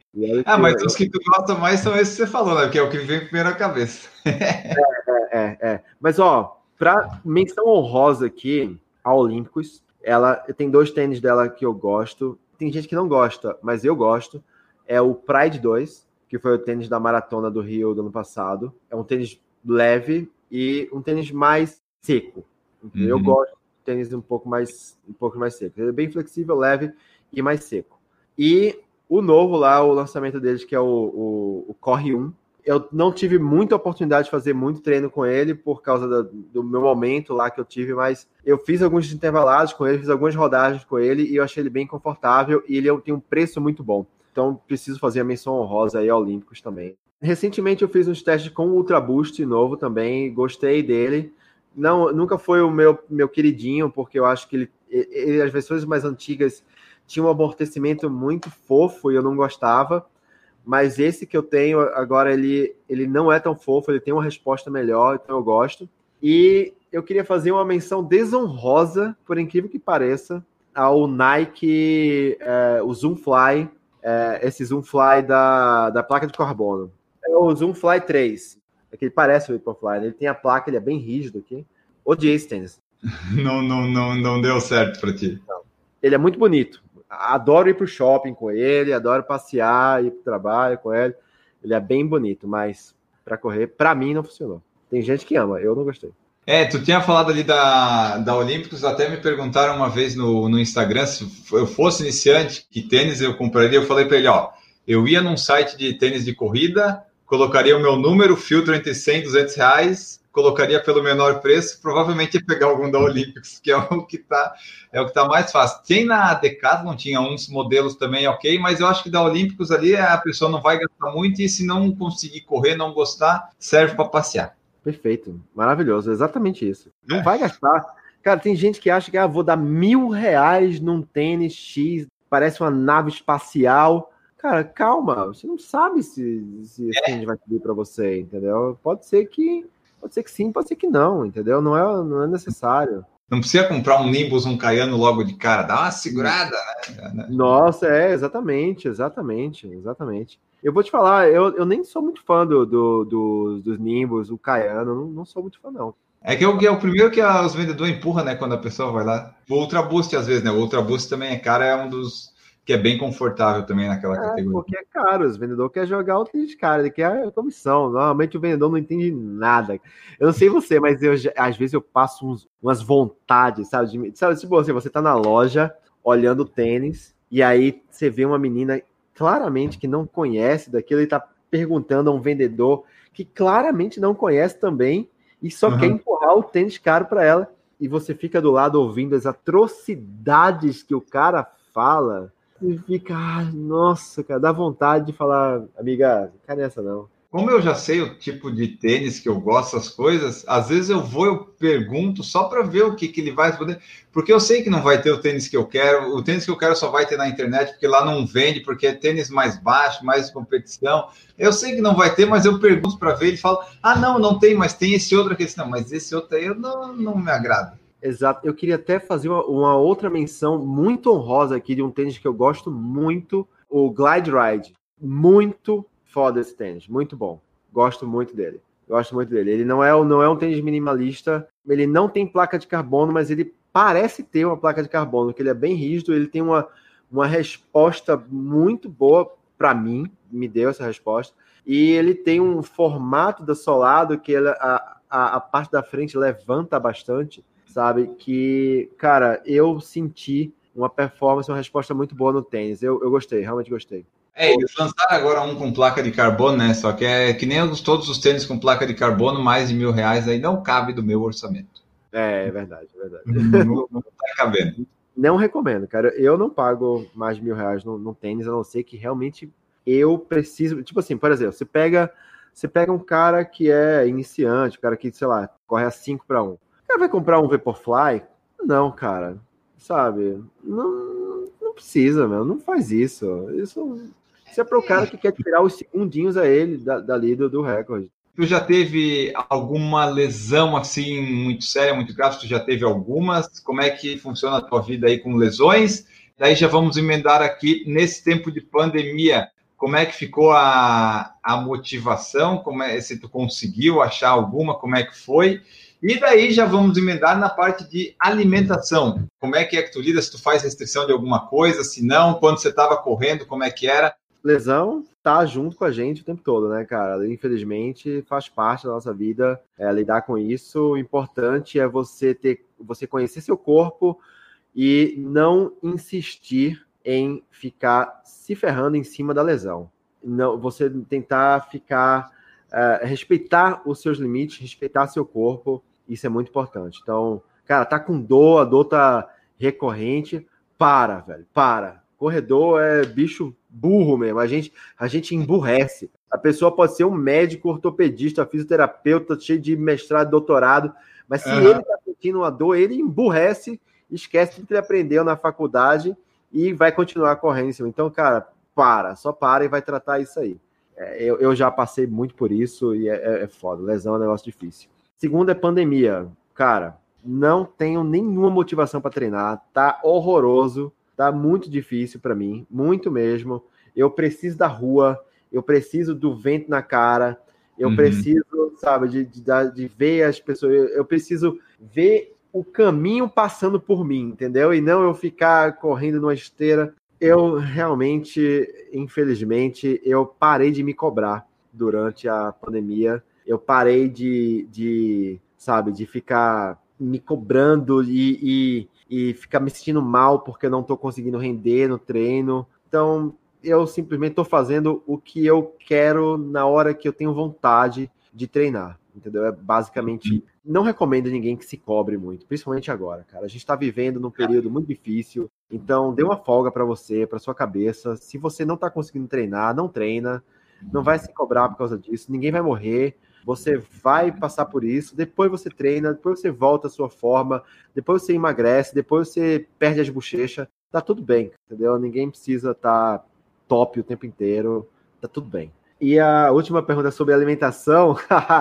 Ah, mas eu... os que tu gosta mais são esses que você falou, né? Que é o que vem primeiro à cabeça. é, é, é, é. Mas, ó, para menção honrosa aqui, a Olímpicos, ela tem dois tênis dela que eu gosto. Tem gente que não gosta, mas eu gosto. É o Pride 2, que foi o tênis da maratona do Rio do ano passado. É um tênis leve, e um tênis mais seco. Uhum. Eu gosto de tênis um pouco mais um pouco mais seco. Ele é bem flexível, leve e mais seco. E o novo lá, o lançamento deles, que é o, o, o Corre 1. Eu não tive muita oportunidade de fazer muito treino com ele por causa do, do meu momento lá que eu tive, mas eu fiz alguns intervalados com ele, fiz algumas rodagens com ele e eu achei ele bem confortável e ele é tem um preço muito bom. Então preciso fazer a menção honrosa aí Olímpicos também. Recentemente eu fiz uns testes com o Ultra Boost novo também, gostei dele. Não, nunca foi o meu, meu queridinho, porque eu acho que ele, ele, as versões mais antigas tinham um amortecimento muito fofo e eu não gostava. Mas esse que eu tenho agora, ele, ele não é tão fofo, ele tem uma resposta melhor, então eu gosto. E eu queria fazer uma menção desonrosa, por incrível que pareça, ao Nike, é, o Zoom Fly, é, esse Zoom Fly da, da placa de carbono é o Zoom Fly 3. É que ele parece o Vaporfly, né? ele tem a placa, ele é bem rígido aqui. Odiei esse tênis. *laughs* Não, não, não, não deu certo para ti. Não. Ele é muito bonito. Adoro ir pro shopping com ele, adoro passear, ir pro trabalho com ele. Ele é bem bonito, mas para correr, para mim não funcionou. Tem gente que ama, eu não gostei. É, tu tinha falado ali da, da Olímpicos, até me perguntaram uma vez no, no Instagram se eu fosse iniciante, que tênis eu compraria. Eu falei para ele, ó, eu ia num site de tênis de corrida, colocaria o meu número, filtro entre 100 e 200 reais, colocaria pelo menor preço, provavelmente ia pegar algum da Olympics, que é o que está é o que tá mais fácil. Tem na Decathlon, tinha uns modelos também ok, mas eu acho que da Olímpicos ali a pessoa não vai gastar muito e se não conseguir correr, não gostar, serve para passear. Perfeito, maravilhoso, exatamente isso. Não é. vai gastar. Cara, tem gente que acha que ah, vou dar mil reais num tênis X, parece uma nave espacial. Cara, calma, você não sabe se, se esse tênis vai servir para você, entendeu? Pode ser que pode ser que sim, pode ser que não, entendeu? Não é, não é necessário. Não precisa comprar um Nimbus, um Caiano logo de cara, dá uma segurada, né? Nossa, é, exatamente, exatamente, exatamente. Eu vou te falar, eu, eu nem sou muito fã do, do, do dos Nimbus, o Caiano, não, não sou muito fã, não. É que é o, é o primeiro que os vendedores empurram, né? Quando a pessoa vai lá. O Ultra Boost, às vezes, né? O Ultra Boost também é cara, é um dos que é bem confortável também naquela é, categoria. Porque é caro, os vendedores querem jogar o tênis caro, ele quer a comissão. Normalmente o vendedor não entende nada. Eu não sei você, mas eu às vezes eu passo uns, umas vontades, sabe? De, sabe, tipo assim, você tá na loja olhando tênis, e aí você vê uma menina claramente que não conhece daquilo e tá perguntando a um vendedor que claramente não conhece também e só uhum. quer empurrar o tênis caro para ela. E você fica do lado ouvindo as atrocidades que o cara fala e fica, ah, nossa, cara, dá vontade de falar, amiga, cai nessa não. Como eu já sei o tipo de tênis que eu gosto, as coisas, às vezes eu vou, eu pergunto só para ver o que, que ele vai responder, porque eu sei que não vai ter o tênis que eu quero, o tênis que eu quero só vai ter na internet, porque lá não vende, porque é tênis mais baixo, mais competição. Eu sei que não vai ter, mas eu pergunto para ver, ele fala, ah, não, não tem, mas tem esse outro aqui. Não, mas esse outro aí eu não, não me agrada. Exato. Eu queria até fazer uma, uma, outra menção muito honrosa aqui de um tênis que eu gosto muito, o Glide Ride. Muito foda esse tênis, muito bom. Gosto muito dele. Gosto muito dele. Ele não é, não é um tênis minimalista, ele não tem placa de carbono, mas ele parece ter uma placa de carbono, porque ele é bem rígido, ele tem uma, uma resposta muito boa para mim, me deu essa resposta. E ele tem um formato da solado que ele, a, a, a parte da frente levanta bastante sabe? Que, cara, eu senti uma performance, uma resposta muito boa no tênis. Eu, eu gostei, realmente gostei. É, eles lançaram agora um com placa de carbono, né? Só que é que nem todos os tênis com placa de carbono, mais de mil reais, aí não cabe do meu orçamento. É, é verdade, é verdade. Não, não tá cabendo. Não recomendo, cara. Eu não pago mais de mil reais no, no tênis, a não ser que realmente eu preciso. Tipo assim, por exemplo, você pega, você pega um cara que é iniciante, um cara que, sei lá, corre a 5 para 1 cara vai comprar um Vaporfly? Não, cara. Sabe? Não, não precisa, meu. Não faz isso. Isso, isso é para o cara que quer tirar os segundinhos a ele da, dali do, do recorde. Tu já teve alguma lesão assim muito séria, muito grave? Tu já teve algumas? Como é que funciona a tua vida aí com lesões? Daí já vamos emendar aqui nesse tempo de pandemia. Como é que ficou a, a motivação? Como é, se tu conseguiu achar alguma? Como é que foi? E daí já vamos emendar na parte de alimentação. Como é que é que tu lida? Se tu faz restrição de alguma coisa, se não, quando você estava correndo, como é que era? Lesão tá junto com a gente o tempo todo, né, cara? Infelizmente faz parte da nossa vida é, lidar com isso. O importante é você ter, você conhecer seu corpo e não insistir em ficar se ferrando em cima da lesão. Não, você tentar ficar uh, respeitar os seus limites, respeitar seu corpo isso é muito importante. Então, cara, tá com dor, a dor tá recorrente, para, velho, para. Corredor é bicho burro mesmo. A gente, a gente emburrece. A pessoa pode ser um médico, ortopedista, fisioterapeuta, cheio de mestrado, doutorado, mas se uhum. ele tá sentindo uma dor, ele emburrece, esquece do que ele aprendeu na faculdade e vai continuar correndo em cima. Então, cara, para, só para e vai tratar isso aí. É, eu, eu já passei muito por isso e é, é, é foda. Lesão é um negócio difícil. Segundo é pandemia. Cara, não tenho nenhuma motivação para treinar. Tá horroroso. Tá muito difícil para mim. Muito mesmo. Eu preciso da rua. Eu preciso do vento na cara. Eu uhum. preciso, sabe, de, de, de, ver as pessoas. Eu, eu preciso ver o caminho passando por mim, entendeu? E não eu ficar correndo numa esteira. Eu realmente, infelizmente, eu parei de me cobrar durante a pandemia eu parei de, de sabe, de ficar me cobrando e, e, e ficar me sentindo mal porque eu não estou conseguindo render no treino. Então, eu simplesmente estou fazendo o que eu quero na hora que eu tenho vontade de treinar. entendeu? É basicamente. Não recomendo ninguém que se cobre muito, principalmente agora, cara. A gente está vivendo num período muito difícil, então dê uma folga para você, para sua cabeça. Se você não está conseguindo treinar, não treina, não vai se cobrar por causa disso, ninguém vai morrer. Você vai passar por isso, depois você treina, depois você volta à sua forma, depois você emagrece, depois você perde as bochechas, tá tudo bem, entendeu? Ninguém precisa estar tá top o tempo inteiro, tá tudo bem. E a última pergunta sobre alimentação,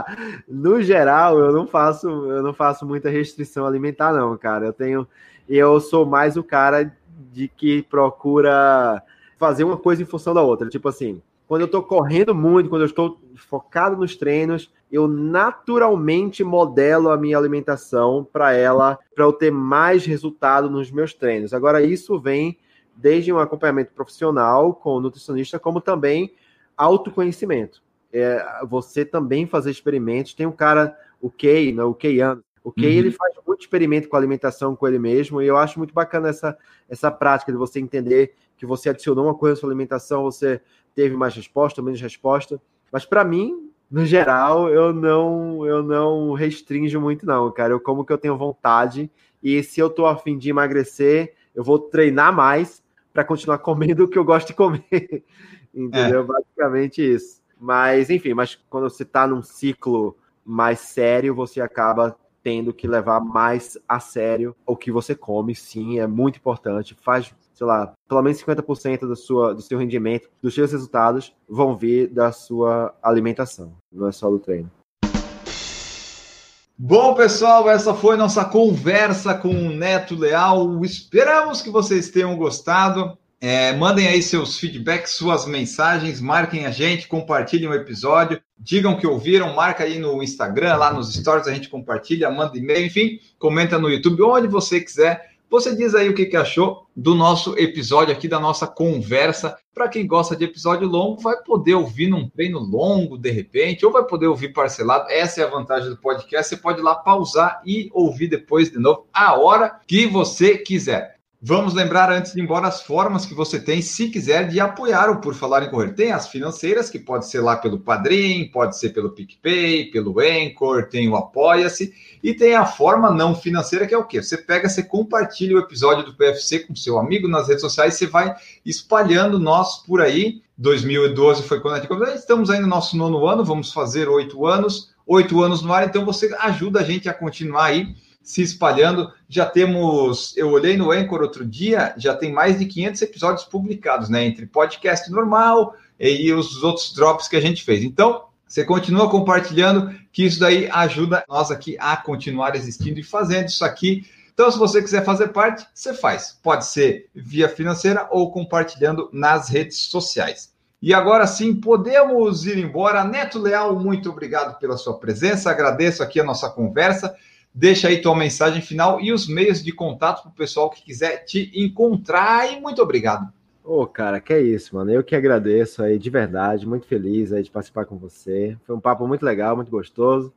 *laughs* no geral, eu não faço, eu não faço muita restrição alimentar não, cara. Eu tenho eu sou mais o cara de que procura fazer uma coisa em função da outra, tipo assim, quando eu estou correndo muito, quando eu estou focado nos treinos, eu naturalmente modelo a minha alimentação para ela, para eu ter mais resultado nos meus treinos. Agora, isso vem desde um acompanhamento profissional com o nutricionista, como também autoconhecimento. É, você também fazer experimentos. Tem um cara, o Kay, né, o Keiano, o Kay, uhum. ele faz muito experimento com alimentação com ele mesmo, e eu acho muito bacana essa, essa prática de você entender que você adicionou uma coisa à sua alimentação, você teve mais resposta, menos resposta. Mas para mim, no geral, eu não eu não restringo muito não, cara. Eu como que eu tenho vontade e se eu tô afim de emagrecer, eu vou treinar mais para continuar *laughs* comendo o que eu gosto de comer. *laughs* Entendeu? É. Basicamente isso. Mas enfim, mas quando você está num ciclo mais sério, você acaba tendo que levar mais a sério o que você come, sim, é muito importante. Faz sei lá, pelo menos 50% do, sua, do seu rendimento, dos seus resultados, vão vir da sua alimentação, não é só do treino. Bom, pessoal, essa foi nossa conversa com o Neto Leal. Esperamos que vocês tenham gostado. É, mandem aí seus feedbacks, suas mensagens, marquem a gente, compartilhem o episódio, digam que ouviram, marca aí no Instagram, lá nos stories a gente compartilha, manda e-mail, enfim, comenta no YouTube, onde você quiser. Você diz aí o que, que achou do nosso episódio aqui, da nossa conversa. Para quem gosta de episódio longo, vai poder ouvir num treino longo, de repente, ou vai poder ouvir parcelado. Essa é a vantagem do podcast. Você pode ir lá pausar e ouvir depois de novo, a hora que você quiser. Vamos lembrar antes de ir embora as formas que você tem, se quiser, de apoiar o Por Falar em Correr. Tem as financeiras, que pode ser lá pelo Padrim, pode ser pelo PicPay, pelo Anchor, tem o Apoia-se, e tem a forma não financeira, que é o quê? Você pega, você compartilha o episódio do PFC com seu amigo nas redes sociais, você vai espalhando nós por aí. 2012 foi quando a gente começou. Estamos aí no nosso nono ano, vamos fazer oito anos, oito anos no ar, então você ajuda a gente a continuar aí se espalhando. Já temos, eu olhei no Anchor outro dia, já tem mais de 500 episódios publicados, né? Entre podcast normal e os outros drops que a gente fez. Então, você continua compartilhando, que isso daí ajuda nós aqui a continuar existindo e fazendo isso aqui. Então, se você quiser fazer parte, você faz. Pode ser via financeira ou compartilhando nas redes sociais. E agora sim, podemos ir embora. Neto Leal, muito obrigado pela sua presença. Agradeço aqui a nossa conversa. Deixa aí tua mensagem final e os meios de contato para o pessoal que quiser te encontrar. E muito obrigado. Ô, oh, cara, que é isso, mano. Eu que agradeço aí, de verdade, muito feliz aí de participar com você. Foi um papo muito legal, muito gostoso.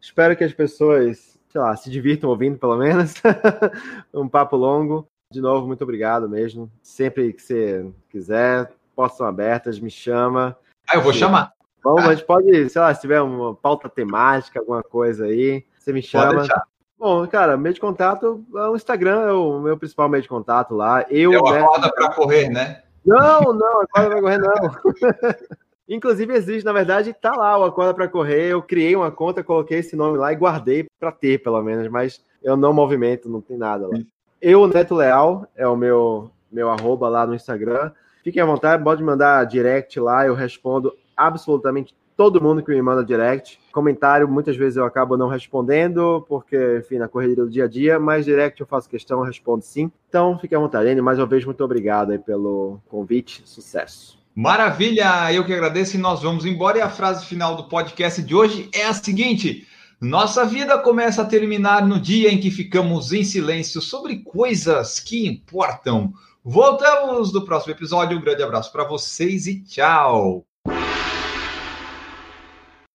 Espero que as pessoas, sei lá, se divirtam ouvindo, pelo menos. *laughs* um papo longo. De novo, muito obrigado mesmo. Sempre que você quiser, portas são abertas, me chama. Ah, eu vou chamar. Bom, ah. a gente pode, sei lá, se tiver uma pauta temática, alguma coisa aí, você me chama. Bom, cara, meio de contato, é o Instagram é o meu principal meio de contato lá. Eu, é né, corda para correr, né? Não, não, a corda para correr não. *laughs* Inclusive existe, na verdade, tá lá o Acorda para Correr. Eu criei uma conta, coloquei esse nome lá e guardei para ter, pelo menos, mas eu não movimento, não tem nada lá. Eu, Neto Leal, é o meu, meu arroba lá no Instagram. Fiquem à vontade, pode mandar direct lá, eu respondo absolutamente todo mundo que me manda direct. Comentário, muitas vezes eu acabo não respondendo, porque, enfim, na correria do dia a dia, mas direct eu faço questão, eu respondo sim. Então, fique à vontade. Ene, mais uma vez, muito obrigado pelo convite. Sucesso. Maravilha! Eu que agradeço e nós vamos embora. E a frase final do podcast de hoje é a seguinte. Nossa vida começa a terminar no dia em que ficamos em silêncio sobre coisas que importam. Voltamos no próximo episódio. Um grande abraço para vocês e tchau!